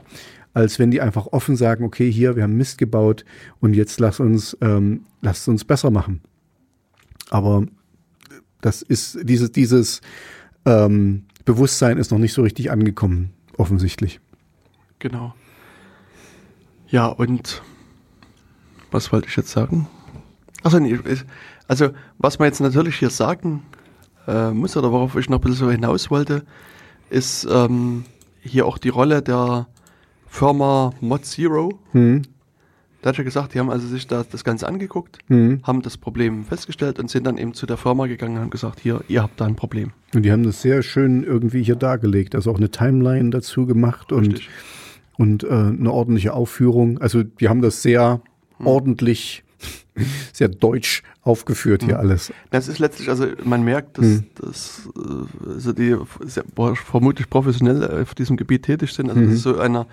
Speaker 2: als wenn die einfach offen sagen, okay, hier, wir haben Mist gebaut und jetzt lass uns, ähm, lasst uns besser machen. Aber das ist, dieses, dieses ähm, Bewusstsein ist noch nicht so richtig angekommen, offensichtlich.
Speaker 1: Genau. Ja, und was wollte ich jetzt sagen? Also, nee, also was man jetzt natürlich hier sagen äh, muss oder worauf ich noch ein bisschen so hinaus wollte, ist ähm, hier auch die Rolle der Firma Mod Zero.
Speaker 2: Hm,
Speaker 1: Da hat ja gesagt, die haben also sich da das Ganze angeguckt,
Speaker 2: hm.
Speaker 1: haben das Problem festgestellt und sind dann eben zu der Firma gegangen und haben gesagt, hier, ihr habt da ein Problem.
Speaker 2: Und die haben das sehr schön irgendwie hier dargelegt, also auch eine Timeline dazu gemacht und,
Speaker 1: Richtig.
Speaker 2: und äh, eine ordentliche Aufführung. Also die haben das sehr ordentlich, (laughs) sehr deutsch aufgeführt hier alles.
Speaker 1: Das ist letztlich, also man merkt, dass,
Speaker 2: Hm.
Speaker 1: dass äh, also die sehr, vermutlich professionell äh, auf diesem Gebiet tätig sind. Also
Speaker 2: Mhm.
Speaker 1: das ist so einer,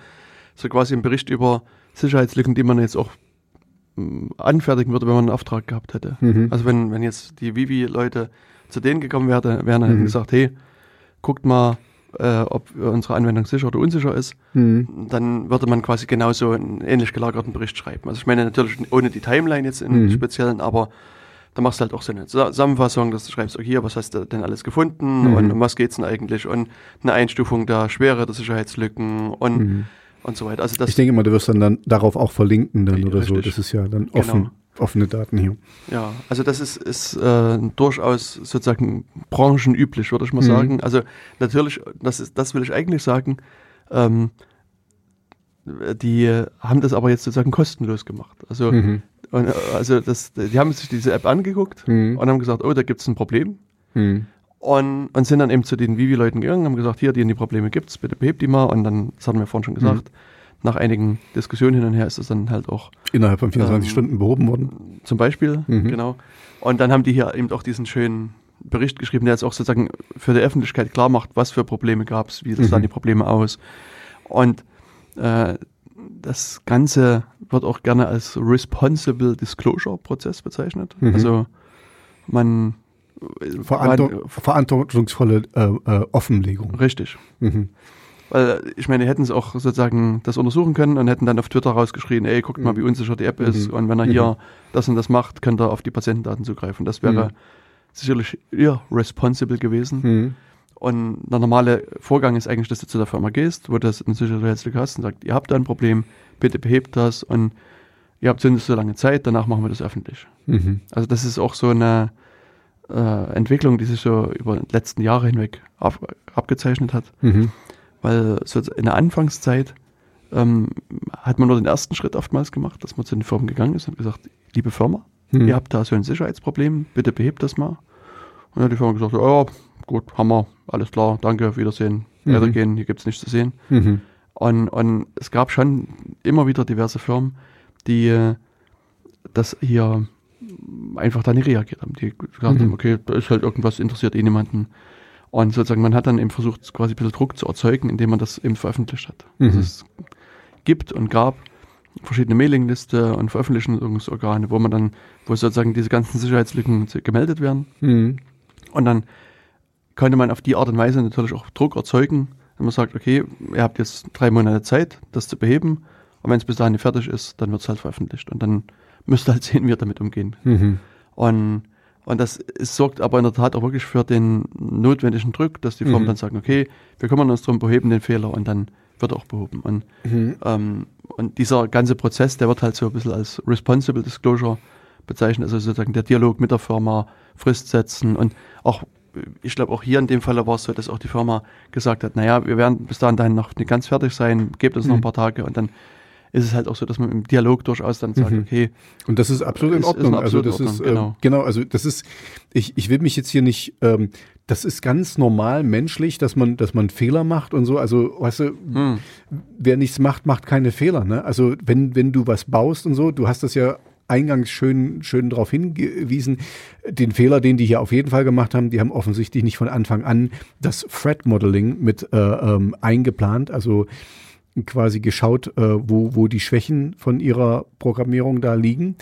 Speaker 1: so quasi ein Bericht über Sicherheitslücken, die man jetzt auch mh, anfertigen würde, wenn man einen Auftrag gehabt hätte.
Speaker 2: Mhm.
Speaker 1: Also wenn, wenn jetzt die Vivi-Leute zu denen gekommen wären, wären
Speaker 2: Mhm.
Speaker 1: gesagt, hey, guckt mal, äh, ob unsere Anwendung sicher oder unsicher ist,
Speaker 2: Hm,
Speaker 1: dann würde man quasi genauso einen ähnlich gelagerten Bericht schreiben. Also ich meine natürlich ohne die Timeline jetzt im
Speaker 2: Mhm.
Speaker 1: Speziellen, aber da machst du halt auch so eine Zusammenfassung, dass du schreibst, okay, was hast du denn alles gefunden
Speaker 2: Mhm.
Speaker 1: und um was geht's denn eigentlich und eine Einstufung der Schwere der Sicherheitslücken und,
Speaker 2: Mhm.
Speaker 1: und so weiter. Also das,
Speaker 2: Ich denke mal, du wirst dann, dann darauf auch verlinken dann oder so.
Speaker 1: Richtig.
Speaker 2: Das ist ja dann offen,
Speaker 1: Genau.
Speaker 2: Offene Daten hier.
Speaker 1: ja, also das ist, ist äh, durchaus sozusagen branchenüblich, würde ich mal
Speaker 2: Mhm.
Speaker 1: sagen. Also natürlich, das ist, das will ich eigentlich sagen, ähm, die haben das aber jetzt sozusagen kostenlos gemacht. Also
Speaker 2: Mhm.
Speaker 1: Und, also das, die haben sich diese App angeguckt
Speaker 2: Mhm.
Speaker 1: und haben gesagt, oh, da gibt es ein Problem.
Speaker 2: Mhm.
Speaker 1: Und, und sind dann eben zu den Vivi-Leuten gegangen, haben gesagt, hier, die und die Probleme gibt's, bitte behebt die mal. Und dann, das hatten wir vorhin schon gesagt, nach einigen Diskussionen hin und her ist es dann halt auch
Speaker 2: Innerhalb von 24
Speaker 1: Ähm,
Speaker 2: Stunden behoben worden.
Speaker 1: zum Beispiel,
Speaker 2: Mhm.
Speaker 1: genau. Und dann haben die hier eben auch diesen schönen Bericht geschrieben, der jetzt auch sozusagen für die Öffentlichkeit klar macht, was für Probleme gab's, wie
Speaker 2: Mhm.
Speaker 1: sahen die Probleme aus. Und äh, das Ganze wird auch gerne als Responsible Disclosure Prozess bezeichnet.
Speaker 2: Mhm.
Speaker 1: Also man-
Speaker 2: verantwortungsvolle äh, äh, Offenlegung.
Speaker 1: richtig.
Speaker 2: Mhm.
Speaker 1: Weil ich meine, die hätten es auch sozusagen das untersuchen können und hätten dann auf Twitter rausgeschrien, ey, guckt mal,
Speaker 2: Mhm.
Speaker 1: wie unsicher die App ist.
Speaker 2: Mhm.
Speaker 1: Und wenn er hier das und das macht, könnt ihr auf die Patientendaten zugreifen. Das wäre
Speaker 2: Mhm.
Speaker 1: sicherlich irresponsible gewesen.
Speaker 2: Mhm.
Speaker 1: Und der normale Vorgang ist eigentlich, dass du zu der Firma gehst, wo du das eine Sicherheitslücke hast und sagst, ihr habt da ein Problem, bitte behebt das und ihr habt und so lange Zeit, danach machen wir das öffentlich.
Speaker 2: Mhm.
Speaker 1: Also das ist auch so eine äh, Entwicklung, die sich so über die letzten Jahre hinweg ab, abgezeichnet hat.
Speaker 2: Mhm.
Speaker 1: Weil so in der Anfangszeit ähm, hat man nur den ersten Schritt oftmals gemacht, dass man zu den Firmen gegangen ist und gesagt, liebe Firma,
Speaker 2: Mhm.
Speaker 1: ihr habt da so ein Sicherheitsproblem, bitte behebt das mal. Und dann hat die Firma gesagt, ja, gut, Hammer, alles klar, danke, Wiedersehen,
Speaker 2: Mhm.
Speaker 1: weitergehen, hier gibt's nichts zu sehen.
Speaker 2: Mhm.
Speaker 1: Und, und es gab schon immer wieder diverse Firmen, die äh, das hier einfach da nicht reagiert haben. Die gesagt
Speaker 2: Mhm.
Speaker 1: haben, okay, da ist halt irgendwas, interessiert eh niemanden. Und sozusagen, man hat dann eben versucht, quasi ein bisschen Druck zu erzeugen, indem man das eben veröffentlicht hat.
Speaker 2: Mhm.
Speaker 1: Also es gibt und gab verschiedene Mailingliste und Veröffentlichungsorgane, wo man dann, wo sozusagen diese ganzen Sicherheitslücken gemeldet werden.
Speaker 2: Mhm.
Speaker 1: Und dann könnte man auf die Art und Weise natürlich auch Druck erzeugen, wenn man sagt, okay, ihr habt jetzt drei Monate Zeit, das zu beheben. Und wenn es bis dahin nicht fertig ist, dann wird es halt veröffentlicht. Und dann müsst ihr halt (laughs) sehen, wie ihr damit umgehen.
Speaker 2: Mhm.
Speaker 1: Und, und das es sorgt aber in der Tat auch wirklich für den notwendigen Druck, dass die Firmen
Speaker 2: Mhm.
Speaker 1: dann sagen, okay, wir kümmern uns drum, beheben den Fehler und dann wird er auch behoben. Und,
Speaker 2: Mhm.
Speaker 1: ähm, und dieser ganze Prozess, der wird halt so ein bisschen als Responsible Disclosure bezeichnet, also sozusagen der Dialog mit der Firma, Frist setzen und auch, ich glaube auch hier in dem Fall war es so, dass auch die Firma gesagt hat, naja, wir werden bis dahin dann noch nicht ganz fertig sein, gebt uns noch ein
Speaker 2: Mhm.
Speaker 1: paar Tage und dann ist es halt auch so, dass man im Dialog durchaus dann sagt,
Speaker 2: Mhm.
Speaker 1: okay,
Speaker 2: Und das ist absolut in
Speaker 1: Ist- ist
Speaker 2: Ordnung.
Speaker 1: eine
Speaker 2: also das ist
Speaker 1: Ordnung,
Speaker 2: äh,
Speaker 1: genau.
Speaker 2: genau, also das ist, ich, ich will mich jetzt hier nicht, ähm, das ist ganz normal menschlich, dass man, dass man Fehler macht und so. Also, weißt du,
Speaker 1: hm,
Speaker 2: wer nichts macht, macht keine Fehler. Ne? Also wenn, wenn du was baust und so, du hast das ja eingangs schön, schön darauf hingewiesen, den Fehler, den die hier auf jeden Fall gemacht haben, die haben offensichtlich nicht von Anfang an das Threat Modeling mit äh, ähm, eingeplant, also quasi geschaut, äh, wo, wo die Schwächen von ihrer Programmierung da liegen.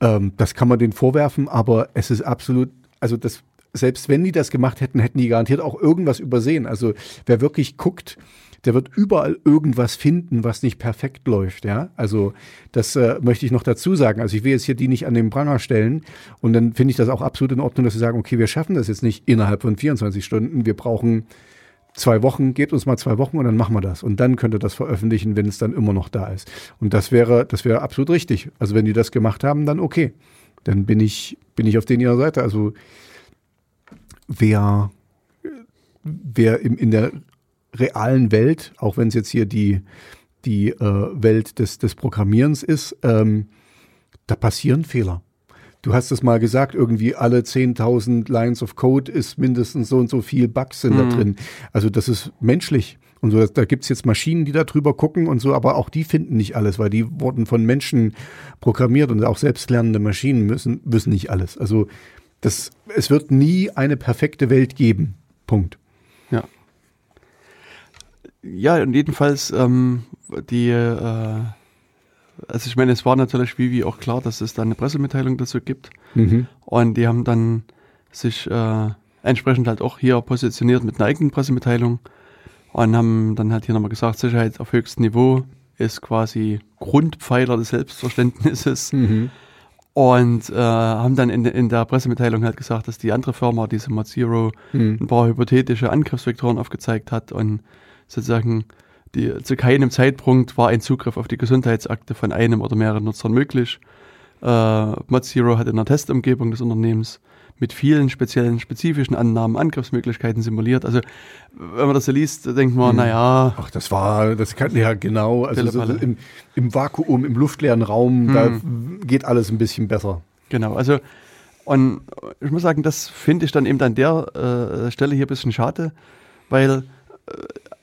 Speaker 2: Ähm, das kann man denen vorwerfen, aber es ist absolut, also das, selbst wenn die das gemacht hätten, hätten die garantiert auch irgendwas übersehen. Also wer wirklich guckt, der wird überall irgendwas finden, was nicht perfekt läuft, ja. Also das äh, möchte ich noch dazu sagen. Also ich will jetzt hier die nicht an den Pranger stellen und dann finde ich das auch absolut in Ordnung, dass sie sagen, okay, wir schaffen das jetzt nicht innerhalb von 24 Stunden, wir brauchen zwei Wochen, gebt uns mal zwei Wochen und dann machen wir das. Und dann könnt ihr das veröffentlichen, wenn es dann immer noch da ist. Und das wäre, das wäre absolut richtig. Also wenn die das gemacht haben, dann okay. Dann bin ich, bin ich auf den ihrer Seite. Also wer, wer im, in der realen Welt, auch wenn es jetzt hier die, die äh, Welt des, des Programmierens ist, ähm, da passieren Fehler. Du hast es mal gesagt, irgendwie alle 10.000 Lines of Code ist mindestens so und so viel Bugs sind da
Speaker 1: Mhm.
Speaker 2: drin. Also das ist menschlich. Und so, da gibt's jetzt Maschinen, die da drüber gucken und so, aber auch die finden nicht alles, weil die wurden von Menschen programmiert und auch selbstlernende Maschinen müssen, müssen nicht alles. Also das, es wird nie eine perfekte Welt geben. Punkt.
Speaker 1: Ja. Ja, und jedenfalls ähm, die, äh, also ich meine, es war natürlich wie, wie auch klar, dass es da eine Pressemitteilung dazu gibt.
Speaker 2: Mhm.
Speaker 1: Und die haben dann sich äh, entsprechend halt auch hier positioniert mit einer eigenen Pressemitteilung und haben dann halt hier nochmal gesagt, Sicherheit auf höchstem Niveau ist quasi Grundpfeiler des Selbstverständnisses.
Speaker 2: Mhm.
Speaker 1: Und äh, haben dann in, in der Pressemitteilung halt gesagt, dass die andere Firma, diese Mod Zero,
Speaker 2: Mhm.
Speaker 1: ein paar hypothetische Angriffsvektoren aufgezeigt hat und sozusagen die, zu keinem Zeitpunkt war ein Zugriff auf die Gesundheitsakte von einem oder mehreren Nutzern möglich. Äh, Mod Zero hat in der Testumgebung des Unternehmens mit vielen speziellen, spezifischen Annahmen Angriffsmöglichkeiten simuliert. Also, wenn man das so liest, denkt man,
Speaker 2: Mhm.
Speaker 1: naja,
Speaker 2: Ach, das war, das kann ja genau, also so, im, im Vakuum, im luftleeren Raum,
Speaker 1: Hm.
Speaker 2: da geht alles ein bisschen besser.
Speaker 1: Genau, also und ich muss sagen, das finde ich dann eben an der äh, Stelle hier ein bisschen schade, weil äh,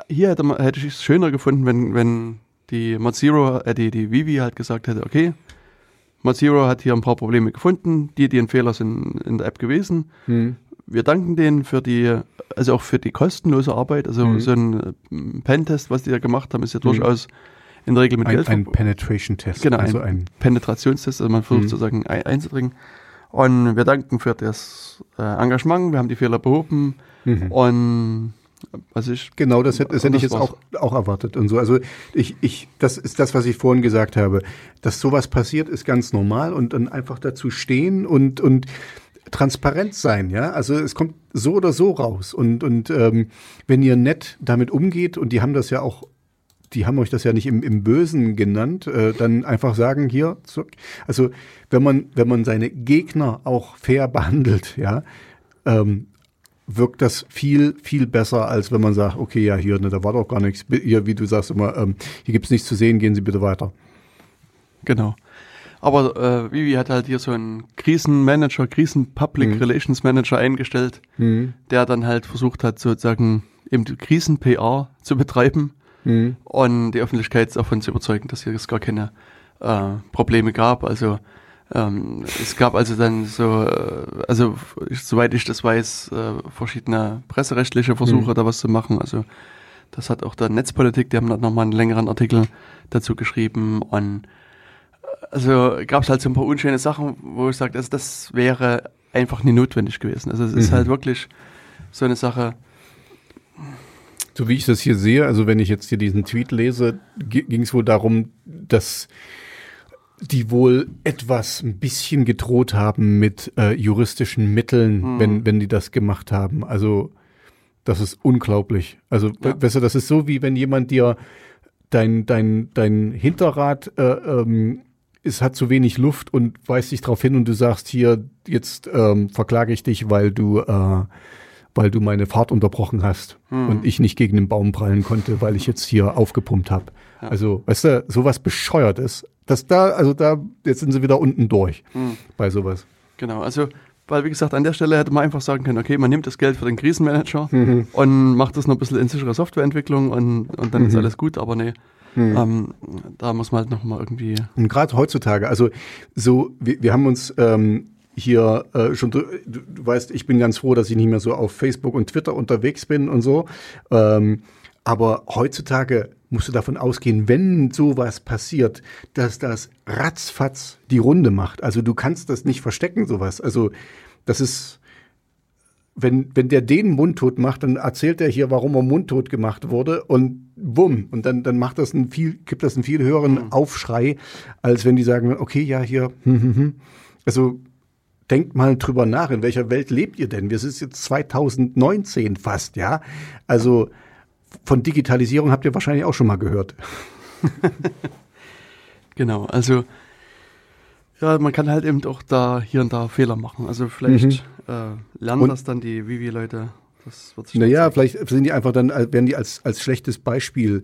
Speaker 1: hier hätte, man, hätte ich es schöner gefunden, wenn, wenn die Mod Zero, äh, die, die Vivi halt gesagt hätte, okay, Mod Zero hat hier ein paar Probleme gefunden, die, die ein Fehler sind in der App gewesen.
Speaker 2: Hm.
Speaker 1: Wir danken denen für die, also auch für die kostenlose Arbeit. Also
Speaker 2: Mhm.
Speaker 1: so ein äh, Pentest, was die da gemacht haben, ist ja durchaus in der Regel mit
Speaker 2: Ein,
Speaker 1: Geld
Speaker 2: ein Penetration-Test.
Speaker 1: Genau,
Speaker 2: also
Speaker 1: ein-
Speaker 2: ein,
Speaker 1: Penetrationstest, also man versucht
Speaker 2: Mhm.
Speaker 1: sozusagen ein, einzudringen. Und wir danken für das äh, Engagement, wir haben die Fehler behoben
Speaker 2: Mhm.
Speaker 1: und
Speaker 2: Also ich, genau, das hätte, das hätte ich jetzt auch, auch erwartet und so. Also ich, ich, das ist das, was ich vorhin gesagt habe. Dass sowas passiert, ist ganz normal und dann einfach dazu stehen und, und transparent sein, ja. Also es kommt so oder so raus. Und, und ähm, wenn ihr nett damit umgeht, und die haben das ja auch die haben euch das ja nicht im, im Bösen genannt, äh, dann einfach sagen hier, so, also wenn man, wenn man seine Gegner auch fair (laughs) behandelt, ja, ähm, wirkt das viel, viel besser, als wenn man sagt, okay, ja, hier, ne, da war doch gar nichts. Hier, wie du sagst immer, ähm, hier gibt's nichts zu sehen, gehen Sie bitte weiter.
Speaker 1: Genau. Aber äh, Vivi hat halt hier so einen Krisenmanager, Krisen-Public mhm. Relations Manager eingestellt, mhm. der dann halt versucht hat, sozusagen eben Krisen-PR zu betreiben mhm. und die Öffentlichkeit davon zu überzeugen, dass hier es gar keine äh, Probleme gab. Also ähm, es gab also dann so, äh, also soweit ich das weiß, äh, verschiedene presserechtliche Versuche, mhm. da was zu machen. Also das hat auch der Netzpolitik, die haben da nochmal einen längeren Artikel dazu geschrieben und äh, also gab es halt so ein paar unschöne Sachen, wo ich sage, also das wäre einfach nie notwendig gewesen. Also es mhm. ist halt wirklich so eine Sache,
Speaker 2: so wie ich das hier sehe, also wenn ich jetzt hier diesen Tweet lese, ging es wohl darum, dass die wohl etwas ein bisschen gedroht haben mit äh, juristischen Mitteln, hm. wenn, wenn die das gemacht haben. Also das ist unglaublich. Also ja. weißt du, das ist so wie wenn jemand dir dein, dein, dein Hinterrad äh, ähm, es hat zu wenig Luft und weist dich darauf hin und du sagst hier, jetzt ähm, verklage ich dich, weil du äh, weil du meine Fahrt unterbrochen hast hm. und ich nicht gegen den Baum prallen konnte, weil ich jetzt hier aufgepumpt habe. Ja. Also, weißt du, sowas bescheuert dass da, also da, jetzt sind sie wieder unten durch hm. bei sowas.
Speaker 1: Genau, also, weil wie gesagt, an der Stelle hätte man einfach sagen können, okay, man nimmt das Geld für den Krisenmanager mhm. und macht das noch ein bisschen in sichere Softwareentwicklung und, und dann mhm. ist alles gut, aber nee. Mhm. Ähm, da muss man halt noch mal irgendwie.
Speaker 2: Und gerade heutzutage, also so, wir, wir haben uns ähm, hier äh, schon, du, du, weißt, ich bin ganz froh, dass ich nicht mehr so auf Facebook und Twitter unterwegs bin und so. Ähm, aber heutzutage musst du davon ausgehen, wenn sowas passiert, dass das ratzfatz die Runde macht. Also du kannst das nicht verstecken, sowas. Also das ist, wenn, wenn der den mundtot macht, dann erzählt er hier, warum er mundtot gemacht wurde und bumm. Und dann, dann macht das einen viel, gibt das einen viel höheren mhm. Aufschrei, als wenn die sagen, okay, ja, hier, hm, hm, hm. Also denkt mal drüber nach, in welcher Welt lebt ihr denn? Wir sind jetzt 2019 fast, ja. Also von Digitalisierung habt ihr wahrscheinlich auch schon mal gehört. (laughs)
Speaker 1: genau, also ja, man kann halt eben auch da hier und da Fehler machen. Also vielleicht mhm. äh, lernen und, das dann die Vivi-Leute.
Speaker 2: Das wird sich Naja, vielleicht sind die einfach dann, werden die als, als schlechtes Beispiel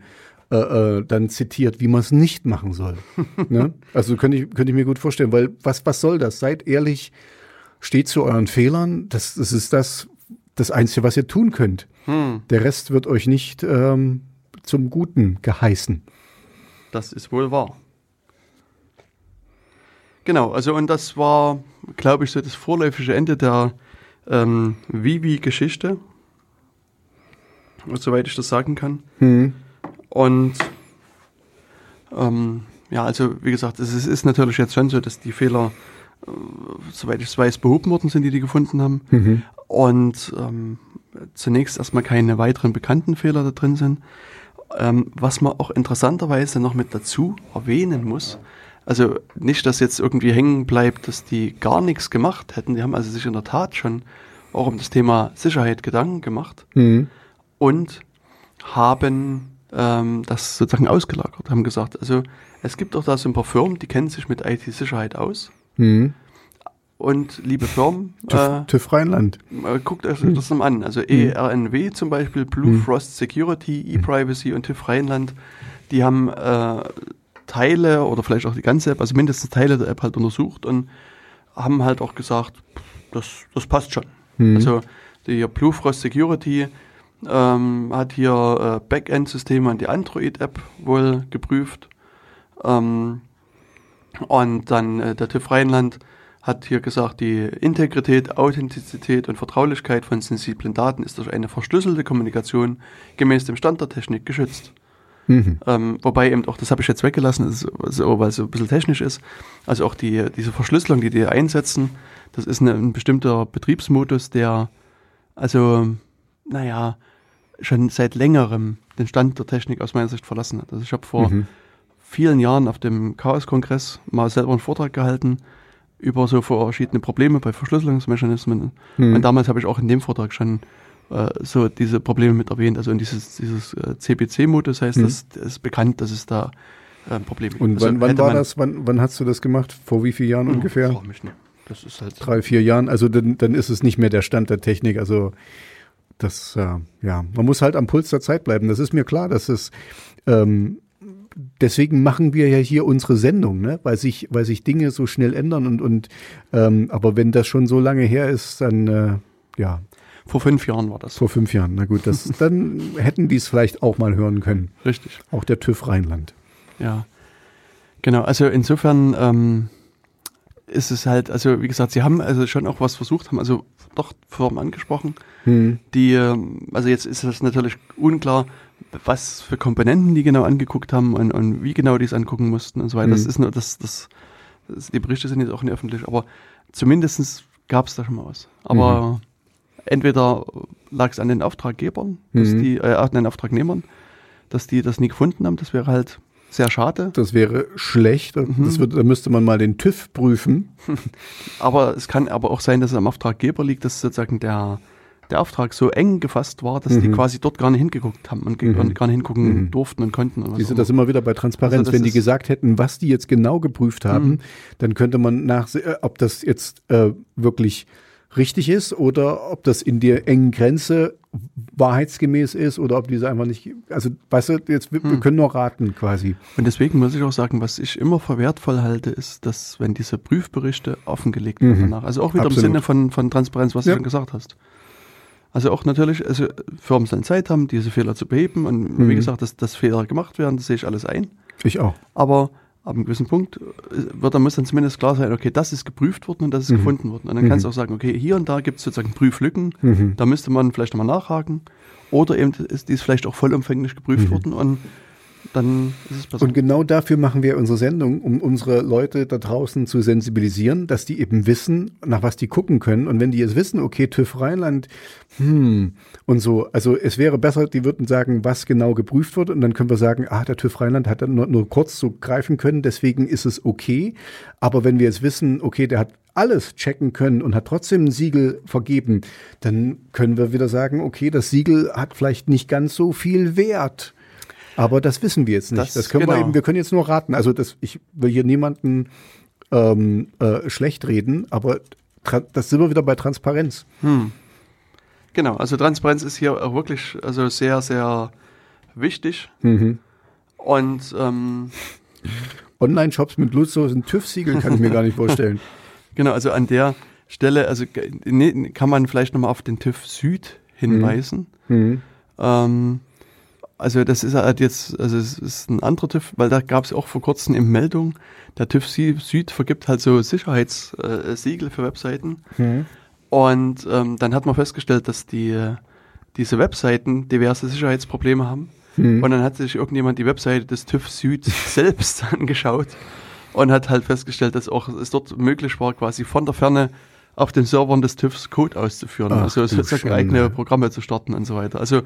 Speaker 2: äh, äh, dann zitiert, wie man es nicht machen soll. (laughs) ne? Also könnte ich, könnte ich mir gut vorstellen, weil was, was soll das? Seid ehrlich, steht zu euren Fehlern. Das, das ist das, das Einzige, was ihr tun könnt. Hm. Der Rest wird euch nicht ähm, zum Guten geheißen.
Speaker 1: Das ist wohl wahr. Genau, also und das war, glaube ich, so das vorläufige Ende der ähm, Vivi-Geschichte, soweit ich das sagen kann. Hm. Und ähm, ja, also wie gesagt, es ist, ist natürlich jetzt schon so, dass die Fehler soweit ich es weiß, behoben worden sind, die die gefunden haben. Mhm. Und ähm, zunächst erstmal keine weiteren bekannten Fehler da drin sind. Ähm, was man auch interessanterweise noch mit dazu erwähnen muss, also nicht, dass jetzt irgendwie hängen bleibt, dass die gar nichts gemacht hätten. Die haben also sich in der Tat schon auch um das Thema Sicherheit Gedanken gemacht mhm. und haben ähm, das sozusagen ausgelagert, haben gesagt, also es gibt doch da so ein paar Firmen, die kennen sich mit IT-Sicherheit aus Mhm. Und liebe Firmen,
Speaker 2: TÜV, äh, TÜV Rheinland.
Speaker 1: Äh, guckt euch das mal an. Also mhm. ERNW zum Beispiel, Blue mhm. Frost Security, ePrivacy und TÜV Rheinland, die haben äh, Teile oder vielleicht auch die ganze App, also mindestens Teile der App halt untersucht und haben halt auch gesagt, das, das passt schon. Mhm. Also die Blue Frost Security ähm, hat hier äh, Backend-Systeme an die Android-App wohl geprüft. Ähm, und dann äh, der TÜV Rheinland hat hier gesagt, die Integrität, Authentizität und Vertraulichkeit von sensiblen Daten ist durch eine verschlüsselte Kommunikation gemäß dem Stand der Technik geschützt. Mhm. Ähm, wobei eben auch, das habe ich jetzt weggelassen, ist, so, weil es so ein bisschen technisch ist. Also auch die, diese Verschlüsselung, die die einsetzen, das ist eine, ein bestimmter Betriebsmodus, der, also, naja, schon seit längerem den Stand der Technik aus meiner Sicht verlassen hat. Also ich habe vor mhm. Vielen Jahren auf dem Chaos-Kongress mal selber einen Vortrag gehalten über so verschiedene Probleme bei Verschlüsselungsmechanismen. Mhm. Und damals habe ich auch in dem Vortrag schon äh, so diese Probleme mit erwähnt. Also in dieses, dieses äh, CPC-Modus heißt, mhm. das ist bekannt, dass es da äh, Probleme
Speaker 2: gibt. Und also wann, wann war das? Wann, wann hast du das gemacht? Vor wie vielen Jahren ungefähr? Mich nicht. Das ist halt Drei, vier Jahren. Also dann, dann ist es nicht mehr der Stand der Technik. Also das, äh, ja, man muss halt am Puls der Zeit bleiben. Das ist mir klar, dass es ähm, deswegen machen wir ja hier unsere Sendung, ne? weil sich, weil sich Dinge so schnell ändern und, und ähm, aber wenn das schon so lange her ist, dann äh, ja.
Speaker 1: Vor fünf Jahren war das.
Speaker 2: Vor fünf Jahren, na gut, das, dann (laughs) hätten die es vielleicht auch mal hören können.
Speaker 1: Richtig.
Speaker 2: Auch der TÜV Rheinland.
Speaker 1: Ja, genau. Also insofern ähm, ist es halt, also wie gesagt, sie haben also schon auch was versucht, haben also doch Firmen angesprochen, hm. die, ähm, also jetzt ist es natürlich unklar, was für Komponenten die genau angeguckt haben und, und wie genau die es angucken mussten und so weiter. Hm. Das ist nur, das, das, das, die Berichte sind jetzt auch nicht öffentlich, aber zumindest gab es da schon mal was. Aber mhm. entweder lag es an den Auftraggebern, dass mhm. die, äh, an den Auftragnehmern, dass die das nie gefunden haben. Das wäre halt sehr schade.
Speaker 2: Das wäre schlecht. Mhm. Das wird, da müsste man mal den TÜV prüfen. (laughs)
Speaker 1: aber es kann aber auch sein, dass es am Auftraggeber liegt, dass sozusagen der, der Auftrag so eng gefasst war, dass mhm. die quasi dort gar nicht hingeguckt haben und, mhm. und gar nicht hingucken mhm. durften und konnten.
Speaker 2: Und Siehst du das immer wieder bei Transparenz? Also Wenn die gesagt hätten, was die jetzt genau geprüft haben, mhm. dann könnte man nachsehen, äh, ob das jetzt äh, wirklich richtig ist oder ob das in der engen Grenze wahrheitsgemäß ist oder ob diese einfach nicht, also weißt du, jetzt, wir, wir können nur raten quasi.
Speaker 1: Und deswegen muss ich auch sagen, was ich immer für wertvoll halte, ist, dass wenn diese Prüfberichte offengelegt werden mhm. danach, also auch wieder Absolut. im Sinne von, von Transparenz, was ja. du schon gesagt hast. Also auch natürlich, also Firmen sollen Zeit haben, diese Fehler zu beheben und mhm. wie gesagt, dass, dass Fehler gemacht werden, das sehe ich alles ein.
Speaker 2: Ich auch.
Speaker 1: Aber ab einem gewissen Punkt äh, wird, dann muss dann zumindest klar sein, okay, das ist geprüft worden und das ist mhm. gefunden worden. Und dann mhm. kannst du auch sagen, okay, hier und da gibt es sozusagen Prüflücken, mhm. da müsste man vielleicht nochmal nachhaken. Oder eben ist dies vielleicht auch vollumfänglich geprüft mhm. worden und dann ist es
Speaker 2: besser. Und genau dafür machen wir unsere Sendung, um unsere Leute da draußen zu sensibilisieren, dass die eben wissen, nach was die gucken können. Und wenn die jetzt wissen, okay, TÜV Rheinland, hm, und so, also es wäre besser, die würden sagen, was genau geprüft wird. Und dann können wir sagen, ah, der TÜV Rheinland hat dann nur, nur kurz so greifen können, deswegen ist es okay. Aber wenn wir jetzt wissen, okay, der hat alles checken können und hat trotzdem ein Siegel vergeben, dann können wir wieder sagen, okay, das Siegel hat vielleicht nicht ganz so viel Wert. Aber das wissen wir jetzt nicht. Das, das können genau. wir eben, wir können jetzt nur raten. Also das, ich will hier niemanden ähm, äh, schlecht reden, aber das sind wir wieder bei Transparenz. Hm.
Speaker 1: Genau, also Transparenz ist hier auch wirklich also sehr, sehr wichtig. Mhm. Und ähm,
Speaker 2: Online-Shops mit blutlosen TÜV-Siegeln kann ich mir gar nicht (laughs) vorstellen.
Speaker 1: Genau, also an der Stelle, also kann man vielleicht nochmal auf den TÜV Süd hinweisen. Mhm. Ähm, also das ist halt jetzt, also es ist ein anderer TÜV, weil da gab es auch vor kurzem eine Meldung, der TÜV Süd vergibt halt so Sicherheitssiegel für Webseiten. Mhm. Und ähm, dann hat man festgestellt, dass die diese Webseiten diverse Sicherheitsprobleme haben. Mhm. Und dann hat sich irgendjemand die Webseite des TÜV Süd (laughs) selbst angeschaut und hat halt festgestellt, dass auch es dort möglich war, quasi von der Ferne auf den Servern des TÜVs Code auszuführen. Ach, also sozusagen eigene Programme zu starten und so weiter. Also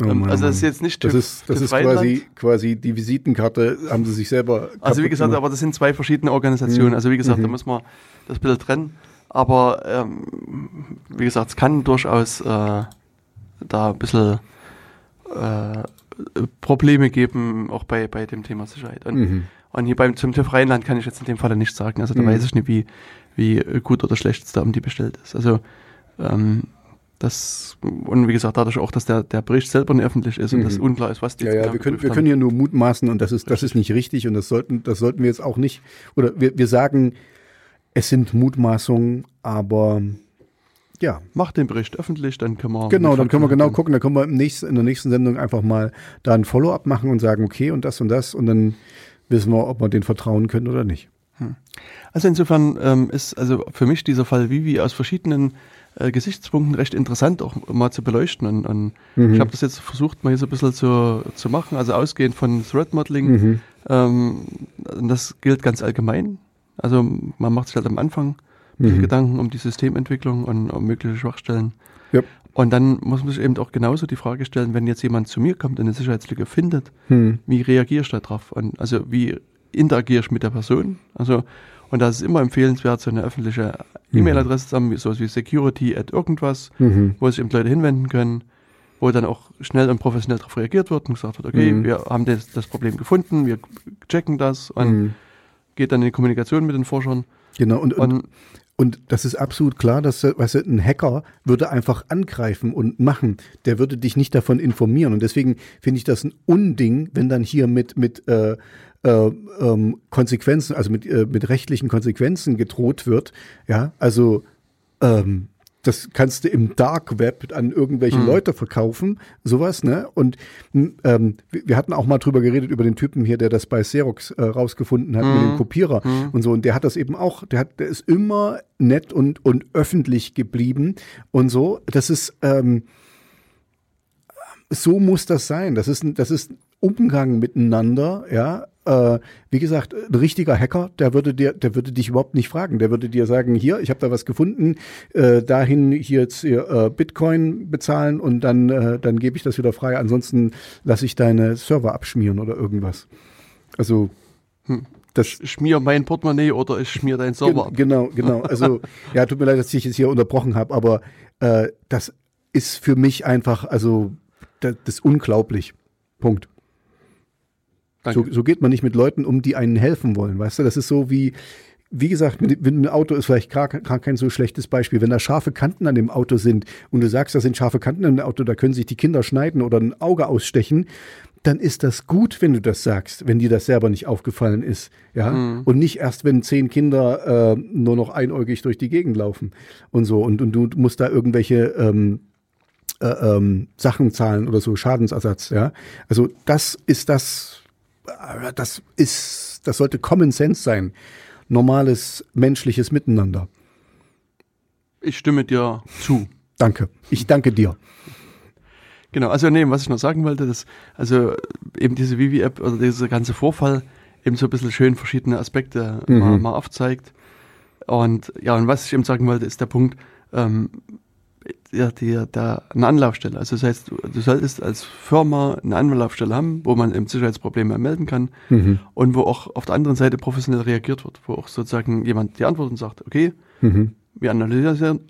Speaker 1: Oh ähm, Mann, also das ist jetzt nicht
Speaker 2: TÜV, Das ist, das ist quasi, quasi die Visitenkarte, haben sie sich selber.
Speaker 1: Also wie gesagt, gemacht. aber das sind zwei verschiedene Organisationen. Mhm. Also wie gesagt, mhm. da muss man das Bild trennen. Aber ähm, wie gesagt, es kann durchaus äh, da ein bisschen äh, Probleme geben, auch bei, bei dem Thema Sicherheit. Und, mhm. und hier beim zum TÜV Rheinland kann ich jetzt in dem Fall nicht sagen. Also da mhm. weiß ich nicht, wie, wie gut oder schlecht es da um die bestellt ist. Also ähm, das, und wie gesagt, dadurch auch, dass der, der Bericht selber nicht öffentlich ist und mhm. das unklar ist, was
Speaker 2: die Ja, ja, wir können, wir können hier nur mutmaßen und das ist, das ist nicht richtig und das sollten, das sollten wir jetzt auch nicht, oder wir, wir sagen, es sind Mutmaßungen, aber ja.
Speaker 1: Macht den Bericht öffentlich, dann können wir.
Speaker 2: Genau, dann können wir genau gucken, dann können wir im nächsten, in der nächsten Sendung einfach mal da ein Follow-up machen und sagen, okay, und das und das und dann wissen wir, ob wir den vertrauen können oder nicht. Hm.
Speaker 1: Also insofern ähm, ist also für mich dieser Fall Vivi aus verschiedenen äh, Gesichtspunkten recht interessant auch mal zu beleuchten. Und, und mhm. ich habe das jetzt versucht, mal hier so ein bisschen zu, zu machen, also ausgehend von Threat Modeling. Mhm. Ähm, das gilt ganz allgemein. Also man macht sich halt am Anfang mhm. Gedanken um die Systementwicklung und um mögliche Schwachstellen. Yep. Und dann muss man sich eben auch genauso die Frage stellen, wenn jetzt jemand zu mir kommt und eine Sicherheitslücke findet, hm. wie reagierst du darauf? Und also wie interagierst du mit der Person? Also, und das ist immer empfehlenswert, so eine öffentliche mhm. E-Mail-Adresse zu haben, so wie security at irgendwas, mhm. wo sich eben Leute hinwenden können, wo dann auch schnell und professionell darauf reagiert wird und gesagt wird, okay, mhm. wir haben das, das, Problem gefunden, wir checken das und mhm. geht dann in die Kommunikation mit den Forschern.
Speaker 2: Genau, und, und, und das ist absolut klar, dass weißt du, ein Hacker würde einfach angreifen und machen. Der würde dich nicht davon informieren. Und deswegen finde ich das ein Unding, wenn dann hier mit, mit äh, ähm, Konsequenzen, also mit, äh, mit rechtlichen Konsequenzen gedroht wird. Ja, also ähm, das kannst du im Dark Web an irgendwelche mhm. Leute verkaufen, sowas, ne? Und ähm, wir hatten auch mal drüber geredet, über den Typen hier, der das bei Xerox äh, rausgefunden hat mhm. mit dem mhm. Kopierer mhm. und so. Und der hat das eben auch, der hat, der ist immer nett und, und öffentlich geblieben und so. Das ist, ähm, so muss das sein. Das ist, das ist Umgang miteinander, ja, äh, wie gesagt, ein richtiger Hacker, der würde dir, der würde dich überhaupt nicht fragen. Der würde dir sagen, hier, ich habe da was gefunden, äh, dahin hier jetzt äh, Bitcoin bezahlen und dann, äh, dann gebe ich das wieder frei. Ansonsten lasse ich deine Server abschmieren oder irgendwas. Also
Speaker 1: hm. Das schmier mein Portemonnaie oder ich schmier deinen Server
Speaker 2: ab. Genau, genau. Also (laughs) ja, tut mir leid, dass ich jetzt hier unterbrochen habe, aber äh, das ist für mich einfach, also das, das ist unglaublich. Punkt. So, so geht man nicht mit Leuten um, die einen helfen wollen, weißt du? Das ist so wie, wie gesagt, mit, mit einem Auto ist vielleicht gar, gar, kein so schlechtes Beispiel. Wenn da scharfe Kanten an dem Auto sind und du sagst, da sind scharfe Kanten an dem Auto, da können sich die Kinder schneiden oder ein Auge ausstechen, dann ist das gut, wenn du das sagst, wenn dir das selber nicht aufgefallen ist, ja. Mhm. Und nicht erst, wenn zehn Kinder äh, nur noch einäugig durch die Gegend laufen und so und, und du musst da irgendwelche ähm, äh, ähm, Sachen zahlen oder so Schadensersatz, ja. Also das ist das, das ist, das sollte Common Sense sein. Normales menschliches Miteinander.
Speaker 1: Ich stimme dir zu.
Speaker 2: Danke. Ich danke dir.
Speaker 1: Genau, also nee, was ich noch sagen wollte, dass also eben diese Vivi-App oder dieser ganze Vorfall eben so ein bisschen schön verschiedene Aspekte mhm. mal, mal aufzeigt. Und ja, und was ich eben sagen wollte, ist der Punkt, ähm, ja, die, da eine Anlaufstelle. Also das heißt, du, solltest als Firma eine Anlaufstelle haben, wo man eben Sicherheitsprobleme melden kann mhm. und wo auch auf der anderen Seite professionell reagiert wird, wo auch sozusagen jemand die Antwort und sagt, okay, mhm. wir analysieren,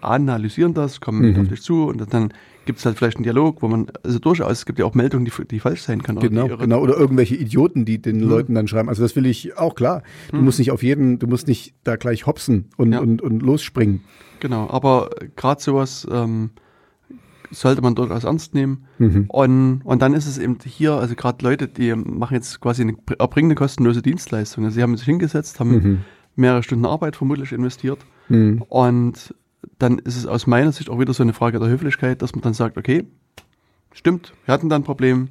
Speaker 1: analysieren das, kommen mhm. auf dich zu und dann gibt es halt vielleicht einen Dialog, wo man, also durchaus, es gibt ja auch Meldungen, die, die falsch sein können.
Speaker 2: Genau,
Speaker 1: oder
Speaker 2: genau, oder irgendwelche Idioten, die den mhm. Leuten dann schreiben. Also das will ich auch klar. Du mhm. musst nicht auf jeden, du musst nicht da gleich hopsen und, ja. und, und losspringen.
Speaker 1: Genau, aber gerade sowas ähm, sollte man durchaus ernst nehmen. Mhm. Und, und dann ist es eben hier, also gerade Leute, die machen jetzt quasi eine erbringen eine kostenlose Dienstleistung. Also sie haben sich hingesetzt, haben mhm. mehrere Stunden Arbeit vermutlich investiert. Mhm. Und dann ist es aus meiner Sicht auch wieder so eine Frage der Höflichkeit, dass man dann sagt, okay, stimmt, wir hatten da ein Problem,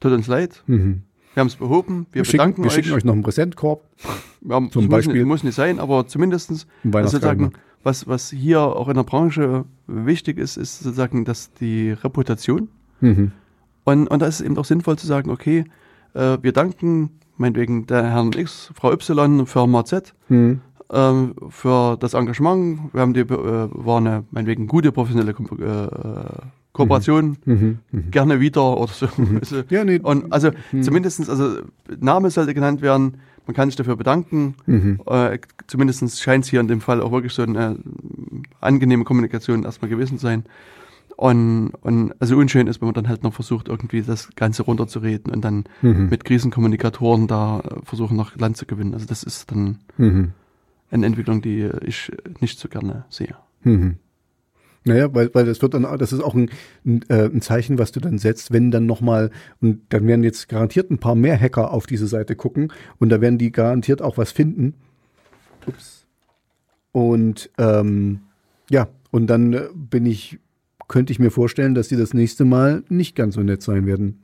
Speaker 1: tut uns leid, mhm. wir haben es behoben, wir, wir bedanken
Speaker 2: schicken, wir euch. Wir schicken euch noch einen Präsentkorb,
Speaker 1: ja, zum Beispiel. Muss nicht, muss nicht sein, aber zumindestens sozusagen was, was hier auch in der Branche wichtig ist, ist sozusagen, dass die Reputation. Mhm. Und, und da ist es eben auch sinnvoll zu sagen, okay, äh, wir danken meinetwegen der Herrn X, Frau Y, Firma Z mhm. Ähm, für das Engagement. Wir haben die, äh, war eine meinetwegen gute professionelle äh, Kooperation, mhm. mhm. Mhm. gerne wieder oder so. Mhm. (laughs) ja, nee. Und also mhm. zumindestens, also Name sollte genannt werden, man kann sich dafür bedanken. Mhm. Äh, Zumindest scheint es hier in dem Fall auch wirklich so eine äh, angenehme Kommunikation erstmal gewesen zu sein. Und, und also unschön ist, wenn man dann halt noch versucht, irgendwie das Ganze runterzureden und dann mhm. mit Krisenkommunikatoren da äh, versuchen, noch Land zu gewinnen. Also das ist dann mhm. Eine Entwicklung, die ich nicht so gerne sehe. Mhm.
Speaker 2: Naja, weil, weil das wird dann, das ist auch ein, ein, äh, ein Zeichen, was du dann setzt, wenn dann nochmal, und dann werden jetzt garantiert ein paar mehr Hacker auf diese Seite gucken und da werden die garantiert auch was finden. Ups. Und ähm, ja, und dann äh, bin ich, könnte ich mir vorstellen, dass die das nächste Mal nicht ganz so nett sein werden.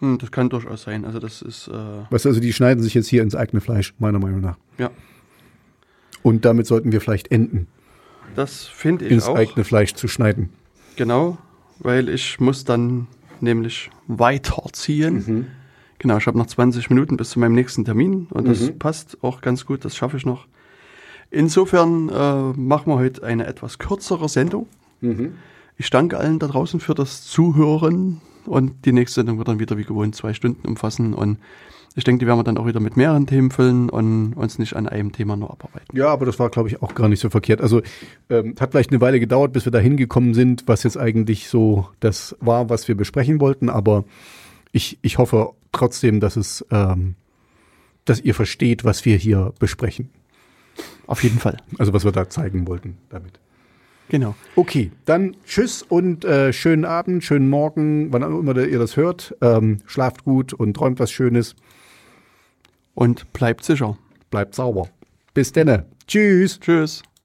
Speaker 1: Hm, das kann durchaus sein. Also das ist. Äh
Speaker 2: du, also die schneiden sich jetzt hier ins eigene Fleisch, meiner Meinung nach.
Speaker 1: Ja.
Speaker 2: Und damit sollten wir vielleicht enden.
Speaker 1: Das finde ich
Speaker 2: ins auch. eigene Fleisch zu schneiden.
Speaker 1: Genau, weil ich muss dann nämlich weiterziehen. Mhm. Genau, ich habe noch 20 Minuten bis zu meinem nächsten Termin und das mhm. passt auch ganz gut, das schaffe ich noch. Insofern äh, machen wir heute eine etwas kürzere Sendung. Mhm. Ich danke allen da draußen für das Zuhören und die nächste Sendung wird dann wieder wie gewohnt zwei Stunden umfassen und ich denke, die werden wir dann auch wieder mit mehreren Themen füllen und uns nicht an einem Thema nur abarbeiten.
Speaker 2: Ja, aber das war, glaube ich, auch gar nicht so verkehrt. Also ähm, hat vielleicht eine Weile gedauert, bis wir da hingekommen sind, was jetzt eigentlich so das war, was wir besprechen wollten. Aber ich, ich hoffe trotzdem, dass es, ähm, dass ihr versteht, was wir hier besprechen.
Speaker 1: Auf jeden Fall.
Speaker 2: Also was wir da zeigen wollten damit.
Speaker 1: Genau.
Speaker 2: Okay, dann tschüss und äh, schönen Abend, schönen Morgen, wann auch immer ihr das hört. Ähm, schlaft gut und träumt was Schönes.
Speaker 1: Und bleibt sicher.
Speaker 2: Bleibt sauber. Bis denne. Tschüss.
Speaker 1: Tschüss.